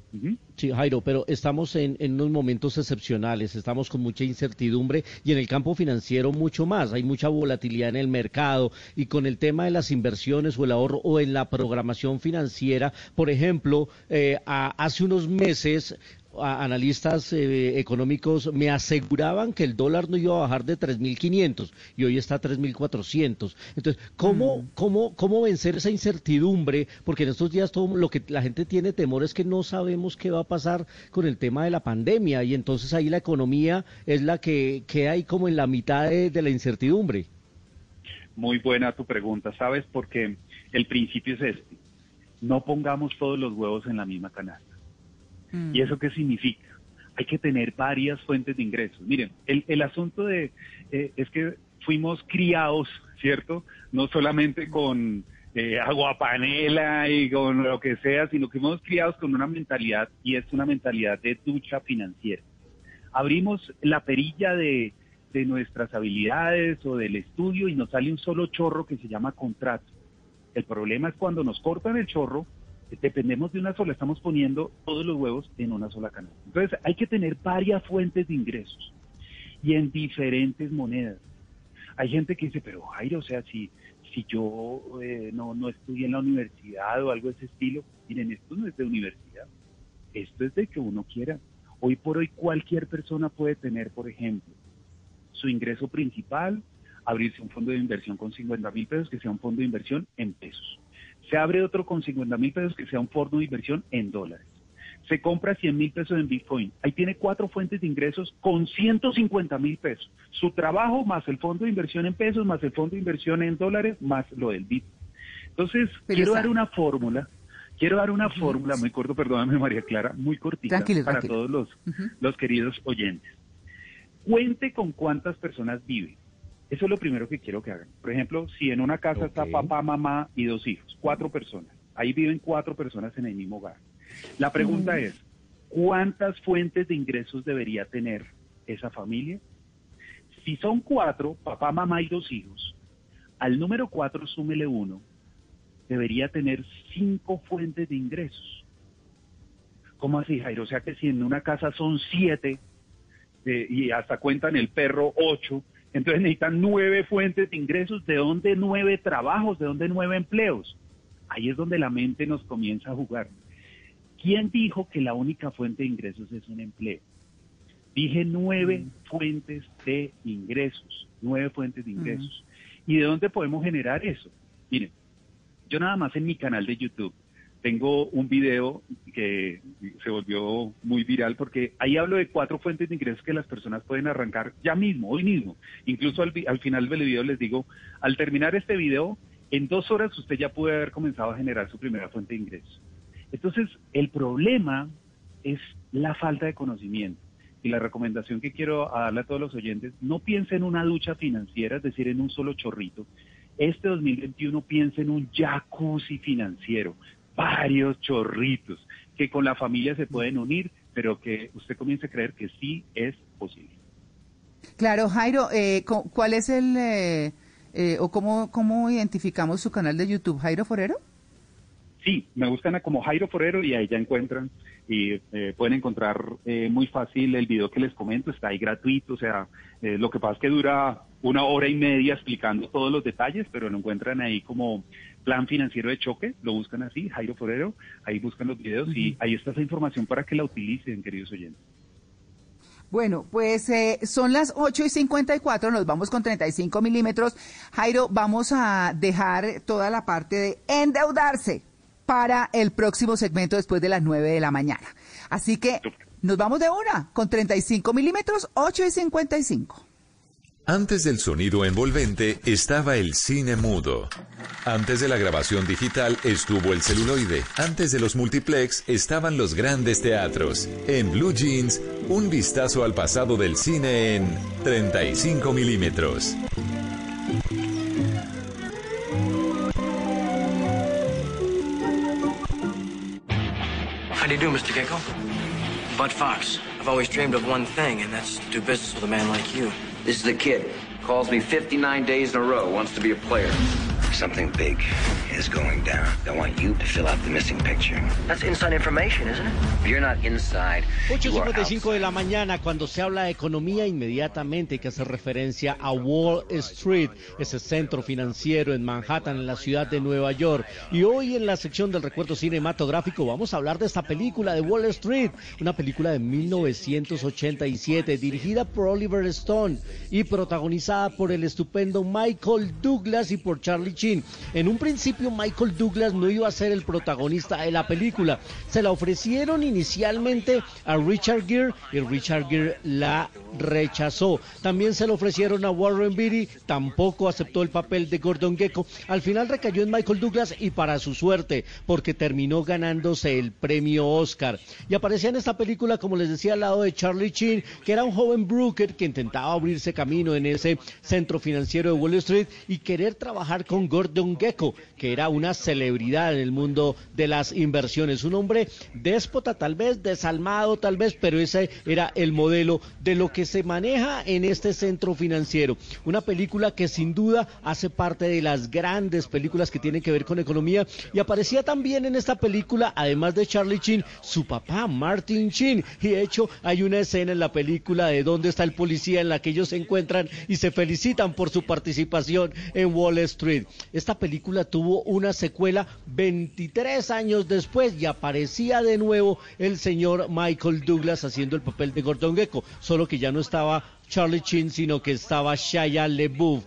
Speaker 6: Sí, Jairo, pero estamos en, en unos momentos excepcionales, estamos con mucha incertidumbre y en el campo financiero mucho más. Hay mucha volatilidad en el mercado y con el tema de las inversiones o el ahorro o en la programación financiera, por ejemplo, eh, a- hace unos meses analistas eh, económicos me aseguraban que el dólar no iba a bajar de 3.500 y hoy está a 3.400. Entonces, ¿cómo, cómo, ¿cómo vencer esa incertidumbre? Porque en estos días todo lo que la gente tiene temor es que no sabemos qué va a pasar con el tema de la pandemia y entonces ahí la economía es la que queda ahí como en la mitad de, de la incertidumbre.
Speaker 43: Muy buena tu pregunta, ¿sabes? Porque el principio es este. No pongamos todos los huevos en la misma canasta. ¿Y eso qué significa? Hay que tener varias fuentes de ingresos. Miren, el, el asunto de eh, es que fuimos criados, ¿cierto? No solamente con eh, agua panela y con lo que sea, sino que fuimos criados con una mentalidad y es una mentalidad de ducha financiera. Abrimos la perilla de, de nuestras habilidades o del estudio y nos sale un solo chorro que se llama contrato. El problema es cuando nos cortan el chorro, dependemos de una sola, estamos poniendo todos los huevos en una sola canasta. Entonces hay que tener varias fuentes de ingresos y en diferentes monedas. Hay gente que dice, pero Jairo, o sea, si, si yo eh, no, no estudié en la universidad o algo de ese estilo, miren, esto no es de universidad, esto es de que uno quiera. Hoy por hoy cualquier persona puede tener, por ejemplo, su ingreso principal, abrirse un fondo de inversión con 50 mil pesos, que sea un fondo de inversión en pesos. Se abre otro con 50 mil pesos, que sea un fondo de inversión en dólares. Se compra 100 mil pesos en Bitcoin. Ahí tiene cuatro fuentes de ingresos con 150 mil pesos. Su trabajo más el fondo de inversión en pesos, más el fondo de inversión en dólares, más lo del Bitcoin. Entonces,
Speaker 45: Pero
Speaker 43: quiero dar una fórmula. Quiero dar una fórmula muy corto, perdóname María Clara, muy cortita
Speaker 45: Tranquilo,
Speaker 43: para
Speaker 45: tranquilo.
Speaker 43: todos los, los queridos oyentes. Cuente con cuántas personas vive. Eso es lo primero que quiero que hagan. Por ejemplo, si en una casa está papá, mamá y dos hijos, cuatro personas, ahí viven cuatro personas en el mismo hogar. La pregunta es, ¿cuántas fuentes de ingresos debería tener esa familia? Si son cuatro, papá, mamá y dos hijos, al número cuatro súmele uno, debería tener cinco fuentes de ingresos. ¿Cómo así, Jairo? O sea que si en una casa son siete eh, y hasta cuentan el perro ocho, entonces necesitan nueve fuentes de ingresos. ¿De dónde nueve trabajos? ¿De dónde nueve empleos? Ahí es donde la mente nos comienza a jugar. ¿Quién dijo que la única fuente de ingresos es un empleo? Dije nueve fuentes de ingresos, nueve fuentes de ingresos. ¿Y de dónde podemos generar eso? Miren, yo nada más en mi canal de YouTube tengo un video que se volvió muy viral porque ahí hablo de cuatro fuentes de ingresos que las personas pueden arrancar ya mismo, hoy mismo. Incluso al, final del video les digo, al terminar este video, en dos horas usted ya puede haber comenzado a generar su primera fuente de ingresos. Entonces, el problema es la falta de conocimiento. Y la recomendación que quiero darle a todos los oyentes, no piense en una ducha financiera, es decir, en un solo chorrito. Este 2021 piense en un jacuzzi financiero, varios chorritos que con la familia se pueden unir, pero que usted comience a creer que sí es posible.
Speaker 45: Claro, Jairo, eh, cu- ¿cuál es el, eh, eh, o cómo, cómo identificamos su canal de YouTube, Jairo Forero?
Speaker 43: Sí, me buscan a como Jairo Forero y ahí ya encuentran y eh, pueden encontrar eh, muy fácil el video que les comento, está ahí gratuito, o sea, eh, lo que pasa es que dura una hora y media explicando todos los detalles, pero lo encuentran ahí como plan financiero de choque, lo buscan así, Jairo Forero, ahí buscan los videos y ahí está esa información para que la utilicen, queridos oyentes.
Speaker 45: Bueno, pues eh, son las 8 y 54, nos vamos con 35 milímetros. Jairo, vamos a dejar toda la parte de endeudarse para el próximo segmento después de las 9 de la mañana. Así que nos vamos de una con 35 milímetros, 8 y 55.
Speaker 7: Antes del sonido envolvente estaba el cine mudo. Antes de la grabación digital estuvo el celuloide. Antes de los multiplex estaban los grandes teatros. En Blue Jeans, un vistazo al pasado del cine en 35 milímetros.
Speaker 46: How do you do, Mr. Gecko? Bud Fox. I've always dreamed of one thing, and that's to do business with a man like you.
Speaker 47: This is the kid. Calls me 59 days in a row, wants to be a player. Something big is going down. I want you to fill out the missing picture.
Speaker 46: That's inside information, isn't it?
Speaker 47: If you're not inside, you are outside.
Speaker 6: 8.55 de la mañana, cuando se habla de economía, inmediatamente hay que hacer referencia a Wall Street, ese centro financiero en Manhattan, en la ciudad de Nueva York. Y hoy en la sección del recuerdo cinematográfico vamos a hablar de esta película de Wall Street, una película de 1987, dirigida por Oliver Stone y protagonizada por el estupendo Michael Douglas y por Charlie En un principio Michael Douglas no iba a ser el protagonista de la película. Se la ofrecieron inicialmente a Richard Gere y Richard Gere la rechazó. También se le ofrecieron a Warren Beatty, tampoco aceptó el papel de Gordon Gecko. Al final recayó en Michael Douglas y para su suerte, porque terminó ganándose el premio Oscar. Y aparecía en esta película, como les decía, al lado de Charlie Sheen, que era un joven broker que intentaba abrirse camino en ese centro financiero de Wall Street y querer trabajar con Gordon Gecko, que era una celebridad en el mundo de las inversiones. Un hombre déspota, tal vez, desalmado, tal vez, pero ese era el modelo de lo que se maneja en este centro financiero. Una película que sin duda hace parte de las grandes películas que tienen que ver con economía y aparecía también en esta película, además de Charlie Sheen, su papá Martin Sheen. Y de hecho hay una escena en la película de dónde está el policía en la que ellos se encuentran y se felicitan por su participación en Wall Street. Esta película tuvo una secuela 23 años después y aparecía de nuevo el señor Michael Douglas haciendo el papel de Gordon Gecko, solo que ya no estaba Charlie Sheen, sino que estaba Shia LaBeouf.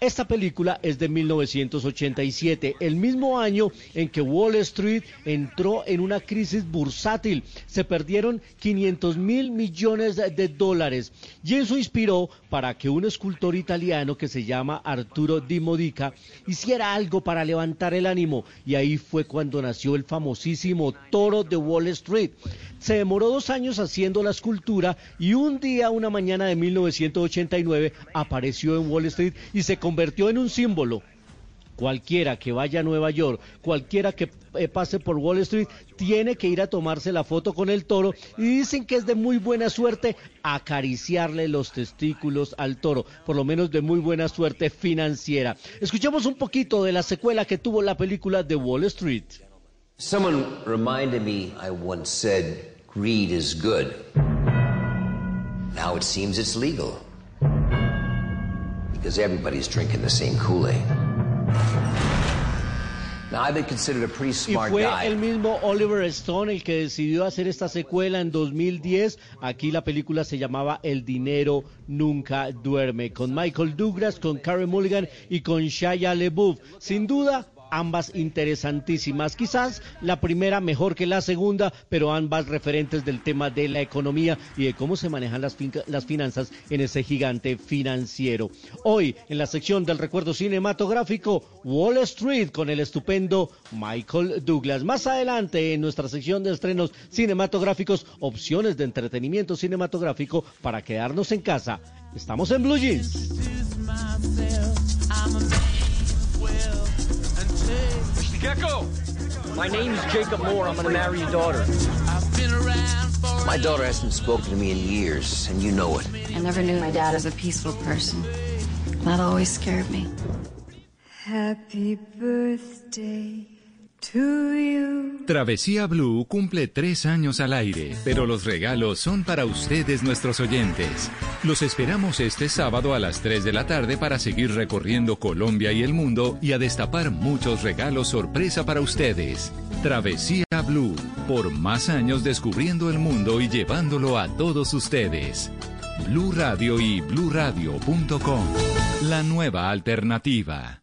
Speaker 6: Esta película es de 1987, el mismo año en que Wall Street entró en una crisis bursátil. Se perdieron 500 mil millones de, dólares y eso inspiró para que un escultor italiano que se llama Arturo Di Modica hiciera algo para levantar el ánimo y ahí fue cuando nació el famosísimo toro de Wall Street. Se demoró dos años haciendo la escultura y un día, una mañana de 1989, apareció en Wall Street y se convirtió en un símbolo. Cualquiera que vaya a Nueva York, cualquiera que eh, pase por Wall Street, tiene que ir a tomarse la foto con el toro y dicen que es de muy buena suerte acariciarle los testículos al toro, por lo menos de muy buena suerte financiera. Escuchemos un poquito de la secuela que tuvo la película de Wall Street.
Speaker 36: Someone reminded me I once said greed is good. Now it seems it's legal. Because everybody's drinking the same Kool-Aid. Now I've been considered a pretty smart Y
Speaker 6: fue
Speaker 36: guy.
Speaker 6: el mismo Oliver Stone el que decidió hacer esta secuela en 2010. Aquí la película se llamaba El dinero nunca duerme, con Michael Douglas, con Karen Mulligan y con Shia LaBeouf. Sin duda, ambas interesantísimas. Quizás la primera mejor que la segunda, pero ambas referentes del tema de la economía y de cómo se manejan las, finca- las finanzas en ese gigante financiero. Hoy, en la sección del recuerdo cinematográfico, Wall Street con el estupendo Michael Douglas. Más adelante, en nuestra sección de estrenos cinematográficos, opciones de entretenimiento cinematográfico para quedarnos en casa. Estamos en Blue Jeans.
Speaker 46: Gecko! My name's Jacob Moore. I'm gonna marry your daughter.
Speaker 36: My daughter hasn't spoken to me in years, and you know it.
Speaker 48: I never knew my dad as a peaceful person. That always scared me.
Speaker 49: Happy birthday to you.
Speaker 7: Travesía Blue cumple tres años al aire, pero los regalos son para ustedes nuestros oyentes. Los esperamos este sábado a las 3 de la tarde para seguir recorriendo Colombia y el mundo y a destapar muchos regalos sorpresa para ustedes. Travesía Blue, por más años descubriendo el mundo y llevándolo a todos ustedes. Blue Radio y bluradio.com, la nueva alternativa.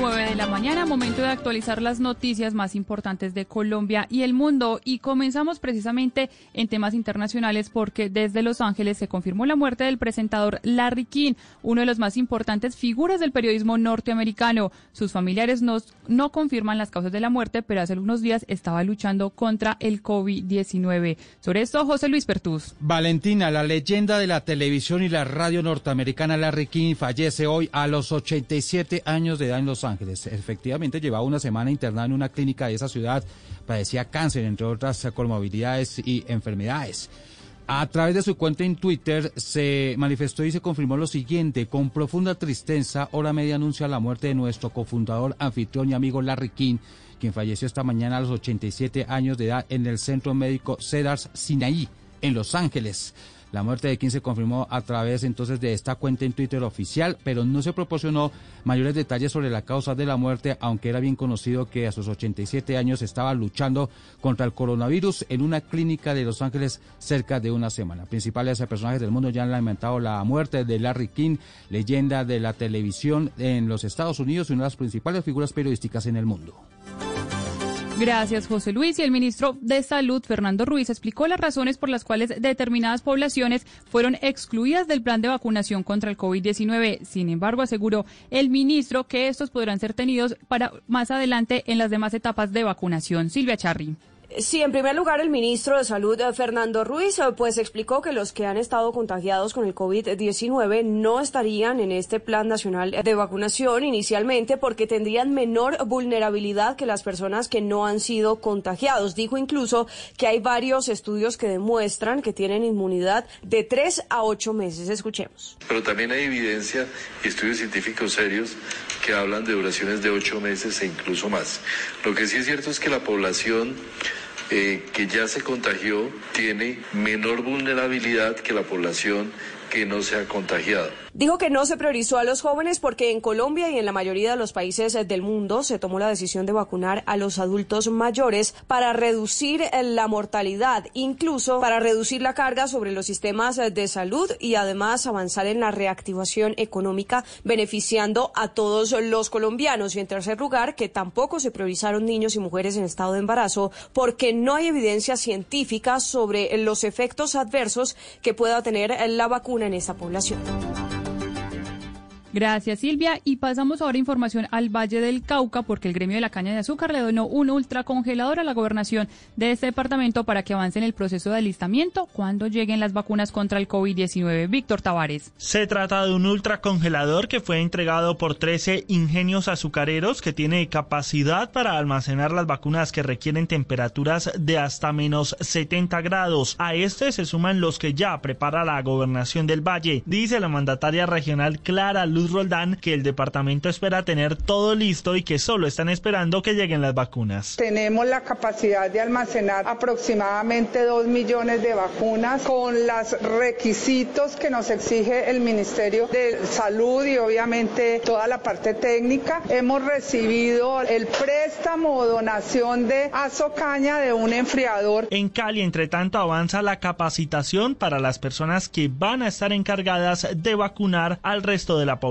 Speaker 20: 9 de la mañana, momento de actualizar las noticias más importantes de Colombia y el mundo. Y comenzamos precisamente en temas internacionales porque desde Los Ángeles se confirmó la muerte del presentador Larry King, uno de los más importantes figuras del periodismo norteamericano. Sus familiares nos- no confirman las causas de la muerte, pero hace algunos días estaba luchando contra el COVID-19. Sobre esto, José Luis Pertús.
Speaker 50: Valentina, la leyenda de la televisión y la radio norteamericana Larry King fallece hoy a los 87 años de edad en Los Ángeles. Efectivamente, llevaba una semana internada en una clínica de esa ciudad. Padecía cáncer, entre otras comorbilidades y enfermedades. A través de su cuenta en Twitter se manifestó y se confirmó lo siguiente. Con profunda tristeza, hora media anuncia la muerte de nuestro cofundador, anfitrión y amigo Larry King, quien falleció esta mañana a los 87 años de edad en el Centro Médico Cedars Sinai, en Los Ángeles. La muerte de King se confirmó a través entonces de esta cuenta en Twitter oficial, pero no se proporcionó mayores detalles sobre la causa de la muerte, aunque era bien conocido que a sus 87 años estaba luchando contra el coronavirus en una clínica de Los Ángeles cerca de una semana. Principales personajes del mundo ya han lamentado la muerte de Larry King, leyenda de la televisión en los Estados Unidos y una de las principales figuras periodísticas en el mundo.
Speaker 20: Gracias, José Luis. Y el ministro de Salud, Fernando Ruiz, explicó las razones por las cuales determinadas poblaciones fueron excluidas del plan de vacunación contra el COVID-19. Sin embargo, aseguró el ministro que estos podrán ser tenidos para más adelante en las demás etapas de vacunación. Silvia Charri.
Speaker 22: Sí, en primer lugar, el ministro de Salud, eh, Fernando Ruiz, eh, pues explicó que los que han estado contagiados con el COVID-19 no estarían en este plan nacional de vacunación inicialmente porque tendrían menor vulnerabilidad que las personas que no han sido contagiados. Dijo incluso que hay varios estudios que demuestran que tienen inmunidad de tres a ocho meses. Escuchemos.
Speaker 51: Pero también hay evidencia y estudios científicos serios que hablan de duraciones de ocho meses e incluso más. Lo que sí es cierto es que la población eh, que ya se contagió tiene menor vulnerabilidad que la población
Speaker 22: que no se ha contagiado.
Speaker 52: Dijo que no se priorizó a los jóvenes porque en Colombia y en la mayoría de los países del mundo se tomó la decisión de vacunar a los adultos mayores para reducir la mortalidad, incluso para reducir la carga sobre los sistemas de salud y además avanzar en la reactivación económica beneficiando a todos los colombianos. Y en tercer lugar, que tampoco se priorizaron niños y mujeres en estado de embarazo porque no hay evidencia científica sobre los efectos adversos que pueda tener la vacuna en esa población.
Speaker 20: Gracias Silvia y pasamos ahora información al Valle del Cauca porque el gremio de la caña de azúcar le donó un ultracongelador a la gobernación de este departamento para que avance en el proceso de alistamiento cuando lleguen las vacunas contra el COVID-19. Víctor Tavares.
Speaker 53: Se trata de un ultracongelador que fue entregado por 13 ingenios azucareros que tiene capacidad para almacenar las vacunas que requieren temperaturas de hasta menos 70 grados. A este se suman los que ya prepara la gobernación del Valle, dice la mandataria regional Clara Luz Roldán que el departamento espera tener todo listo y que solo están esperando que lleguen las vacunas.
Speaker 54: Tenemos la capacidad de almacenar aproximadamente 2 millones de vacunas con los requisitos que nos exige el Ministerio de Salud y obviamente toda la parte técnica. Hemos recibido el préstamo o donación de azocaña de un enfriador.
Speaker 53: En Cali, entre tanto, avanza la capacitación para las personas que van a estar encargadas de vacunar al resto de la población.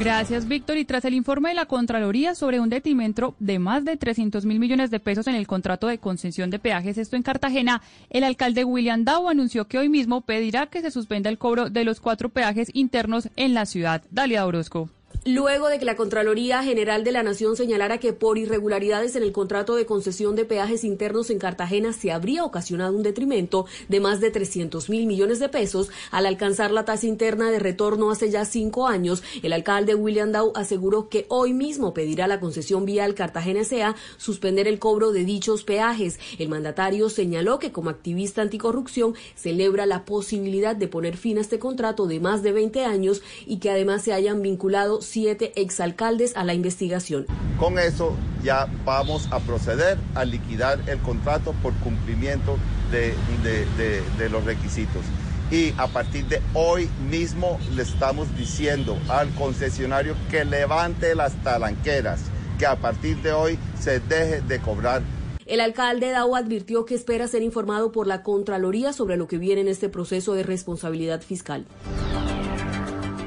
Speaker 20: Gracias, Víctor. Y tras el informe de la Contraloría sobre un detrimento de más de 300 mil millones de pesos en el contrato de concesión de peajes, esto en Cartagena, el alcalde William Dow anunció que hoy mismo pedirá que se suspenda el cobro de los cuatro peajes internos en la ciudad. Dalia Orozco.
Speaker 52: Luego de que la Contraloría General de la Nación señalara que por irregularidades en el contrato de concesión de peajes internos en Cartagena se habría ocasionado un detrimento de más de 300 mil millones de pesos al alcanzar la tasa interna de retorno hace ya cinco años, el alcalde William Dow aseguró que hoy mismo pedirá a la concesión vial Cartagena SEA suspender el cobro de dichos peajes. El mandatario señaló que como activista anticorrupción celebra la posibilidad de poner fin a este contrato de más de 20 años y que además se hayan vinculado siete exalcaldes a la investigación.
Speaker 55: Con eso ya vamos a proceder a liquidar el contrato por cumplimiento de, de, de, de los requisitos. Y a partir de hoy mismo le estamos diciendo al concesionario que levante las talanqueras, que a partir de hoy se deje de cobrar
Speaker 52: el alcalde Dao advirtió que espera ser informado por la Contraloría sobre lo que viene en este proceso de responsabilidad fiscal.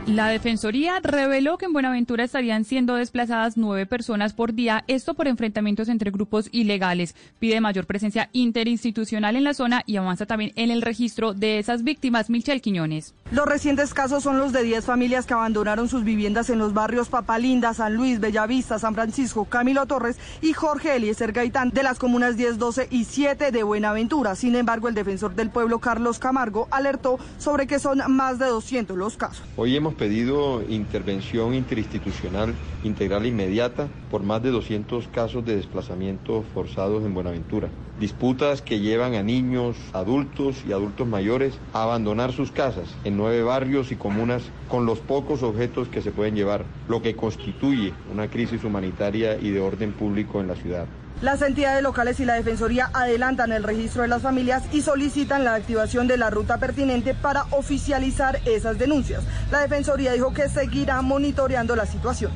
Speaker 20: La Defensoría reveló que en Buenaventura estarían siendo desplazadas nueve personas por día, esto por enfrentamientos entre grupos ilegales. Pide mayor presencia interinstitucional en la zona y avanza también en el registro de esas víctimas. Michel Quiñones.
Speaker 56: Los recientes casos son los de 10 familias que abandonaron sus viviendas en los barrios Papalinda, San Luis, Bellavista, San Francisco, Camilo Torres y Jorge Eliezer Gaitán de las comunas 10, 12 y 7 de Buenaventura. Sin embargo, el defensor del pueblo, Carlos Camargo, alertó sobre que son más de 200 los casos.
Speaker 51: Hoy hemos pedido intervención interinstitucional integral inmediata por más de 200 casos de desplazamientos forzados en Buenaventura. Disputas que llevan a niños, adultos y adultos mayores a abandonar sus casas en nueve barrios y comunas con los pocos objetos que se pueden llevar, lo que constituye una crisis humanitaria y de orden público en la ciudad.
Speaker 56: Las entidades locales y la Defensoría adelantan el registro de las familias y solicitan la activación de la ruta pertinente para oficializar esas denuncias. La Defensoría dijo que seguirá monitoreando la situación.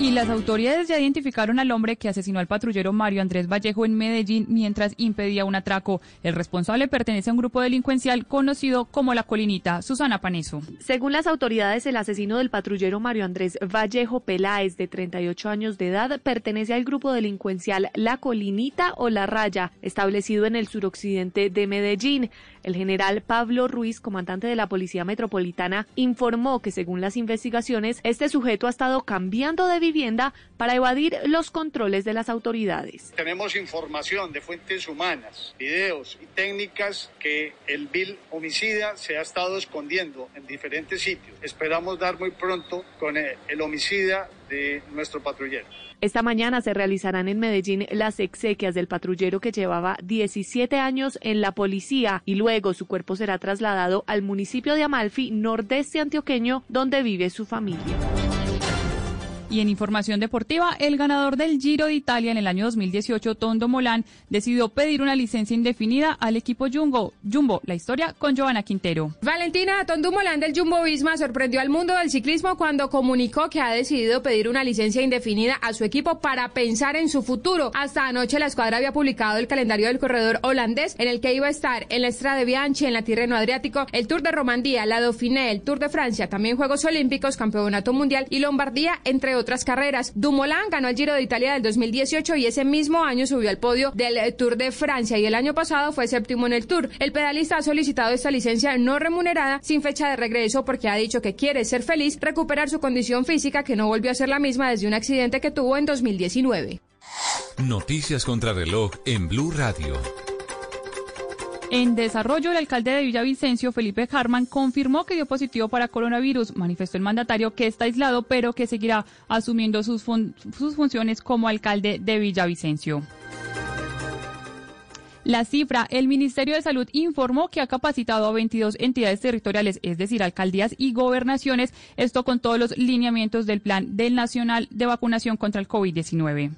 Speaker 20: Y las autoridades ya identificaron al hombre que asesinó al patrullero Mario Andrés Vallejo en Medellín mientras impedía un atraco. El responsable pertenece a un grupo delincuencial conocido como La Colinita. Susana Paneso.
Speaker 26: Según las autoridades, el asesino del patrullero Mario Andrés Vallejo Peláez, de 38 años de edad, pertenece al grupo delincuencial La Colinita o La Raya, establecido en el suroccidente de Medellín. El general Pablo Ruiz, comandante de la Policía Metropolitana, informó que según las investigaciones, este sujeto ha estado cambiando de vivienda para evadir los controles de las autoridades.
Speaker 57: Tenemos información de fuentes humanas, videos y técnicas que el vil homicida se ha estado escondiendo en diferentes sitios. Esperamos dar muy pronto con el, el homicida de nuestro patrullero.
Speaker 26: Esta mañana se realizarán en Medellín las exequias del patrullero que llevaba 17 años en la policía y luego su cuerpo será trasladado al municipio de Amalfi, nordeste antioqueño, donde vive su familia.
Speaker 20: Y en información deportiva, el ganador del Giro de Italia en el año 2018, Tondo Molán, decidió pedir una licencia indefinida al equipo Jumbo. Jumbo, la historia con Giovanna Quintero.
Speaker 58: Valentina Tondo Molán del Jumbo Visma sorprendió al mundo del ciclismo cuando comunicó que ha decidido pedir una licencia indefinida a su equipo para pensar en su futuro. Hasta anoche la escuadra había publicado el calendario del corredor holandés en el que iba a estar en la Estrada de Bianchi, en la Tirreno Adriático, el Tour de Romandía, la Dauphiné, el Tour de Francia, también Juegos Olímpicos, Campeonato Mundial y Lombardía, entre otras carreras. Dumoulin ganó el Giro de Italia del 2018 y ese mismo año subió al podio del Tour de Francia y el año pasado fue séptimo en el Tour. El pedalista ha solicitado esta licencia no remunerada sin fecha de regreso porque ha dicho que quiere ser feliz, recuperar su condición física que no volvió a ser la misma desde un accidente que tuvo en 2019.
Speaker 7: Noticias contra reloj en Blue Radio.
Speaker 20: En desarrollo, el alcalde de Villavicencio, Felipe Harman, confirmó que dio positivo para coronavirus. Manifestó el mandatario que está aislado, pero que seguirá asumiendo sus, funciones como alcalde de Villavicencio. La cifra, el Ministerio de Salud informó que ha capacitado a 22 entidades territoriales, es decir, alcaldías y gobernaciones, esto con todos los lineamientos del Plan del Nacional de Vacunación contra el COVID-19.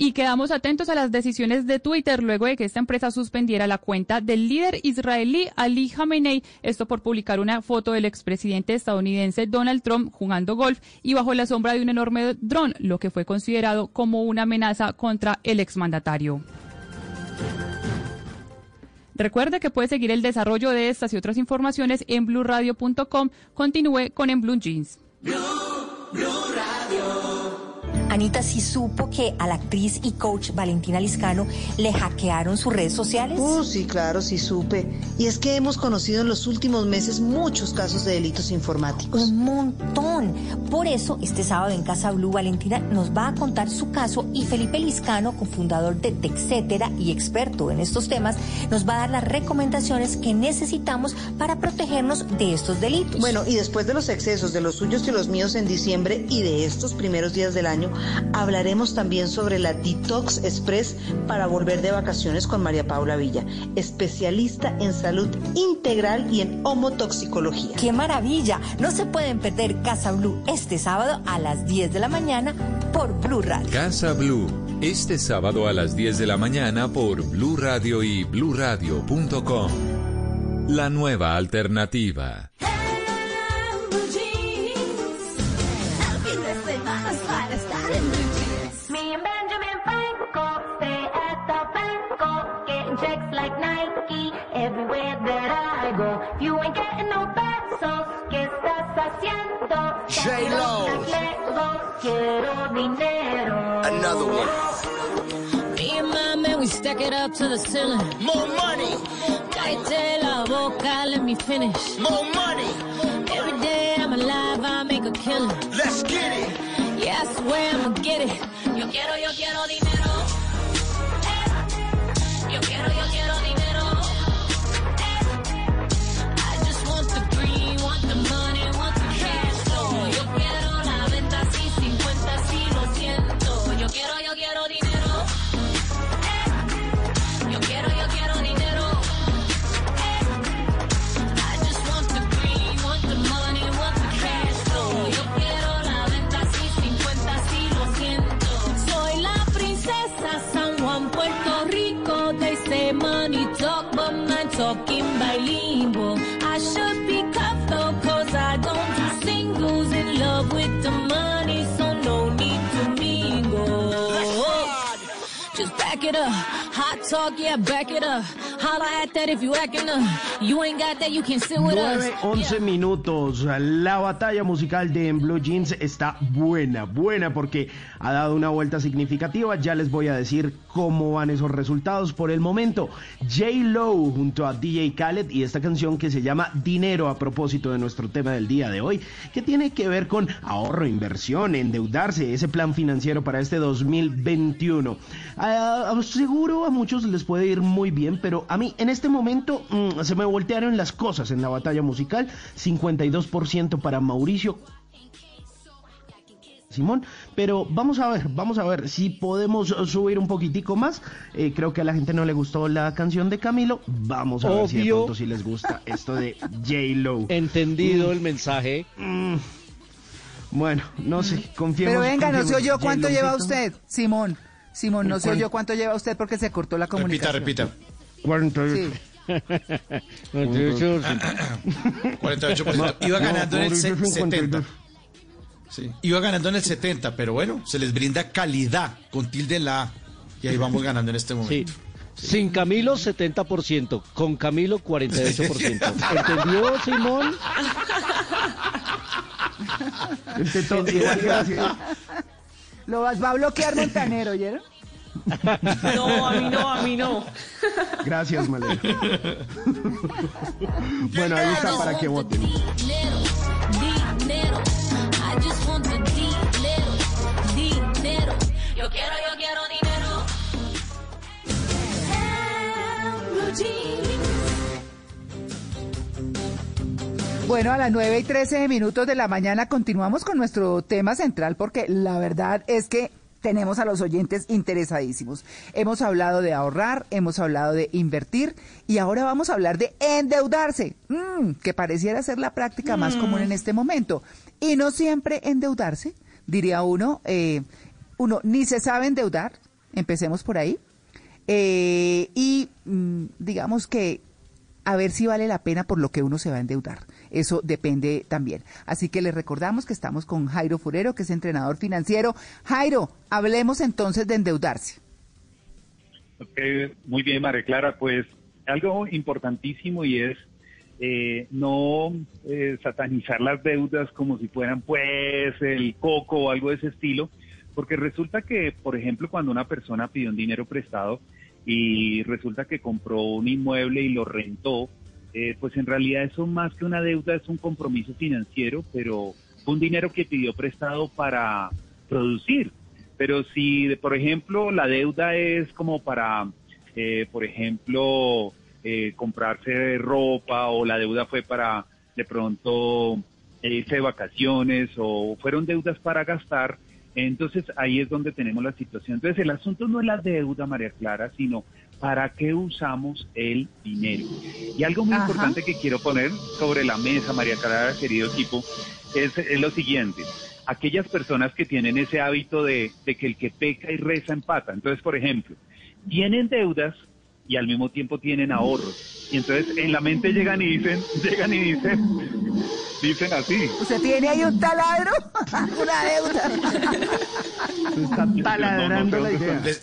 Speaker 20: Y quedamos atentos a las decisiones de Twitter luego de que esta empresa suspendiera la cuenta del líder israelí Ali Khamenei, esto por publicar una foto del expresidente estadounidense Donald Trump jugando golf y bajo la sombra de un enorme dron, lo que fue considerado como una amenaza contra el exmandatario. Recuerde que puede seguir el desarrollo de estas y otras informaciones en blueradio.com. Continúe con En Blue Jeans.
Speaker 12: Anita, ¿sí supo que a la actriz y coach Valentina Liscano le hackearon sus redes sociales?
Speaker 13: Oh, sí, claro, sí supe. Y es que hemos conocido en los últimos meses muchos casos de delitos informáticos.
Speaker 12: Un montón. Por eso, este sábado en Casa Blue, Valentina nos va a contar su caso y Felipe Liscano, cofundador de Texetera y experto en estos temas, nos va a dar las recomendaciones que necesitamos para protegernos de estos delitos.
Speaker 13: Bueno, y después de los excesos de los suyos y los míos en diciembre y de estos primeros días del año, hablaremos también sobre la Detox Express para volver de vacaciones con María Paula Villa, especialista en salud integral y en homotoxicología.
Speaker 12: ¡Qué maravilla! No se pueden perder Casa Blue este sábado a las 10 de la mañana por Blue Radio.
Speaker 7: Casa Blue, este sábado a las 10 de la mañana por Blue Radio y bluradio.com. La nueva alternativa.
Speaker 10: Another one. Me and my man, we stack it up to the ceiling. More money. Cállate la boca, let me finish. More money. Every day I'm alive, I make a killing. Let's get it. Yeah, I swear I'ma get it. Yo quiero, yo quiero dinero. Up. Hot talk, yeah, back it up. Holla at that if you acting up. You ain't got that, you can sit with us.
Speaker 5: 9, 11 minutos. La batalla musical de En Blue Jeans está buena, buena porque ha dado una vuelta significativa. Ya les voy a decir cómo van esos resultados por el momento. J. Lowe junto a DJ Khaled y esta canción que se llama Dinero a propósito de nuestro tema del día de hoy, que tiene que ver con ahorro, inversión, endeudarse, ese plan financiero para este 2021. Ah, seguro a muchos les puede ir muy bien, pero a mí en este momento mm, se me voltearon las cosas en la batalla musical. 52% para Mauricio. Simón, pero vamos a ver, vamos a ver si podemos subir un poquitico más. Eh, creo que a la gente no le gustó la canción de Camilo. Vamos a ver si de
Speaker 6: Obvio.
Speaker 5: pronto si les gusta esto de J Lo.
Speaker 6: Entendido el mensaje.
Speaker 5: Mm. Bueno, no sé, confiemos.
Speaker 3: Pero venga, no se
Speaker 5: confiemos.
Speaker 3: oyó cuánto lleva usted, Simón. Simón, no se
Speaker 5: ¿Cuánto?
Speaker 3: oyó cuánto lleva usted porque se cortó la comunicación.
Speaker 4: repita.
Speaker 5: 48.
Speaker 3: Sí.
Speaker 4: 48%. Iba ganando en el se-
Speaker 5: Mauricio,
Speaker 4: 70. Sí. Iba ganando en el 70, pero bueno, se les brinda calidad con tilde en la A. Y ahí vamos ganando en este
Speaker 6: Sí.
Speaker 4: momento.
Speaker 6: Sin Camilo, 70%. Con Camilo, 48%. ¿Entendió, Simón?
Speaker 5: Este gracias.
Speaker 3: Lo vas- va a bloquear Montanero, ¿oyeron?
Speaker 9: No, a mí no, a mí no.
Speaker 5: Gracias, Malena. bueno, ahí está para que voten.
Speaker 10: Yo quiero, yo quiero dinero.
Speaker 3: Bueno, a las 9 y 13 minutos de la mañana continuamos con nuestro tema central porque la verdad es que tenemos a los oyentes interesadísimos. Hemos hablado de ahorrar, hemos hablado de invertir y ahora vamos a hablar de endeudarse, Mm, que pareciera ser la práctica más
Speaker 9: Mm.
Speaker 3: común en este momento. Y no siempre endeudarse, diría uno, eh, uno ni se sabe endeudar, empecemos por ahí, Eh, y mm, digamos que a ver si vale la pena por lo que uno se va a endeudar. Eso depende también. Así que les recordamos que estamos con Jairo Furero, que es entrenador financiero. Jairo, hablemos entonces de endeudarse.
Speaker 43: Muy bien, María Clara. Pues algo importantísimo y es eh, no eh, satanizar las deudas como si fueran pues el coco o algo de ese estilo, porque resulta que, por ejemplo, cuando una persona pidió un dinero prestado y resulta que compró un inmueble y lo rentó, eh, pues en realidad eso más que una deuda es un compromiso financiero, pero un dinero que pidió prestado para producir. Pero si, por ejemplo, la deuda es como para, eh, por ejemplo, eh, comprarse ropa o la deuda fue para de pronto eh, irse de vacaciones o fueron deudas para gastar, entonces ahí es donde tenemos la situación. Entonces el asunto no es la deuda, María Clara, sino para qué usamos el dinero. Y algo muy
Speaker 10: Ajá.
Speaker 43: importante que quiero poner sobre la mesa, María Clara, querido equipo, es, es lo siguiente. Aquellas personas que tienen ese hábito de, de que el que peca y reza empata. Entonces, por ejemplo, tienen deudas y al mismo tiempo tienen ahorros. Y entonces en la mente llegan y dicen, llegan y dicen, dicen así.
Speaker 3: ¿Usted tiene ahí un taladro? Una deuda.
Speaker 5: Está taladrando la idea.
Speaker 4: Le,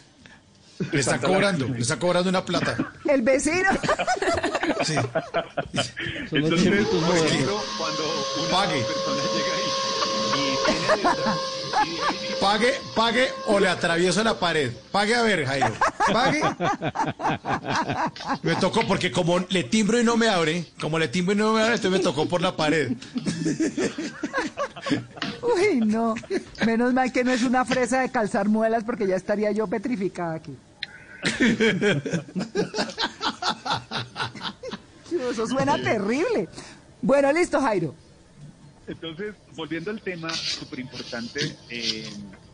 Speaker 4: le está cobrando, le está cobrando una plata.
Speaker 3: El vecino.
Speaker 4: Sí.
Speaker 43: Entonces, por ejemplo, cuando una
Speaker 4: Pague.
Speaker 43: persona llega ahí y tiene deudas,
Speaker 4: Pague, pague o le atravieso la pared. Pague a ver, Jairo. Pague. Me tocó porque como le timbro y no me abre, como le timbro y no me abre, entonces me tocó por la pared.
Speaker 3: Uy, no. Menos mal que no es una fresa de calzar muelas porque ya estaría yo petrificada aquí. Eso suena terrible. Bueno, listo, Jairo.
Speaker 43: Entonces, volviendo al tema, súper importante, eh,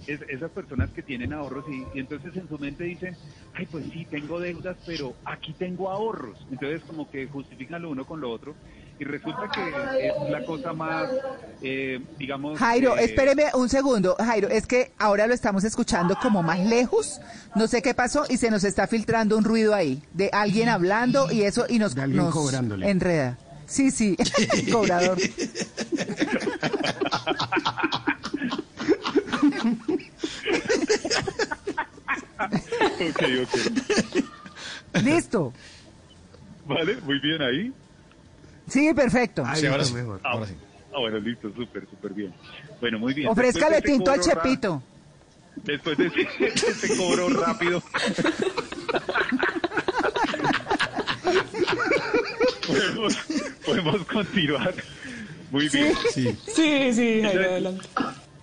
Speaker 43: es esas personas que tienen ahorros y, y entonces en su mente dicen, ay, pues sí, tengo deudas, pero aquí tengo ahorros. Entonces, como que justifican lo uno con lo otro y resulta que es la cosa más, eh, digamos...
Speaker 3: Jairo,
Speaker 43: eh,
Speaker 3: espéreme un segundo. Jairo, es que ahora lo estamos escuchando como más lejos. No sé qué pasó y se nos está filtrando un ruido ahí de alguien hablando y eso y nos,
Speaker 5: alguien
Speaker 3: nos
Speaker 5: cobrándole.
Speaker 3: enreda. Sí, sí, cobrador.
Speaker 43: ok, ok.
Speaker 3: Listo.
Speaker 43: Vale, muy bien ahí.
Speaker 3: Sí, perfecto.
Speaker 4: Sí, ahora sí.
Speaker 43: Ah,
Speaker 4: Ahora sí.
Speaker 43: ah, bueno, listo, súper, súper bien. Bueno, muy bien.
Speaker 3: Ofrézcale
Speaker 43: de
Speaker 3: tinto al
Speaker 43: cobro ra-
Speaker 3: Chepito.
Speaker 43: Después de ese, de ese cobro rápido. podemos, podemos continuar. Muy bien.
Speaker 4: Sí.
Speaker 9: Sí, sí,
Speaker 43: Entonces,
Speaker 9: adelante.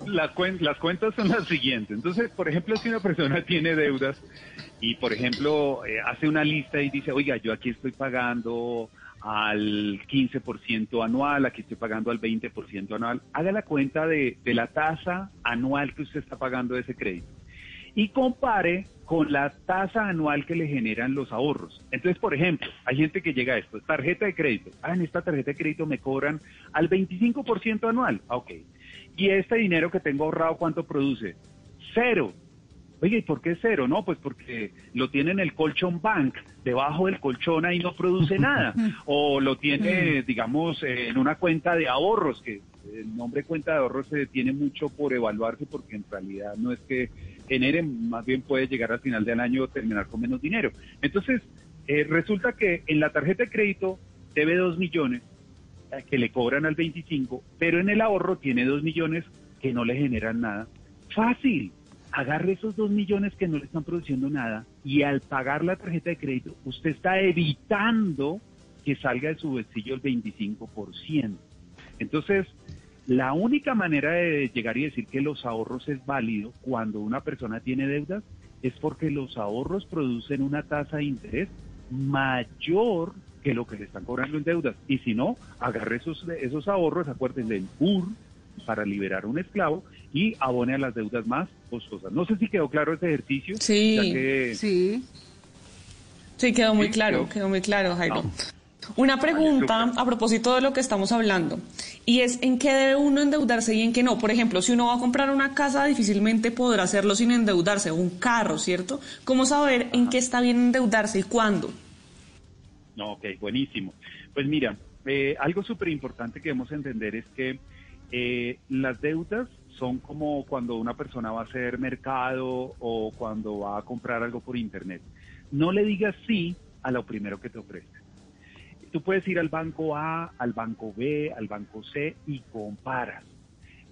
Speaker 43: la cuen- las cuentas son las siguientes. Entonces, por ejemplo, si una persona tiene deudas y, por ejemplo, eh, hace una lista y dice, oiga, yo aquí estoy pagando al 15% anual, aquí estoy pagando al 20% anual, haga la cuenta de, de la tasa anual que usted está pagando de ese crédito y compare con la tasa anual que le generan los ahorros. Entonces, por ejemplo, hay gente que llega a esto, tarjeta de crédito. Ah, en esta tarjeta de crédito me cobran al 25% anual. Ah, ok. ¿y este dinero que tengo ahorrado cuánto produce? Cero. Oye, ¿y por qué cero? No, pues porque lo tiene en el colchón bank, debajo del colchón ahí no produce nada. O lo tiene, digamos, eh, en una cuenta de ahorros, que el nombre cuenta de ahorros se tiene mucho por evaluarse porque en realidad no es que genere, más bien puede llegar al final del año terminar con menos dinero. Entonces, eh, resulta que en la tarjeta de crédito debe dos millones eh, que le cobran al 25, pero en el ahorro tiene dos millones que no le generan nada. Fácil. Agarre esos dos millones que no le están produciendo nada y al pagar la tarjeta de crédito, usted está evitando que salga de su bolsillo el 25%. Entonces, la única manera de llegar y decir que los ahorros es válido cuando una persona tiene deudas es porque los ahorros producen una tasa de interés mayor que lo que le están cobrando en deudas. Y si no, agarre esos, esos ahorros, acuérdense del PUR para liberar un esclavo y abone a las deudas más costosas. No sé si quedó claro ese ejercicio.
Speaker 9: Sí,
Speaker 43: ya que-
Speaker 3: Sí.
Speaker 9: Sí, quedó muy
Speaker 43: Sí,
Speaker 9: claro,
Speaker 43: quedó-
Speaker 9: quedó muy claro, Jairo.
Speaker 43: No.
Speaker 9: Una pregunta a propósito de lo que estamos hablando, y es en qué debe uno endeudarse y en qué no. Por ejemplo, si uno va a comprar una casa, difícilmente podrá hacerlo sin endeudarse, un carro, ¿cierto? ¿Cómo saber en qué está bien endeudarse y cuándo?
Speaker 43: No, ok, buenísimo. Pues mira, eh, algo súper importante que debemos entender es que eh, las deudas son como cuando una persona va a hacer mercado o cuando va a comprar algo por internet. No le digas sí a lo primero que te ofrece. Tú puedes ir al banco A, al banco B, al banco C y comparas.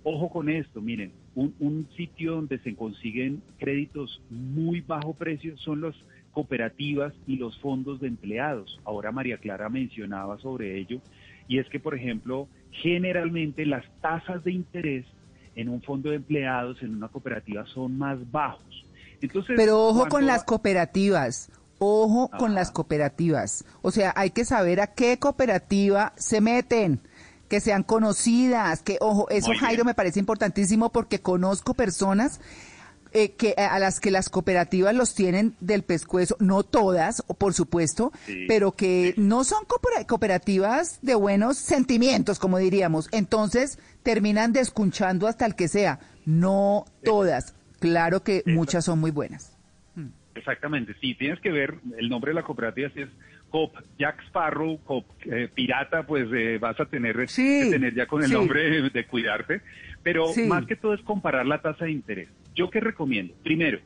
Speaker 43: Ojo con esto, miren, un, un sitio donde se consiguen créditos muy bajo precio son las cooperativas y los fondos de empleados. Ahora María Clara mencionaba sobre ello y es que, por ejemplo, generalmente las tasas de interés en un fondo de empleados, en una cooperativa, son más bajos. Entonces,
Speaker 3: Pero ojo con las cooperativas. Ojo con las cooperativas. O sea, hay que saber a qué cooperativa se meten, que sean conocidas, que, ojo, eso. Jairo me parece importantísimo porque conozco personas eh, que a las que las cooperativas los tienen del pescuezo, no todas, o por supuesto,
Speaker 43: Sí,
Speaker 3: pero que no son coopera- cooperativas de buenos sentimientos, como diríamos. Entonces terminan descunchando hasta el que sea. No todas. Claro que muchas son muy buenas.
Speaker 43: Exactamente, sí, tienes que ver el nombre de la cooperativa, si es COP Jack Sparrow, COP eh, Pirata, pues eh, vas a tener que tener ya con el
Speaker 3: sí.
Speaker 43: nombre de, de cuidarte, pero
Speaker 3: Sí.
Speaker 43: más que todo es comparar la tasa de interés. ¿Yo qué recomiendo? Primero,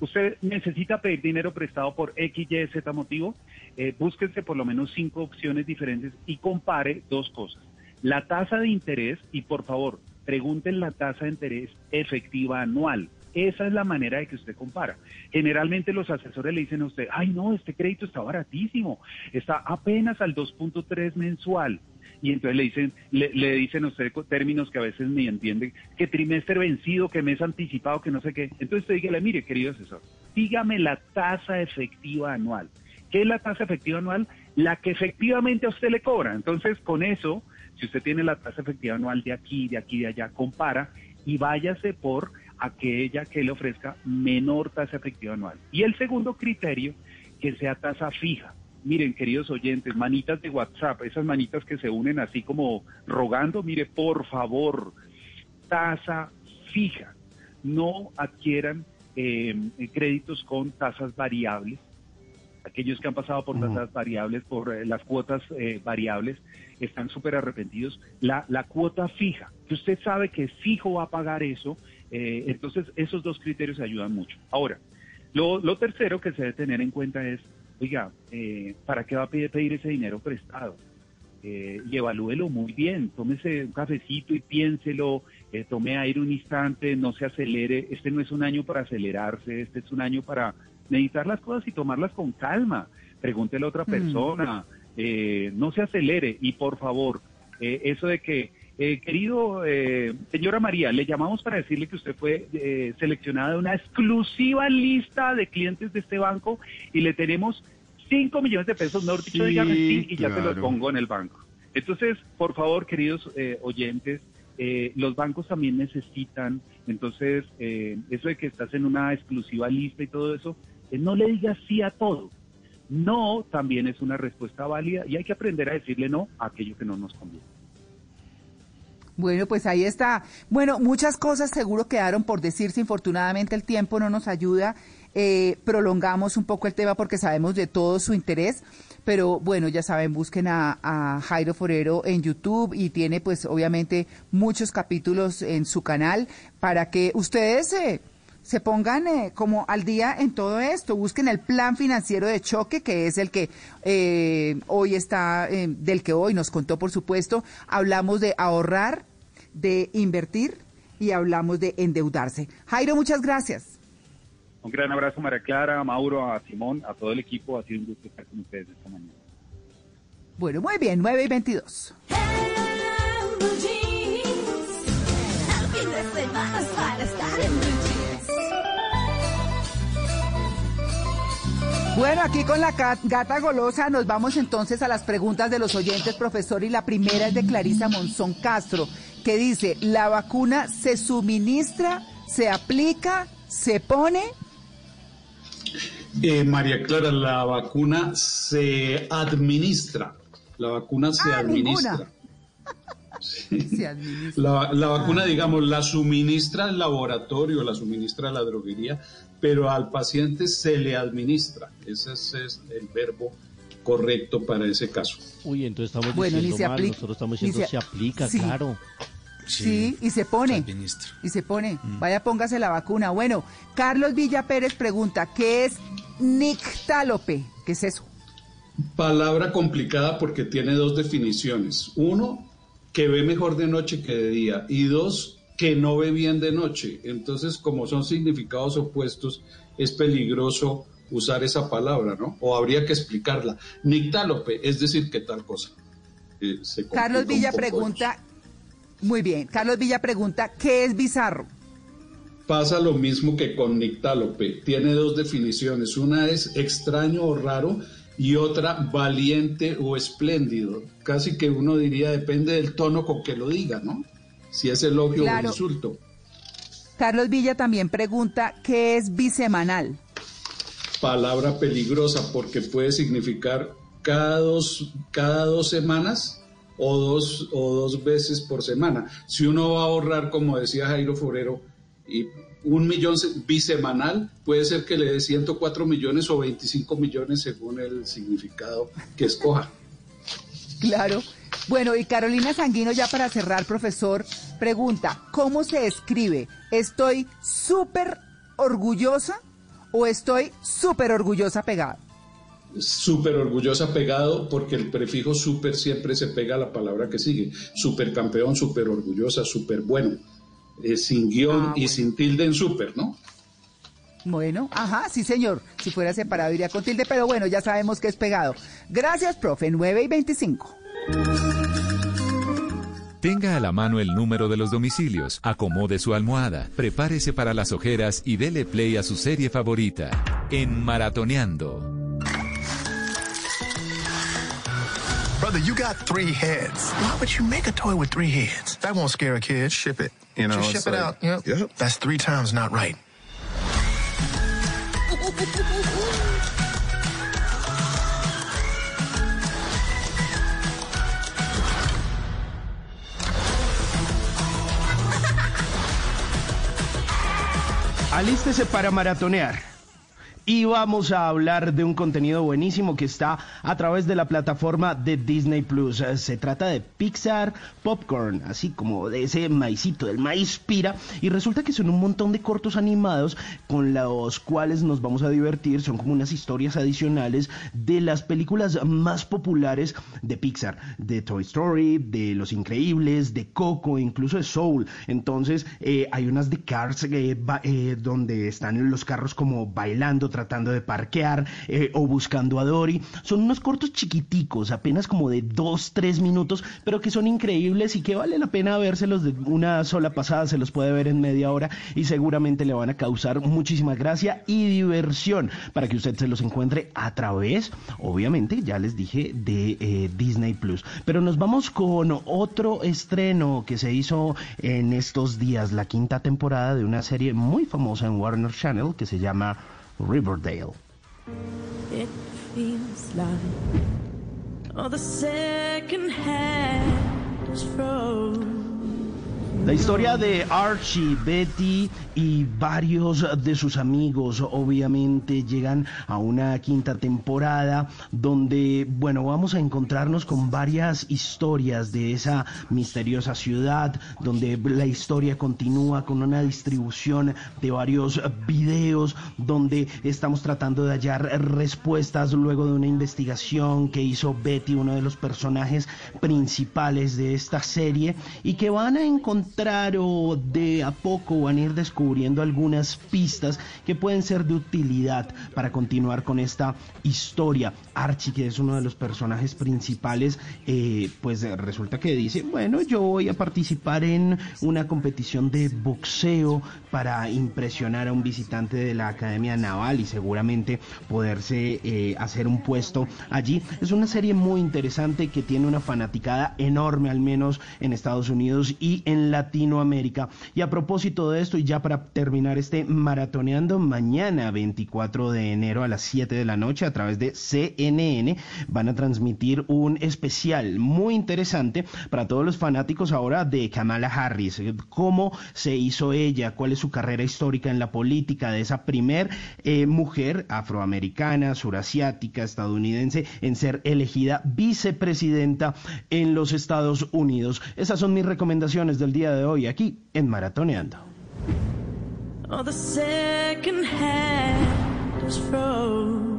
Speaker 43: usted necesita pedir dinero prestado por X, Y, Z motivo, eh, búsquense por lo menos cinco opciones diferentes y compare dos cosas. La tasa de interés y por favor, pregunten la tasa de interés efectiva anual. Esa es la manera de que usted compara. Generalmente los asesores le dicen a usted, ay no, este crédito está baratísimo, está apenas al 2.3 mensual. Y entonces le dicen, le, dicen a usted términos que a veces ni entienden, que trimestre vencido, que mes anticipado, que no sé qué. Entonces usted dígale, mire, querido asesor, dígame la tasa efectiva anual. ¿Qué es la tasa efectiva anual? La que efectivamente a usted le cobra. Entonces, con eso, si usted tiene la tasa efectiva anual de aquí, de aquí, de allá, compara y váyase por aquella que le ofrezca menor tasa efectiva anual. Y el segundo criterio, que sea tasa fija. Miren, queridos oyentes, manitas de WhatsApp, esas manitas que se unen así como rogando, mire, por favor, tasa fija. No adquieran eh, créditos con tasas variables. Aquellos que han pasado por tasas variables, por eh, las cuotas eh, variables, están súper arrepentidos. La, la cuota fija, que usted sabe que fijo va a pagar eso, eh, entonces esos dos criterios ayudan mucho. Ahora, lo, lo tercero que se debe tener en cuenta es, oiga, eh, ¿para qué va a pedir, pedir ese dinero prestado? Eh, y evalúelo muy bien, tómese un cafecito y piénselo, eh, tome aire un instante, no se acelere, este no es un año para acelerarse, este es un año para meditar las cosas y tomarlas con calma, pregúntele a otra
Speaker 59: Mm.
Speaker 43: persona, eh, no se acelere y por favor, eh, eso de que, eh, querido eh, señora María, le llamamos para decirle que usted fue eh, seleccionada de una exclusiva lista de clientes de este banco y le tenemos 5 millones de pesos, mejor dicho,
Speaker 60: Sí,
Speaker 43: dígame sí y ya se los pongo en el banco. Entonces, por favor, queridos eh, oyentes, eh, los bancos también necesitan, entonces, eh, eso de que estás en una exclusiva lista y todo eso, no le digas sí a todo. No también es una respuesta válida y hay que aprender a decirle no a aquello que no nos conviene.
Speaker 3: Bueno, pues ahí está. Bueno, muchas cosas seguro quedaron por decirse. Infortunadamente el tiempo no nos ayuda. Eh, prolongamos un poco el tema porque sabemos de todo su interés. Pero bueno, ya saben, busquen a, Jairo Forero en YouTube y tiene pues obviamente muchos capítulos en su canal para que ustedes eh, se pongan eh, como al día en todo esto. Busquen el plan financiero de choque, que es el que eh, hoy está, eh, del que hoy nos contó, por supuesto. Hablamos de ahorrar, de invertir y hablamos de endeudarse. Jairo, muchas gracias.
Speaker 43: Un gran abrazo, María Clara, a Mauro, a Simón, a todo el equipo. Ha sido un gusto estar con ustedes esta mañana.
Speaker 3: Bueno, muy bien, 9 y 22. Bueno, aquí con la gata golosa nos vamos entonces a las preguntas de los oyentes, profesor, y la primera es de Clarisa Monzón Castro, que dice, ¿la vacuna se suministra, se aplica, se pone?
Speaker 8: Eh, María Clara, la vacuna se administra. La vacuna se
Speaker 3: Ah,
Speaker 8: administra.
Speaker 3: ninguna. Se administra.
Speaker 8: La, la vacuna,
Speaker 3: Ah.
Speaker 8: digamos, la suministra el laboratorio, la suministra la droguería, pero al paciente se le administra. Ese es, es el verbo correcto para ese caso.
Speaker 6: Uy, entonces estamos
Speaker 3: Bueno,
Speaker 6: diciendo
Speaker 3: se
Speaker 6: mal,
Speaker 3: aplica-
Speaker 6: nosotros estamos diciendo
Speaker 3: se-
Speaker 6: se, aplica,
Speaker 3: sí.
Speaker 6: claro.
Speaker 3: Sí, y se pone. Y se pone. Vaya, póngase la vacuna. Bueno, Carlos Villa Pérez pregunta, ¿qué es nictálope? ¿Qué es eso?
Speaker 8: Palabra complicada porque tiene dos definiciones. Uno, que ve mejor de noche que de día. Y dos, que no ve bien de noche. Entonces, como son significados opuestos, es peligroso usar esa palabra, ¿no? O habría que explicarla. Nictálope, es decir, que tal cosa. Eh, se
Speaker 3: Carlos Villa pregunta, muy bien, Carlos Villa pregunta, ¿qué es bizarro?
Speaker 8: Pasa lo mismo que con nictálope. Tiene dos definiciones. Una es extraño o raro y otra valiente o espléndido. Casi que uno diría, depende del tono con que lo diga, ¿no? Si es elogio
Speaker 3: Claro.
Speaker 8: o insulto.
Speaker 3: Carlos Villa también pregunta, ¿qué es bisemanal?
Speaker 8: Palabra peligrosa porque puede significar cada dos, cada dos semanas o dos, o dos veces por semana. Si uno va a ahorrar, como decía Jairo Forero, y un millón se- bisemanal, puede ser que le dé 104 millones o 25 millones según el significado que escoja.
Speaker 3: Claro. Bueno, y Carolina Sanguino, ya para cerrar, profesor, pregunta, ¿cómo se escribe? ¿Estoy súper orgullosa o estoy súper orgullosa pegada?
Speaker 8: Súper orgullosa pegado porque el prefijo súper siempre se pega a la palabra que sigue. Súper campeón, súper orgullosa, súper bueno. Eh, sin guion y sin tilde en súper, ¿no?
Speaker 3: Bueno, ajá, sí señor. Si fuera separado iría con tilde, pero bueno, ya sabemos que es pegado. Gracias, profe. 9 y 25.
Speaker 7: Tenga a la mano el número de los domicilios, acomode su almohada, prepárese para las ojeras y dele play a su serie favorita. En Maratoneando.
Speaker 61: Brother, you got three heads. Why would you make a toy with three heads? That won't scare a kid. Ship it.
Speaker 55: You know,
Speaker 61: Just ship it
Speaker 55: like-
Speaker 61: out. Yep. That's three times not right.
Speaker 5: Alístese para maratonear. Y vamos a hablar de un contenido buenísimo que está a través de la plataforma de Disney Plus. Eh, Se trata de Pixar Popcorn, así como de ese maicito, del maíz pira. Y resulta que son un montón de cortos animados con los cuales nos vamos a divertir. Son como unas historias adicionales de las películas más populares de Pixar, de Toy Story, de Los Increíbles, de Coco, incluso de Soul. Entonces, eh, hay unas de Cars eh, donde están los carros como bailando, tratando de parquear eh, o buscando a Dory. Son unos cortos chiquiticos, apenas como de dos, tres minutos, pero que son increíbles y que vale la pena vérselos de una sola pasada. Se los puede ver en media hora y seguramente le van a causar muchísima gracia y diversión para que usted se los encuentre a través, obviamente, ya les dije, de eh, Disney Plus. Pero nos vamos con otro estreno que se hizo en estos días, la quinta temporada de una serie muy famosa en Warner Channel que se llama Riverdale.
Speaker 10: It feels like all the second hand is froze.
Speaker 5: La historia de Archie, Betty y varios de sus amigos obviamente llegan a una quinta temporada donde, bueno, vamos a encontrarnos con varias historias de esa misteriosa ciudad, donde la historia continúa con una distribución de varios videos, donde estamos tratando de hallar respuestas luego de una investigación que hizo Betty, uno de los personajes principales de esta serie, y que van a encontrar o de a poco van a ir descubriendo algunas pistas que pueden ser de utilidad para continuar con esta historia. Archie, que es uno de los personajes principales, eh, pues resulta que dice, bueno, yo voy a participar en una competición de boxeo para impresionar a un visitante de la Academia Naval y seguramente poderse eh, hacer un puesto allí. Es una serie muy interesante que tiene una fanaticada enorme, al menos en Estados Unidos y en Latinoamérica. Y a propósito de esto, y ya para terminar este maratoneando, mañana 24 de enero a las 7 de la noche a través de CNN van a transmitir un especial muy interesante para todos los fanáticos ahora de Kamala Harris. Cómo se hizo ella, cuál es su carrera histórica en la política de esa primer eh, mujer afroamericana, surasiática, estadounidense en ser elegida vicepresidenta en los Estados Unidos. Esas son mis recomendaciones del día de hoy aquí en Maratoneando.
Speaker 10: Oh, the second hand is frozen.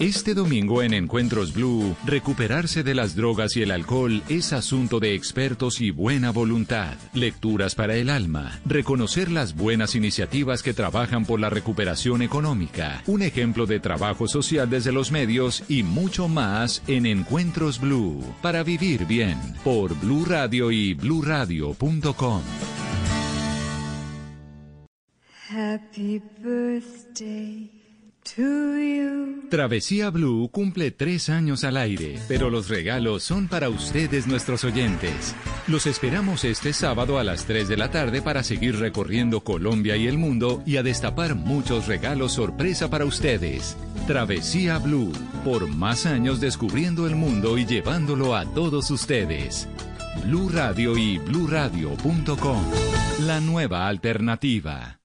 Speaker 7: Este domingo en Encuentros Blue, recuperarse de las drogas y el alcohol es asunto de expertos y buena voluntad. Lecturas para el alma, reconocer las buenas iniciativas que trabajan por la recuperación económica, un ejemplo de trabajo social desde los medios y mucho más en Encuentros Blue, para vivir bien, por Blue Radio y bluradio.com.
Speaker 10: Happy birthday.
Speaker 7: Travesía Blue cumple tres años al aire, pero los regalos son para ustedes nuestros oyentes. Los esperamos este sábado a las 3 de la tarde para seguir recorriendo Colombia y el mundo y a destapar muchos regalos sorpresa para ustedes. Travesía Blue, por más años descubriendo el mundo y llevándolo a todos ustedes. Blue Radio y bluradio.com. La nueva alternativa.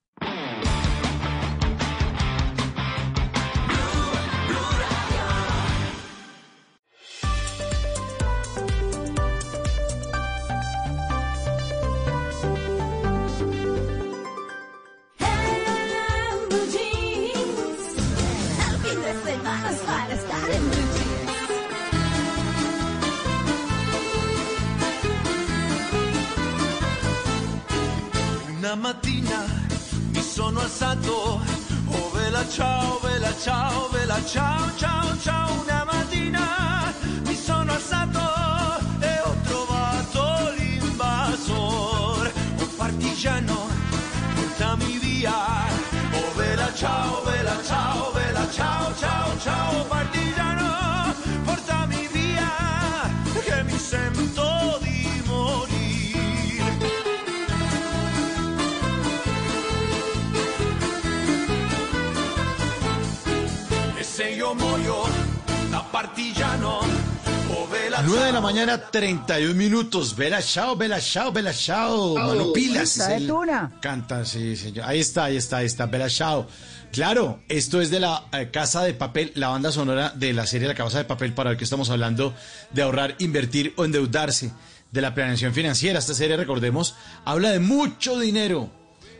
Speaker 4: Mañana, 31 minutos. Vela, chao, vela, chao, vela, chao. Manu Pilas.
Speaker 3: Está de
Speaker 4: es el-
Speaker 3: tuna.
Speaker 4: Canta, sí, señor. Ahí está, ahí está, ahí está. Vela, chao. Claro, esto es de la eh, Casa de Papel, la banda sonora de la serie La Casa de Papel, para ver que estamos hablando de ahorrar, invertir o endeudarse, de la planeación financiera. Esta serie, recordemos, habla de mucho dinero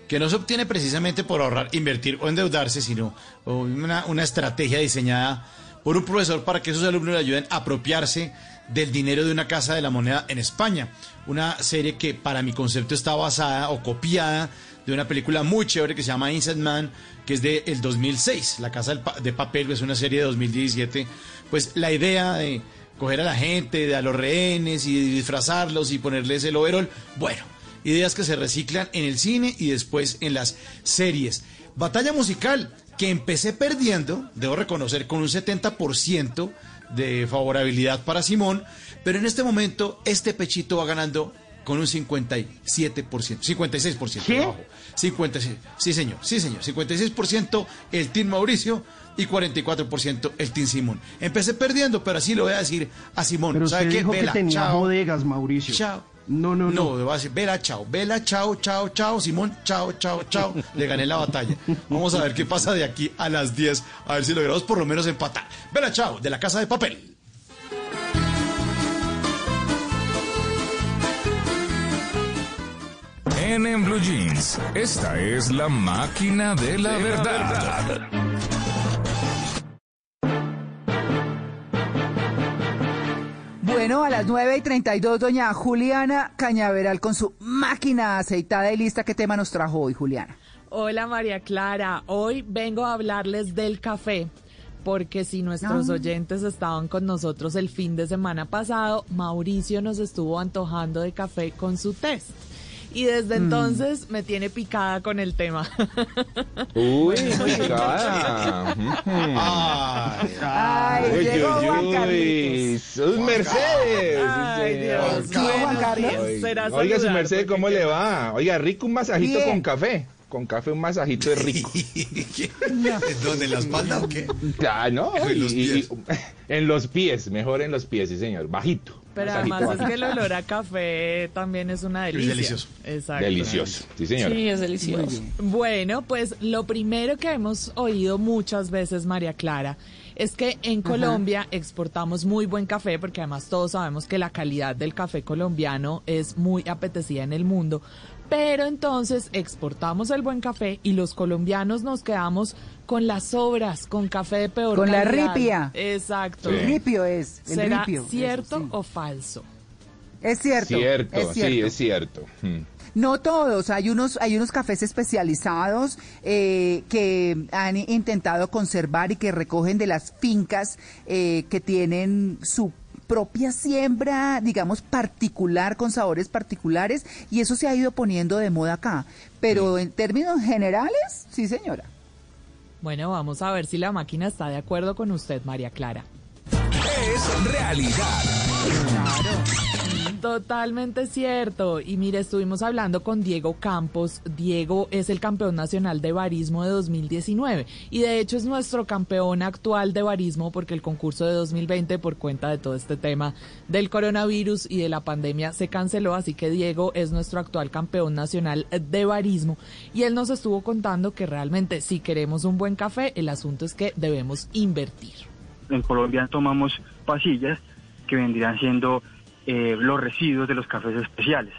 Speaker 4: que no se obtiene precisamente por ahorrar, invertir o endeudarse, sino una, una estrategia diseñada por un profesor para que sus alumnos le ayuden a apropiarse del dinero de una casa de la moneda en España. Una serie que para mi concepto está basada o copiada de una película muy chévere que se llama Inside Man, que es del el 2006. La Casa de Papel es una serie de 2017. Pues la idea de coger a la gente, de a los rehenes y disfrazarlos y ponerles el overol, bueno, ideas que se reciclan en el cine y después en las series. Batalla musical que empecé perdiendo, debo reconocer, con un 70% de favorabilidad para Simón, pero en este momento este pechito va ganando
Speaker 62: con un 57%, 56%
Speaker 5: ¿Qué?
Speaker 62: abajo. 56, sí señor, sí señor, 56% el Team Mauricio y 44% el Team Simón. Empecé perdiendo, pero así lo voy a decir a Simón.
Speaker 5: Pero
Speaker 62: ¿Sabe
Speaker 5: usted
Speaker 62: qué?
Speaker 5: dijo
Speaker 62: Vela,
Speaker 5: que tenía
Speaker 62: chao.
Speaker 5: bodegas, Mauricio.
Speaker 62: Chao.
Speaker 5: No, no,
Speaker 62: No,
Speaker 5: no.
Speaker 62: voy a decir, vela, chao, vela, chao, chao, chao, Simón, chao, chao, chao. Le gané la batalla. Vamos a ver qué pasa de aquí a las 10, a ver si logramos por lo menos empatar. Vela, chao, de la casa de papel.
Speaker 63: En, en Blue Jeans, esta es la máquina de la verdad.
Speaker 3: Bueno, a las 9 y 32, doña Juliana Cañaveral con su máquina aceitada y lista. ¿Qué tema nos trajo hoy, Juliana?
Speaker 64: Hola María Clara, hoy vengo a hablarles del café, porque si nuestros
Speaker 3: Ah.
Speaker 64: oyentes estaban con nosotros el fin de semana pasado, Mauricio nos estuvo antojando de café con su test. Y desde
Speaker 65: Mm.
Speaker 64: entonces me tiene picada con el tema.
Speaker 65: Uy, picada.
Speaker 3: Ay,
Speaker 65: Uy,
Speaker 3: llegó
Speaker 65: uy,
Speaker 3: Juan
Speaker 65: uy. Sus mercedes.
Speaker 64: Ay,
Speaker 65: sí,
Speaker 64: Dios. Juan Carlos. Será
Speaker 65: Oiga, su
Speaker 64: saludar,
Speaker 65: merced,
Speaker 64: porque
Speaker 65: ¿cómo le va? Oiga, rico un masajito
Speaker 3: Bien.
Speaker 65: con café. Con café un masajito es rico.
Speaker 62: ¿En dónde? ¿En la espalda o qué?
Speaker 65: Ah, no.
Speaker 62: En los
Speaker 65: y- y-
Speaker 62: pies.
Speaker 65: en los pies, mejor en los pies, sí, señor. Bajito.
Speaker 64: Pero además es que el olor a café también es una delicia.
Speaker 65: delicioso.
Speaker 64: Exacto.
Speaker 65: Delicioso, sí, señor.
Speaker 64: Sí, es delicioso. Bueno, pues lo primero que hemos oído muchas veces, María Clara, es que en
Speaker 66: Ajá.
Speaker 64: Colombia exportamos muy buen café, porque además todos sabemos que la calidad del café colombiano es muy apetecida en el mundo. Pero entonces exportamos el buen café y los colombianos nos quedamos con las sobras, con café de peor
Speaker 3: Con la ripia.
Speaker 64: Exacto.
Speaker 3: El ripio es. El
Speaker 64: ¿Será
Speaker 3: ripio.
Speaker 64: cierto
Speaker 3: Eso, sí.
Speaker 64: o falso?
Speaker 3: Es cierto.
Speaker 65: Cierto,
Speaker 3: es cierto.
Speaker 65: sí, es cierto. Mm.
Speaker 3: No todos, hay unos, hay unos cafés especializados eh, que han intentado conservar y que recogen de las fincas eh, que tienen su propia siembra, digamos, particular, con sabores particulares, y eso se ha ido poniendo de moda acá. Pero en términos generales, sí señora.
Speaker 64: Bueno, vamos a ver si la máquina está de acuerdo con usted, María Clara.
Speaker 63: Es realidad.
Speaker 64: Totalmente cierto. Y mire, estuvimos hablando con Diego Campos. Diego es el campeón nacional de barismo de 2019 y de hecho es nuestro campeón actual de barismo porque el concurso de 2020 por cuenta de todo este tema del coronavirus y de la pandemia se canceló, así que Diego es nuestro actual campeón nacional de barismo y él nos estuvo contando que realmente si queremos un buen café, el asunto es que debemos invertir.
Speaker 67: en Colombia tomamos pasillas que vendrían siendo eh, los residuos de los cafés especiales.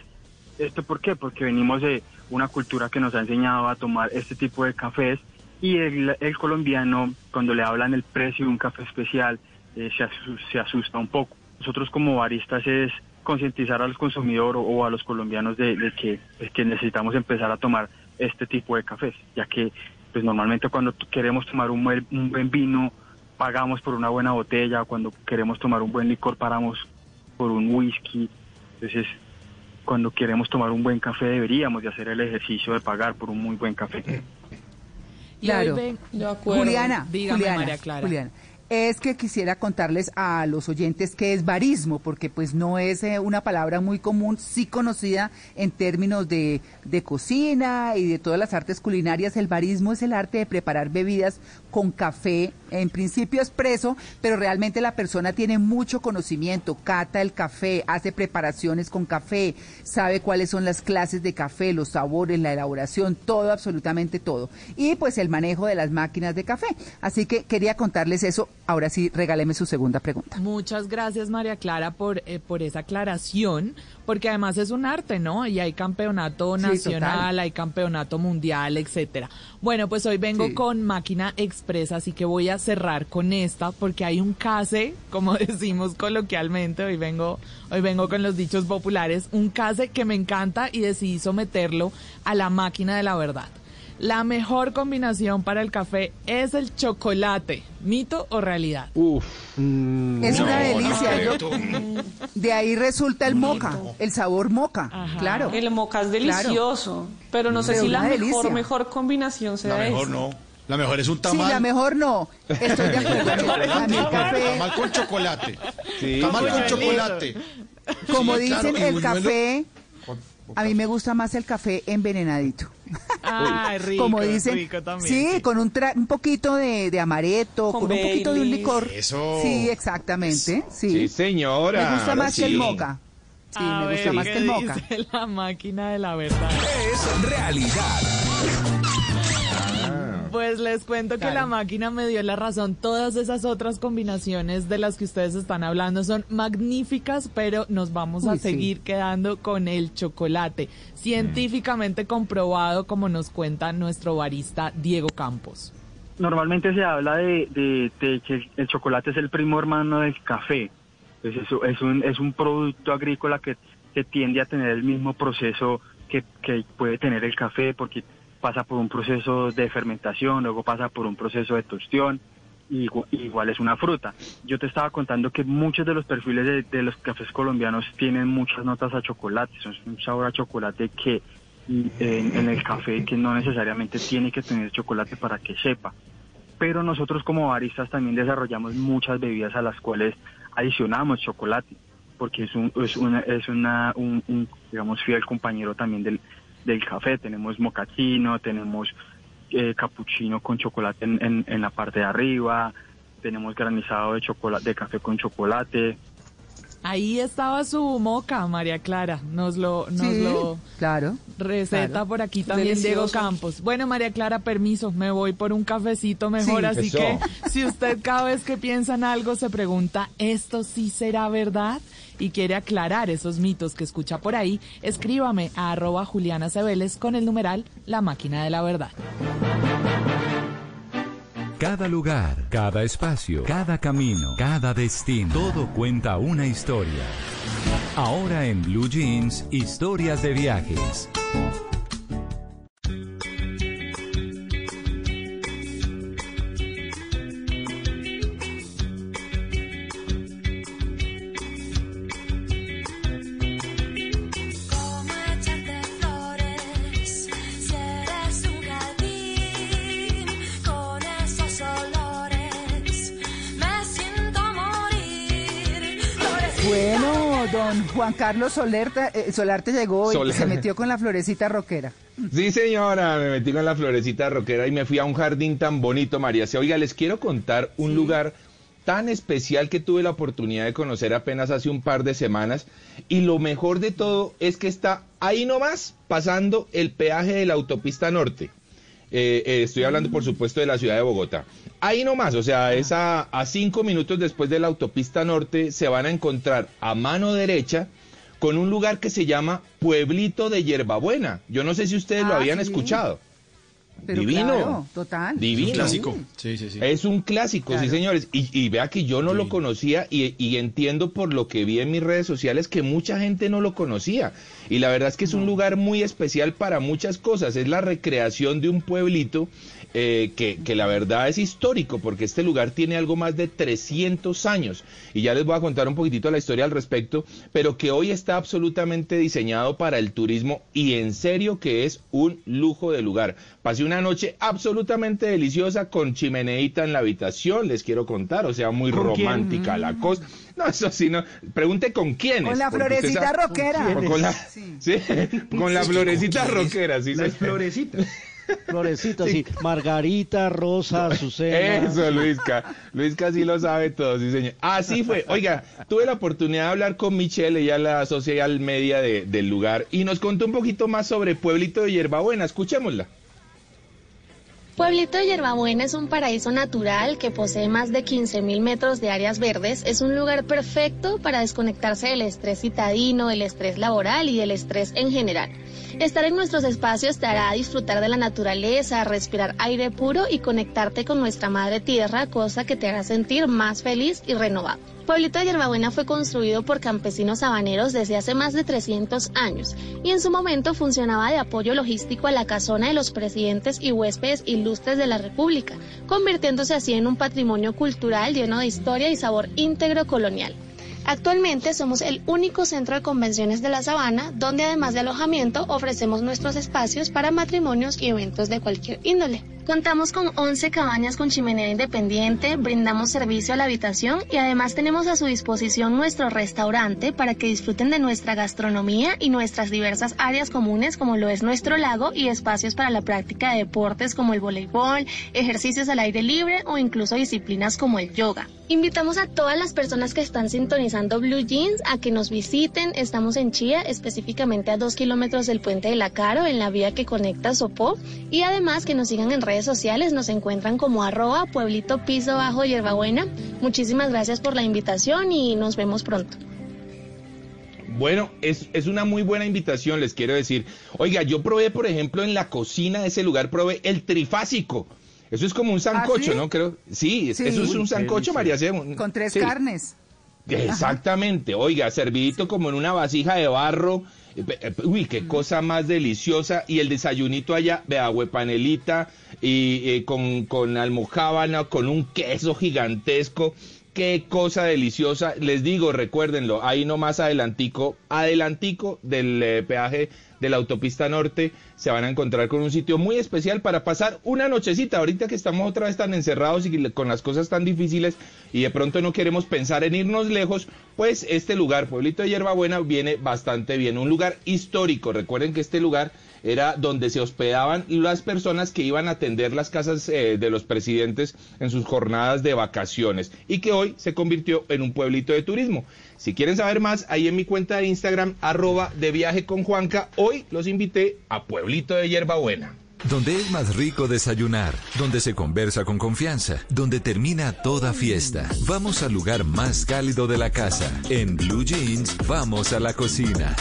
Speaker 67: ¿Esto por qué? Porque venimos de una cultura que nos ha enseñado a tomar este tipo de cafés y el, colombiano cuando le hablan el precio de un café especial eh, se, asu- se asusta un poco. Nosotros como baristas es concientizar al consumidor o, o a los colombianos de, de que, de que necesitamos empezar a tomar este tipo de cafés, ya que pues normalmente cuando queremos tomar un buen, un buen vino pagamos por una buena botella, cuando queremos tomar un buen licor paramos por un whisky, entonces cuando queremos tomar un buen café deberíamos de hacer el ejercicio de pagar por un muy buen café.
Speaker 64: Y hoy ven-
Speaker 3: Juliana,
Speaker 64: Dígame,
Speaker 3: Juliana,
Speaker 64: María Clara.
Speaker 3: Juliana, es que quisiera contarles a los oyentes qué es barismo, porque pues no es eh, una palabra muy común, sí conocida en términos de, de cocina y de todas las artes culinarias. El barismo es el arte de preparar bebidas con café, en principio expreso, pero realmente la persona tiene mucho conocimiento, cata el café, hace preparaciones con café, sabe cuáles son las clases de café, los sabores, la elaboración, todo, absolutamente todo. Y pues el manejo de las máquinas de café. Así que quería contarles eso. Ahora sí, regáleme su segunda pregunta.
Speaker 64: Muchas gracias, María Clara, por, eh, por esa aclaración, porque además es un arte, ¿no? Y hay campeonato nacional, hay campeonato mundial, etcétera. Bueno, pues hoy vengo
Speaker 3: Sí.
Speaker 64: con máquina expresa, así que voy a cerrar con esta, porque hay un case, como decimos coloquialmente, hoy vengo, hoy vengo con los dichos populares, un case que me encanta y decidí someterlo a la máquina de la verdad. La mejor combinación para el café es el chocolate. ¿Mito o realidad?
Speaker 65: Uf.
Speaker 3: Es una delicia. yo- de ahí resulta el moca, el sabor moca. Claro.
Speaker 68: El moca es
Speaker 3: Claro.
Speaker 68: delicioso, pero no sé
Speaker 3: Pero
Speaker 68: si la mejor,
Speaker 3: delicia.
Speaker 68: mejor combinación sea
Speaker 62: La mejor
Speaker 68: esta.
Speaker 62: no. La mejor es un
Speaker 3: Sí,
Speaker 62: tamal.
Speaker 3: la mejor no. Estoy de acuerdo.
Speaker 62: Tamal con chocolate.
Speaker 65: Sí,
Speaker 62: tamal con chocolate.
Speaker 3: como
Speaker 62: Sí,
Speaker 3: dicen,
Speaker 62: claro,
Speaker 3: el
Speaker 62: buñuelo.
Speaker 3: café A mí me gusta más el café envenenadito.
Speaker 64: Ay, rico,
Speaker 3: Como dicen,
Speaker 64: rico también,
Speaker 3: sí,
Speaker 64: sí.
Speaker 3: con un, tra- un poquito de, de amaretto,
Speaker 64: Con
Speaker 3: con, un poquito de un licor.
Speaker 65: Eso.
Speaker 3: Sí, exactamente. Sí,
Speaker 65: Sí, señora.
Speaker 3: Me gusta más que el
Speaker 65: sí.
Speaker 3: moca. Sí,
Speaker 64: A
Speaker 3: me gusta
Speaker 64: ver,
Speaker 3: más
Speaker 64: ¿qué
Speaker 3: que el moca.
Speaker 64: la máquina de la verdad.
Speaker 63: Es realidad.
Speaker 64: Pues les cuento que
Speaker 3: Claro.
Speaker 64: la máquina me dio la razón. Todas esas otras combinaciones de las que ustedes están hablando son magníficas, pero nos vamos a
Speaker 3: sí.
Speaker 64: seguir quedando con el chocolate. Científicamente comprobado, como nos cuenta nuestro barista Diego Campos.
Speaker 67: Normalmente se habla de, de- de que el chocolate es el primo hermano del café. Pues eso es un, es un producto agrícola que, que tiende a tener el mismo proceso que, que puede tener el café porque pasa por un proceso de fermentación, luego pasa por un proceso de tostión, y igu- igual es una fruta. Yo te estaba contando que muchos de los perfiles de, los cafés colombianos tienen muchas notas a chocolate, son un sabor a chocolate que en, el café que no necesariamente tiene que tener chocolate para que sepa. Pero nosotros como baristas también desarrollamos muchas bebidas a las cuales adicionamos chocolate, porque es un, es una, es una, un, un, digamos, fiel compañero también del, del café. Tenemos mocachino, tenemos eh, capuchino con chocolate en, en, en la parte de arriba, tenemos granizado de chocolate, de café con chocolate.
Speaker 64: Ahí estaba su moca, María Clara. Nos lo, nos
Speaker 3: Sí,
Speaker 64: lo
Speaker 3: claro.
Speaker 64: receta
Speaker 3: claro.
Speaker 64: por aquí también Diego. Campos. Bueno, María Clara, permiso, me voy por un cafecito mejor.
Speaker 3: Sí.
Speaker 64: así
Speaker 65: Eso.
Speaker 64: que si usted cada vez que piensa en algo se pregunta, ¿esto sí será verdad? Y quiere aclarar esos mitos que escucha por ahí, escríbame a arroba Juliana Cebeles con el numeral La Máquina de la Verdad.
Speaker 7: Cada lugar, cada espacio, cada camino, cada destino, todo cuenta una historia. Ahora en Blue Jeans, historias de viajes.
Speaker 3: Carlos Solerta, eh, Solarte llegó y
Speaker 65: Soler-
Speaker 3: se metió con la florecita rockera.
Speaker 65: Sí, señora, me metí con la florecita rockera y me fui a un jardín tan bonito, María. Oiga, les quiero contar un lugar tan especial que tuve la oportunidad de conocer apenas hace un par de semanas. Y lo mejor de todo es que está ahí nomás pasando el peaje de la autopista norte. Eh, eh, estoy hablando, por supuesto, de la ciudad de Bogotá. Ahí nomás, o sea, es a, a cinco minutos después de la autopista norte, se van a encontrar a mano derecha con un lugar que se llama Pueblito de Hierbabuena. Yo no sé si ustedes lo
Speaker 3: Ah,
Speaker 65: habían
Speaker 3: sí.
Speaker 65: escuchado.
Speaker 3: Pero
Speaker 65: Divino.
Speaker 3: claro, total.
Speaker 65: Divino.
Speaker 62: Un clásico. Sí, sí, sí.
Speaker 65: Es un clásico, sí señores. Y, y vea que yo no lo conocía y, y entiendo por lo que vi en mis redes sociales que mucha gente no lo conocía. Y la verdad es que es un lugar muy especial para muchas cosas. Es la recreación de un pueblito eh, que, que la verdad es histórico porque este lugar tiene algo más de 300 años. Y ya les voy a contar un poquitito la historia al respecto, pero que hoy está absolutamente diseñado para el turismo y en serio que es un lujo de lugar. Pasé una noche absolutamente deliciosa con chimeneita en la habitación, les quiero contar, o sea, muy romántica la cosa. No, eso sí, no. Pregunte con quiénes.
Speaker 3: Con la florecita
Speaker 65: sabe-
Speaker 3: rockera.
Speaker 65: Con, con la,
Speaker 3: Sí.
Speaker 65: sí, con la florecita rockera, sí.
Speaker 5: Las florecitas.
Speaker 6: Florecitas, sí. Margarita, Rosa, Azucena.
Speaker 65: Eso, Luisca. Luisca sí lo sabe todo, sí, señor. Así fue. Oiga, tuve la oportunidad de hablar con Michelle, ella la social media de- del lugar, y nos contó un poquito más sobre Pueblito de Hierbabuena. Escuchémosla.
Speaker 69: Pueblito de Yerbabuena es un paraíso natural que posee más de 15.000 metros de áreas verdes. Es un lugar perfecto para desconectarse del estrés citadino, del estrés laboral y del estrés en general. Estar en nuestros espacios te hará disfrutar de la naturaleza, respirar aire puro y conectarte con nuestra madre tierra, cosa que te hará sentir más feliz y renovado. Pueblito de Yerbabuena fue construido por campesinos habaneros desde hace más de 300 años y en su momento funcionaba de apoyo logístico a la casona de los presidentes y huéspedes ilustres de la República, convirtiéndose así en un patrimonio cultural lleno de historia y sabor íntegro colonial. Actualmente somos el único centro de convenciones de la Sabana donde además de alojamiento ofrecemos nuestros espacios para matrimonios y eventos de cualquier índole. Contamos con 11 cabañas con chimenea independiente, brindamos servicio a la habitación y además tenemos a su disposición nuestro restaurante para que disfruten de nuestra gastronomía y nuestras diversas áreas comunes como lo es nuestro lago y espacios para la práctica de deportes como el voleibol, ejercicios al aire libre o incluso disciplinas como el yoga. Invitamos a todas las personas que están sintonizando Blue Jeans a que nos visiten. Estamos en Chía, específicamente a dos kilómetros del puente de la Caro, en la vía que conecta Sopó. Y además que nos sigan en redes sociales, nos encuentran como arroba pueblito piso bajo hierbabuena. Muchísimas gracias por la invitación y nos vemos pronto.
Speaker 65: Bueno, es, es una muy buena invitación, les quiero decir. Oiga, yo probé, por ejemplo, en la cocina de ese lugar, probé el trifásico. Eso es como un sancocho,
Speaker 3: sí?
Speaker 65: ¿no? Creo. Sí,
Speaker 3: Sí.
Speaker 65: eso es un sancocho, María C.
Speaker 3: Con tres
Speaker 65: Sí.
Speaker 3: carnes.
Speaker 65: Exactamente, oiga, servidito como en una vasija de barro. Eh, Uy, qué cosa más deliciosa. Y el desayunito allá, vea, panelita y eh, con, con almojábana, con un queso gigantesco. Qué cosa deliciosa. Les digo, recuérdenlo, ahí nomás adelantico, adelantico del eh, peaje de la autopista norte, se van a encontrar con un sitio muy especial para pasar una nochecita. Ahorita que estamos otra vez tan encerrados y con las cosas tan difíciles y de pronto no queremos pensar en irnos lejos, pues este lugar, Pueblito de Hierbabuena, viene bastante bien. Un lugar histórico. Recuerden que este lugar era donde se hospedaban las personas que iban a atender las casas eh, de los presidentes en sus jornadas de vacaciones y que hoy se convirtió en un pueblito de turismo. Si quieren saber más, ahí en mi cuenta de Instagram, arroba de viaje con Juanca, hoy los invité a Pueblito de Hierbabuena.
Speaker 7: Donde es más rico desayunar, donde se conversa con confianza, donde termina toda fiesta. Vamos al lugar más cálido de la casa. En Blue Jeans, vamos a la cocina.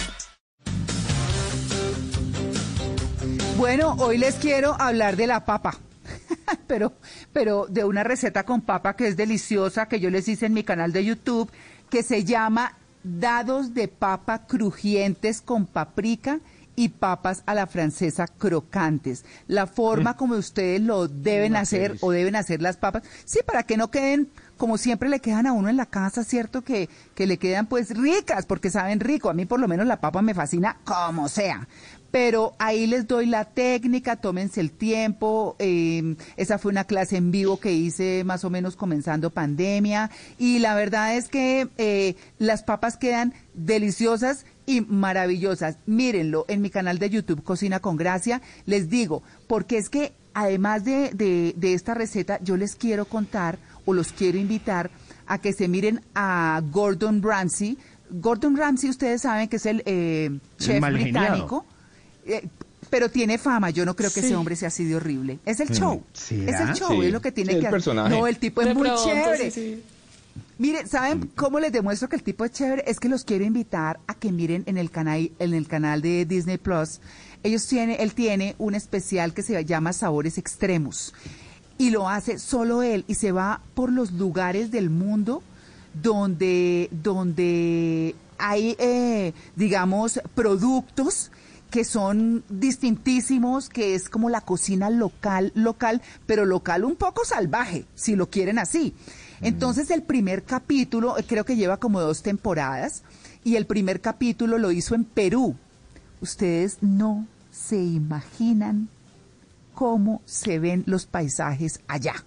Speaker 3: Bueno, hoy les quiero hablar de la papa. pero, pero de una receta con papa que es deliciosa, que yo les hice en mi canal de YouTube, que se llama dados de papa crujientes con paprika y papas a la francesa crocantes. La forma como ustedes lo deben
Speaker 5: Una
Speaker 3: hacer o deben hacer las papas, sí, para que no queden como siempre le quedan a uno en la casa, ¿cierto? Que, que le quedan pues ricas, porque saben rico. A mí por lo menos la papa me fascina como sea. Pero ahí les doy la técnica, tómense el tiempo. eh, esa fue una clase en vivo que hice más o menos comenzando pandemia. Y la verdad es que eh, las papas quedan deliciosas y maravillosas. Mírenlo en mi canal de YouTube Cocina con Gracia. Les digo, porque es que además de, de- de esta receta, yo les quiero contar o los quiero invitar a que se miren a Gordon Ramsay. Gordon Ramsay, ustedes saben que es el eh, chef británico, eh, pero tiene fama. Yo no creo que
Speaker 68: Sí.
Speaker 3: ese hombre sea así de horrible. Es el
Speaker 5: Mm,
Speaker 3: show.
Speaker 5: ¿será?
Speaker 3: Es el show,
Speaker 65: Sí.
Speaker 3: es lo que tiene
Speaker 65: Sí,
Speaker 3: que
Speaker 65: personaje.
Speaker 3: No, el tipo es
Speaker 68: De
Speaker 3: muy
Speaker 68: pronto,
Speaker 3: chévere.
Speaker 68: sí, sí.
Speaker 3: Mire, ¿saben cómo les demuestro que el tipo es chévere? Es que los quiero invitar a que miren en el canal, en el canal de Disney Plus. Ellos tienen, él tiene un especial que se llama Sabores Extremos. Y lo hace solo él y se va por los lugares del mundo donde, donde hay, eh, digamos, productos que son distintísimos, que es como la cocina local, local, pero local un poco salvaje, si lo quieren así. Entonces el primer capítulo, eh, creo que lleva como dos temporadas, y el primer capítulo lo hizo en Perú. Ustedes no se imaginan cómo se ven los paisajes allá.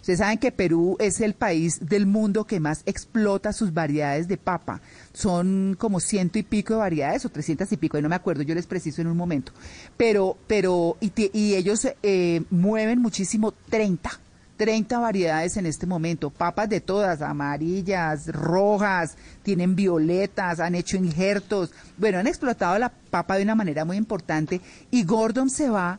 Speaker 3: Ustedes saben que Perú es el país del mundo que más explota sus variedades de papa. Son como ciento y pico de variedades o trescientas y pico, no me acuerdo, yo les preciso en un momento. Pero, pero, y, y ellos eh, mueven muchísimo 30. 30 variedades en este momento, papas de todas, amarillas, rojas, tienen violetas, han hecho injertos, bueno, han explotado la papa de una manera muy importante y Gordon se va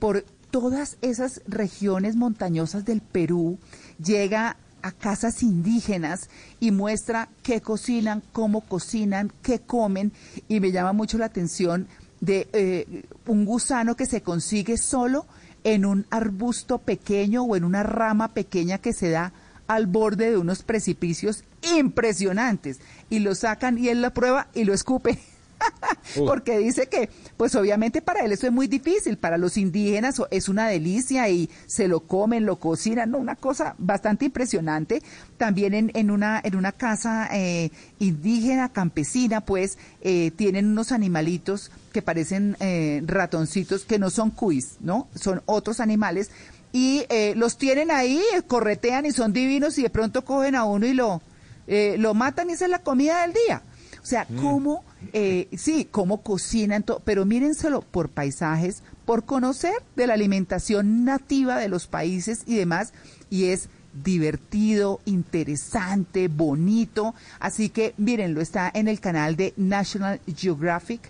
Speaker 3: por todas esas regiones montañosas del Perú, llega a casas indígenas y muestra qué cocinan, cómo cocinan, qué comen y me llama mucho la atención de eh, un gusano que se consigue solo en un arbusto pequeño o en una rama pequeña que se da al borde de unos precipicios impresionantes y lo sacan y él lo prueba y lo escupe. Porque dice que, pues obviamente para él eso es muy difícil, para los indígenas es una delicia y se lo comen, lo cocinan, no, una cosa bastante impresionante. También en, una en una casa eh, indígena campesina, pues eh, tienen unos animalitos que parecen eh, ratoncitos, que no son cuis, ¿no? Son otros animales. Y eh, los tienen ahí, corretean y son divinos y de pronto cogen a uno y lo, eh, lo matan y esa es la comida del día. O sea, cómo, eh, sí, cómo cocinan todo, pero mírenselo por paisajes, por conocer de la alimentación nativa de los países y demás, y es divertido, interesante, bonito. Así que mírenlo, está en el canal de National Geographic.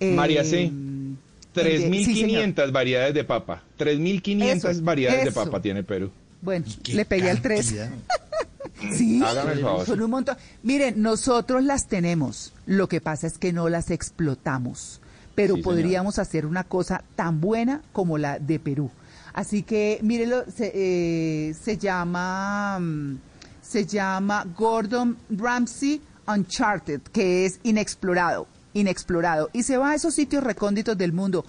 Speaker 3: eh,
Speaker 65: María C.
Speaker 3: el de-
Speaker 65: 3.500 variedades de papa. 3.500
Speaker 3: Eso es,
Speaker 65: variedades de papa tiene Perú.
Speaker 3: Bueno, le pegué al 3. sí, son un montón. Miren, nosotros las tenemos. Lo que pasa es que no las explotamos. Pero
Speaker 65: Sí,
Speaker 3: podríamos hacer una cosa tan buena como la de Perú. Así que, mírenlo, se, eh, se llama mm, se llama Gordon Ramsay Uncharted, que es inexplorado, inexplorado. Y se va a esos sitios recónditos del mundo.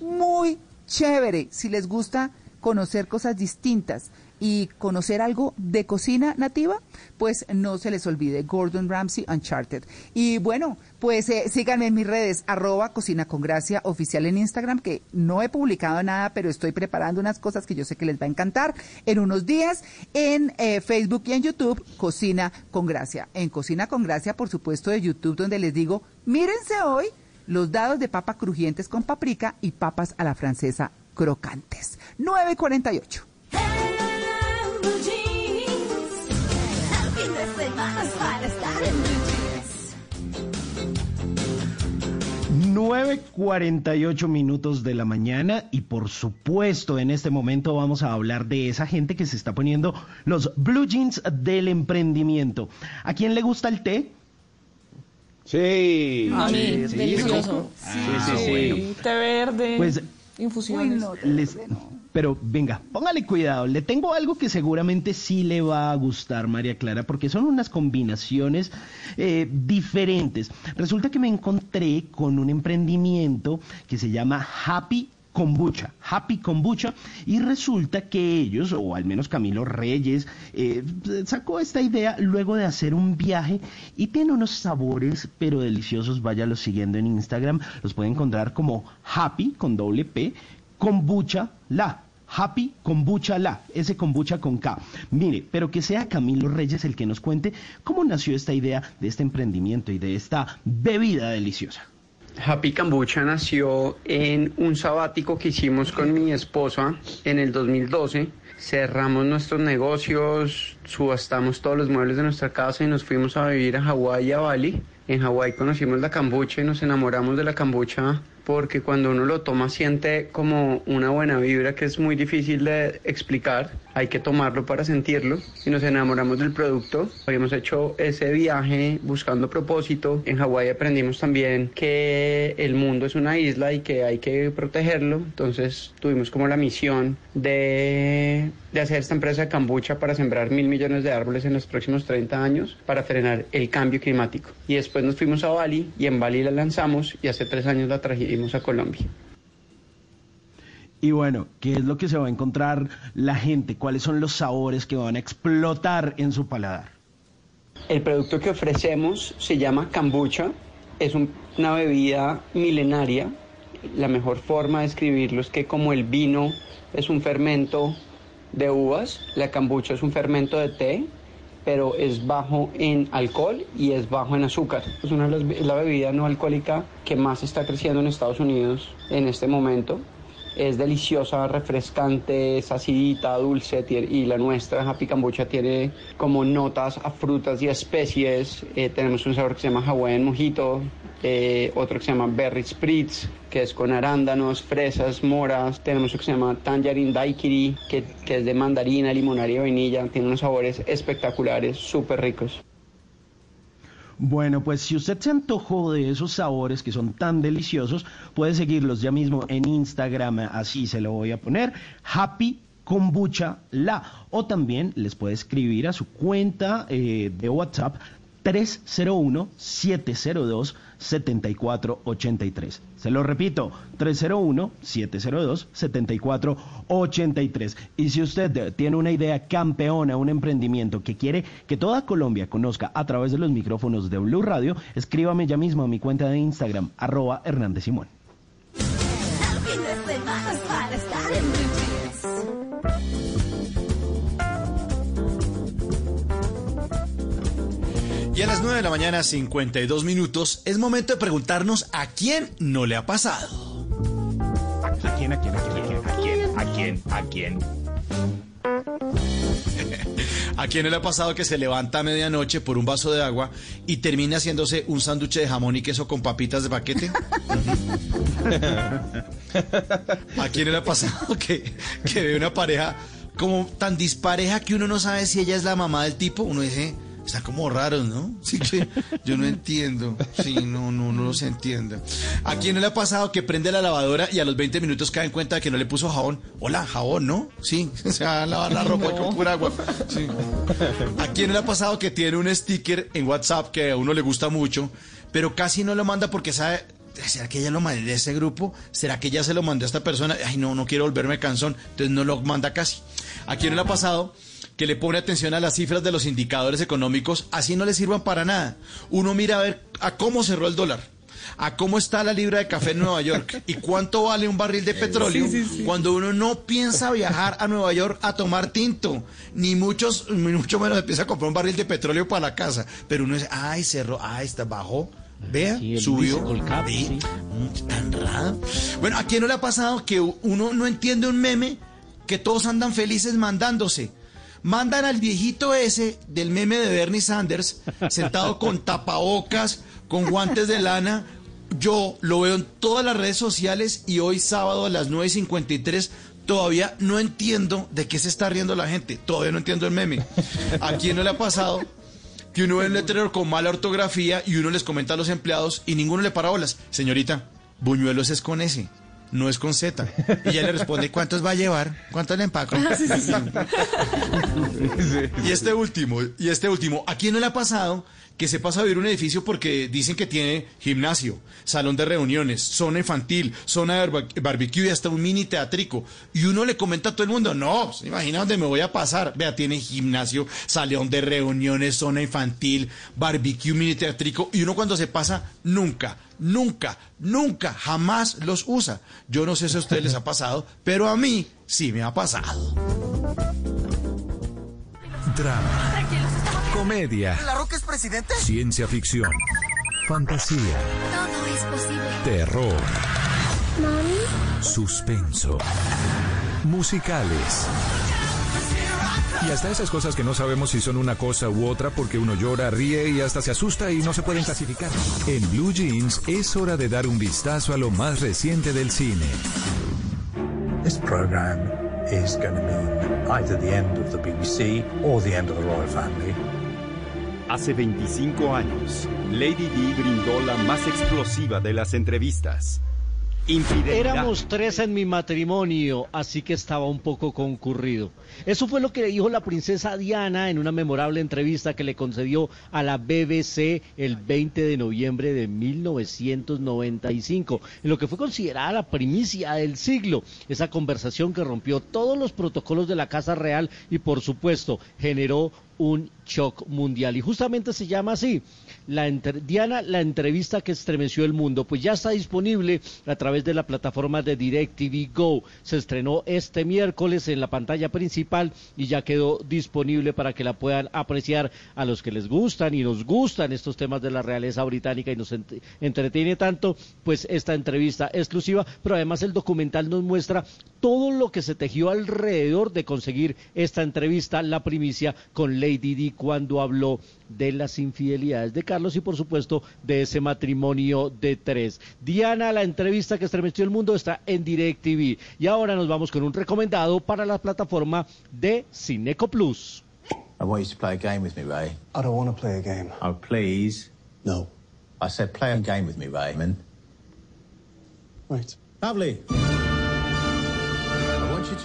Speaker 3: Muy chévere, si les gusta conocer cosas distintas y conocer algo de cocina nativa, pues no se les olvide Gordon Ramsay Uncharted. Y bueno, pues eh, síganme en mis redes, arroba cocina con gracia oficial en Instagram, que no he publicado nada, pero estoy preparando unas cosas que yo sé que les va a encantar en unos días en eh, Facebook y en YouTube, Cocina con Gracia. En Cocina con Gracia, por supuesto, de YouTube, donde les digo, mírense hoy los dados de papa crujientes con paprika y papas a la francesa crocantes. 948.
Speaker 10: Blue jeans. El fin de semana es para estar en blue jeans.
Speaker 5: 9.48 minutos de la mañana y por supuesto en este momento vamos a hablar de esa gente que se está poniendo los blue jeans del emprendimiento. ¿A quién le gusta el té?
Speaker 65: Sí.
Speaker 68: A mí,
Speaker 5: sí,
Speaker 68: delicioso.
Speaker 5: sí, sí, sí.
Speaker 68: Té verde,
Speaker 5: Pues,
Speaker 68: infusiones.
Speaker 5: Les- pero venga, póngale cuidado. Le tengo algo que seguramente sí le va a gustar, María Clara, porque son unas combinaciones eh, diferentes. Resulta que me encontré con un emprendimiento que se llama Happy Kombucha, Happy Kombucha, y resulta que ellos, o al menos Camilo Reyes, eh, sacó esta idea luego de hacer un viaje y tiene unos sabores pero deliciosos. Váyalo siguiendo en Instagram, los puede encontrar como Happy con doble P, Kombucha La. Happy Kombucha La, ese kombucha con K. Mire, pero que sea Camilo Reyes el que nos cuente cómo nació esta idea de este emprendimiento y de esta bebida deliciosa.
Speaker 70: Happy Kombucha nació en un sabático que hicimos con mi esposa en el 2012. Cerramos nuestros negocios, subastamos todos los muebles de nuestra casa y nos fuimos a vivir a Hawái a Bali. En Hawái conocimos la kombucha y nos enamoramos de la kombucha porque cuando uno lo toma siente como una buena vibra que es muy difícil de explicar. Hay que tomarlo para sentirlo y nos enamoramos del producto. Habíamos hecho ese viaje buscando propósito. En Hawái aprendimos también que el mundo es una isla y que hay que protegerlo. Entonces tuvimos como la misión de, de hacer esta empresa de kombucha para sembrar mil millones de árboles en los próximos 30 años para frenar el cambio climático. Y después nos fuimos a Bali y en Bali la lanzamos y hace tres años la trajimos a Colombia.
Speaker 5: Y bueno, ¿qué es lo que se va a encontrar la gente? ¿Cuáles son los sabores que van a explotar en su paladar?
Speaker 70: El producto que ofrecemos se llama kombucha. Es un- una bebida milenaria. La mejor forma de escribirlo es que como el vino es un fermento de uvas, la kombucha es un fermento de té, pero es bajo en alcohol y es bajo en azúcar. Es una de las la bebida no alcohólica que más está creciendo en Estados Unidos en este momento. Es deliciosa, refrescante, es acidita, dulce y la nuestra Happy Kombucha tiene como notas a frutas y especies. Eh, tenemos un sabor que se llama Hawaiian Mojito, eh, otro que se llama Berry Spritz, que es con arándanos, fresas, moras. Tenemos otro que se llama Tangerine Daiquiri, que, que es de mandarina, limonaria y vainilla. Tiene unos sabores espectaculares, súper ricos.
Speaker 5: Bueno, pues si usted se antojó de esos sabores que son tan deliciosos, puede seguirlos ya mismo en Instagram, así se lo voy a poner, Happy Kombucha La. O también les puede escribir a su cuenta eh, de WhatsApp 301-702-7483. Se lo repito, 301-702-7483. Y si usted tiene una idea campeona, un emprendimiento que quiere que toda Colombia conozca a través de los micrófonos de Blue Radio, escríbame ya mismo a mi cuenta de Instagram, arroba Hernández Simón.
Speaker 4: Y a las 9 de la mañana, 52 minutos, es momento de preguntarnos a quién no le ha pasado.
Speaker 71: ¿A quién, a quién, a quién, a quién?
Speaker 72: ¿A quién? ¿A quién?
Speaker 4: ¿A quién no le ha pasado que se levanta a medianoche por un vaso de agua y termina haciéndose un sándwich de jamón y queso con papitas de paquete? ¿A quién no le ha pasado que, que ve una pareja como tan dispareja que uno no sabe si ella es la mamá del tipo? Uno dice, están como raros, ¿no? Sí que yo no entiendo. Sí, no, no, no los entiendo. ¿A quién no le ha pasado que prende la lavadora y a los 20 minutos cae en cuenta de que no le puso jabón? Hola, jabón, ¿no? Sí, se va a lavar la ropa con pura agua. Sí. ¿A quién no le ha pasado que tiene un sticker en WhatsApp que a uno le gusta mucho, pero casi no lo manda porque sabe ¿Será que ella lo mandó de ese grupo? ¿Será que ya se lo mandó a esta persona? Ay, no, no quiero volverme cansón. Entonces no lo manda casi. ¿A quién no le ha pasado que le pone atención a las cifras de los indicadores económicos? Así no le sirvan para nada. Uno mira a ver a cómo cerró el dólar. A cómo está la libra de café en Nueva York y cuánto vale un barril de petróleo
Speaker 9: Sí, sí, sí.
Speaker 4: cuando uno no piensa viajar a Nueva York a tomar tinto, ni muchos, ni mucho menos empieza a comprar un barril de petróleo para la casa. Pero uno dice, ay, cerró, ay, está bajó. Vea,
Speaker 6: Sí, el
Speaker 4: subió.
Speaker 6: cap,
Speaker 4: Ve,
Speaker 6: sí.
Speaker 4: mm, tan raro. Bueno, ¿a quién no le ha pasado que uno no entiende un meme que todos andan felices mandándose? Mandan al viejito ese del meme de Bernie Sanders, sentado con tapabocas, con guantes de lana. Yo lo veo en todas las redes sociales y hoy sábado a las 9.53 todavía no entiendo de qué se está riendo la gente. Todavía no entiendo el meme. ¿A quién no le ha pasado que uno ve un letrero con mala ortografía y uno les comenta a los empleados y ninguno le para bolas? Señorita, Buñuelos es con S, no es con Z. Y ella le responde, ¿cuántos va a llevar? ¿Cuántos le empaco?
Speaker 9: Ah, sí, sí, sí.
Speaker 4: Y este último, y este último, ¿a quién no le ha pasado que se pasa a vivir un edificio porque dicen que tiene gimnasio, salón de reuniones, zona infantil, zona de barbecue y hasta un mini teatrico? Y uno le comenta a todo el mundo, no, se imagina dónde me voy a pasar. Vea, tiene gimnasio, salón de reuniones, zona infantil, barbecue, mini teatrico. Y uno cuando se pasa, nunca, nunca, nunca, jamás los usa. Yo no sé si a ustedes les ha pasado, pero a mí sí me ha pasado.
Speaker 7: Drama, comedia,
Speaker 9: ¿La Roca es presidente?
Speaker 7: ciencia ficción, fantasía,
Speaker 10: Todo es posible.
Speaker 7: terror, suspenso, musicales. Y hasta esas cosas que no sabemos si son una cosa u otra porque uno llora, ríe y hasta se asusta y no se pueden clasificar. En Blue Jeans es hora de dar un vistazo a lo más reciente del cine.
Speaker 73: This program is going to mean either the end of the BBC or the end of the royal family.
Speaker 74: Hace 25 años, Lady Di brindó la más explosiva de las entrevistas.
Speaker 6: Éramos tres en mi matrimonio, así que estaba un poco concurrido. Eso fue lo que dijo la princesa Diana en una memorable entrevista que le concedió a la BBC el 20 de noviembre de 1995, en lo que fue considerada la primicia del siglo. Esa conversación que rompió todos los protocolos de la Casa Real y por supuesto generó un shock mundial. Y justamente se llama así, la Diana, la entrevista que estremeció el mundo, pues ya está disponible a través de la plataforma de DirecTV Go. Se estrenó este miércoles en la pantalla principal y ya quedó disponible para que la puedan apreciar a los que les gustan y nos gustan estos temas de la realeza británica y nos ent- entretiene tanto, pues esta entrevista exclusiva, pero además el documental nos muestra todo lo que se tejió alrededor de conseguir esta entrevista, la primicia con Lady Di cuando habló de las infidelidades de Carlos y por supuesto de ese matrimonio de tres. Diana, la entrevista que estremeció el mundo está en DirecTV y ahora nos vamos con un recomendado para la plataforma de Cineco Plus.
Speaker 73: I want you to play a game with me, Ray. I don't want to play a game. Oh, please. No. I said play a game with me, Raymond. Right. Lovely.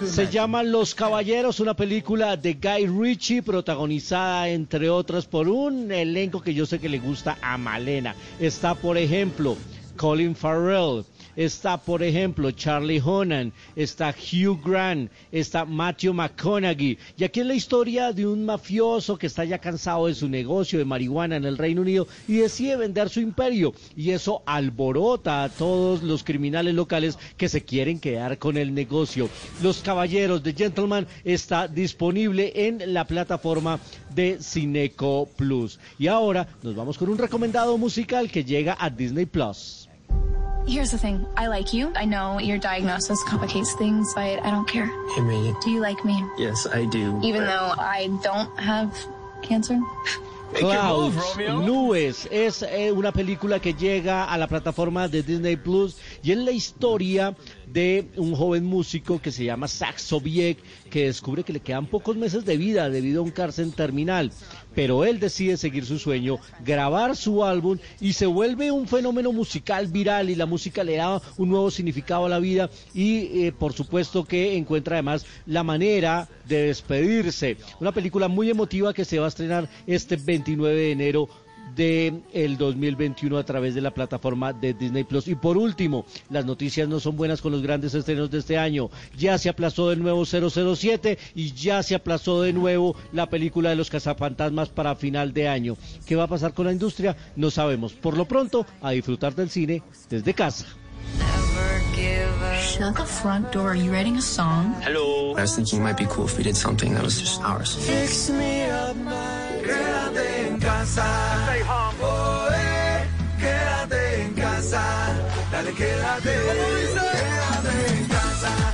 Speaker 6: Se llama Los Caballeros, una película de Guy Ritchie, protagonizada entre otras por un elenco que yo sé que le gusta a Malena. Está, por ejemplo, Colin Farrell, está, por ejemplo, Charlie Honan, está Hugh Grant, está Matthew McConaughey. Y aquí es la historia de un mafioso que está ya cansado de su negocio de marihuana en el Reino Unido y decide vender su imperio. Y eso alborota a todos los criminales locales que se quieren quedar con el negocio. Los Caballeros de Gentleman está disponible en la plataforma de Cineco Plus. Y ahora nos vamos con un recomendado musical que llega a Disney Plus.
Speaker 75: Here's the thing. I like you. I know your diagnosis complicates things, but I don't care.
Speaker 73: Hey, Megan.
Speaker 75: Do you like me?
Speaker 73: Yes, I do.
Speaker 75: Even though I don't have cancer?
Speaker 6: Clouds, Nubes, es eh, una película que llega a la plataforma de Disney Plus y es la historia de un joven músico que se llama Zach Sobiek que descubre que le quedan pocos meses de vida debido a un cárcel terminal, pero él decide seguir su sueño, grabar su álbum y se vuelve un fenómeno musical viral y la música le da un nuevo significado a la vida y eh, por supuesto que encuentra además la manera de despedirse. Una película muy emotiva que se va a estrenar este 29 de enero de el 2021 a través de la plataforma de Disney Plus. Y por último, las noticias no son buenas con los grandes estrenos de este año. Ya se aplazó de nuevo 007 y ya se aplazó de nuevo la película de los cazafantasmas para final de año. ¿Qué va a pasar con la industria? No sabemos. Por lo pronto, a disfrutar del cine desde casa.
Speaker 75: Shut the front door. Are you writing a song?
Speaker 73: Hello. I was thinking it might be cool if we did something that was just ours.
Speaker 76: Fix me up, quédate en casa. Stay home. Oh, eh, quédate en casa. Dale, quédate. Quédate en casa.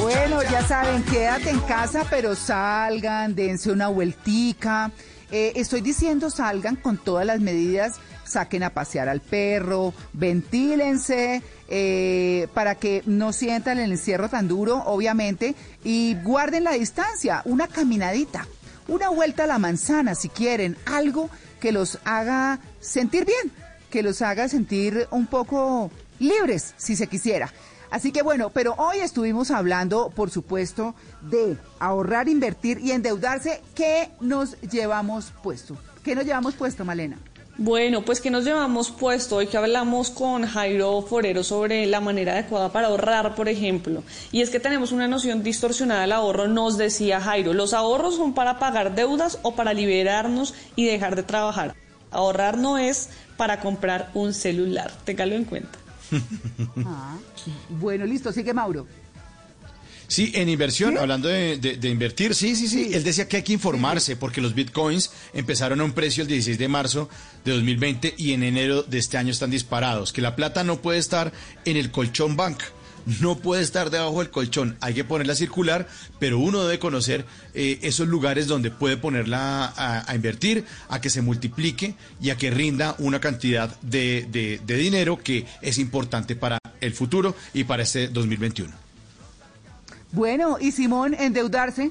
Speaker 3: Bueno, ya saben, quédate en casa, pero salgan, dense una vueltica. Eh, estoy diciendo salgan con todas las medidas, saquen a pasear al perro, ventílense, eh, para que no sientan el encierro tan duro, obviamente, y guarden la distancia, una caminadita, una vuelta a la manzana si quieren, algo que los haga sentir bien, que los haga sentir un poco libres, si se quisiera. Así que bueno, pero hoy estuvimos hablando, por supuesto, de ahorrar, invertir y endeudarse. ¿Qué nos llevamos puesto? ¿Qué nos llevamos puesto, Malena?
Speaker 9: Bueno, pues que nos llevamos puesto hoy que hablamos con Jairo Forero sobre la manera adecuada para ahorrar, por ejemplo. Y es que tenemos una noción distorsionada del ahorro, nos decía Jairo, los ahorros son para pagar deudas o para liberarnos y dejar de trabajar. Ahorrar no es para comprar un celular, téngalo en cuenta.
Speaker 3: Ah, bueno, listo, sigue Mauro.
Speaker 4: Sí, en inversión, hablando de, de- de invertir, sí, sí, sí. Él decía que hay que informarse porque los bitcoins empezaron a un precio el 16 de marzo de 2020 y en enero de este año están disparados. Que la plata no puede estar en el colchón bank. No puede estar debajo del colchón, hay que ponerla a circular, pero uno debe conocer eh, esos lugares donde puede ponerla a, a invertir, a que se multiplique y a que rinda una cantidad de, de- de dinero que es importante para el futuro y para este 2021.
Speaker 3: Bueno, y Simón, endeudarse.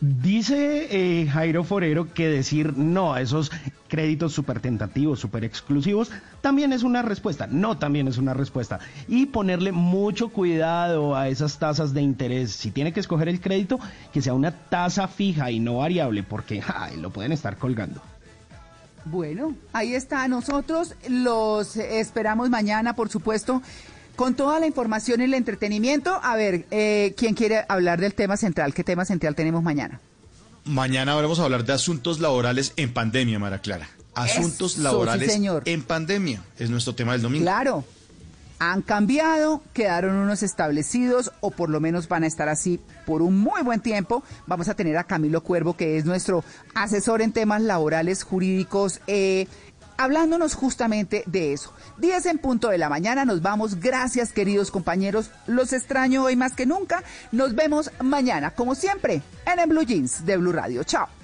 Speaker 5: Dice eh, Jairo Forero que decir no a esos créditos súper tentativos, súper exclusivos, también es una respuesta. No, también es una respuesta. Y ponerle mucho cuidado a esas tasas de interés. Si tiene que escoger el crédito, que sea una tasa fija y no variable, porque ay, lo pueden estar colgando.
Speaker 3: Bueno, ahí está. Nosotros los esperamos mañana, por supuesto, con toda la información y el entretenimiento. A ver, eh, ¿quién quiere hablar del tema central? ¿Qué tema central tenemos mañana?
Speaker 4: Mañana vamos a hablar de asuntos laborales en pandemia, Mara Clara. Asuntos
Speaker 3: Eso,
Speaker 4: laborales
Speaker 3: sí, señor.
Speaker 4: en pandemia es nuestro tema del domingo.
Speaker 3: Claro, han cambiado, quedaron unos establecidos o por lo menos van a estar así por un muy buen tiempo. Vamos a tener a Camilo Cuervo, que es nuestro asesor en temas laborales, jurídicos, eh, hablándonos justamente de eso. 10 en punto de la mañana, nos vamos. Gracias, queridos compañeros. Los extraño hoy más que nunca. Nos vemos mañana, como siempre, en el Blue Jeans de Blue Radio. Chao.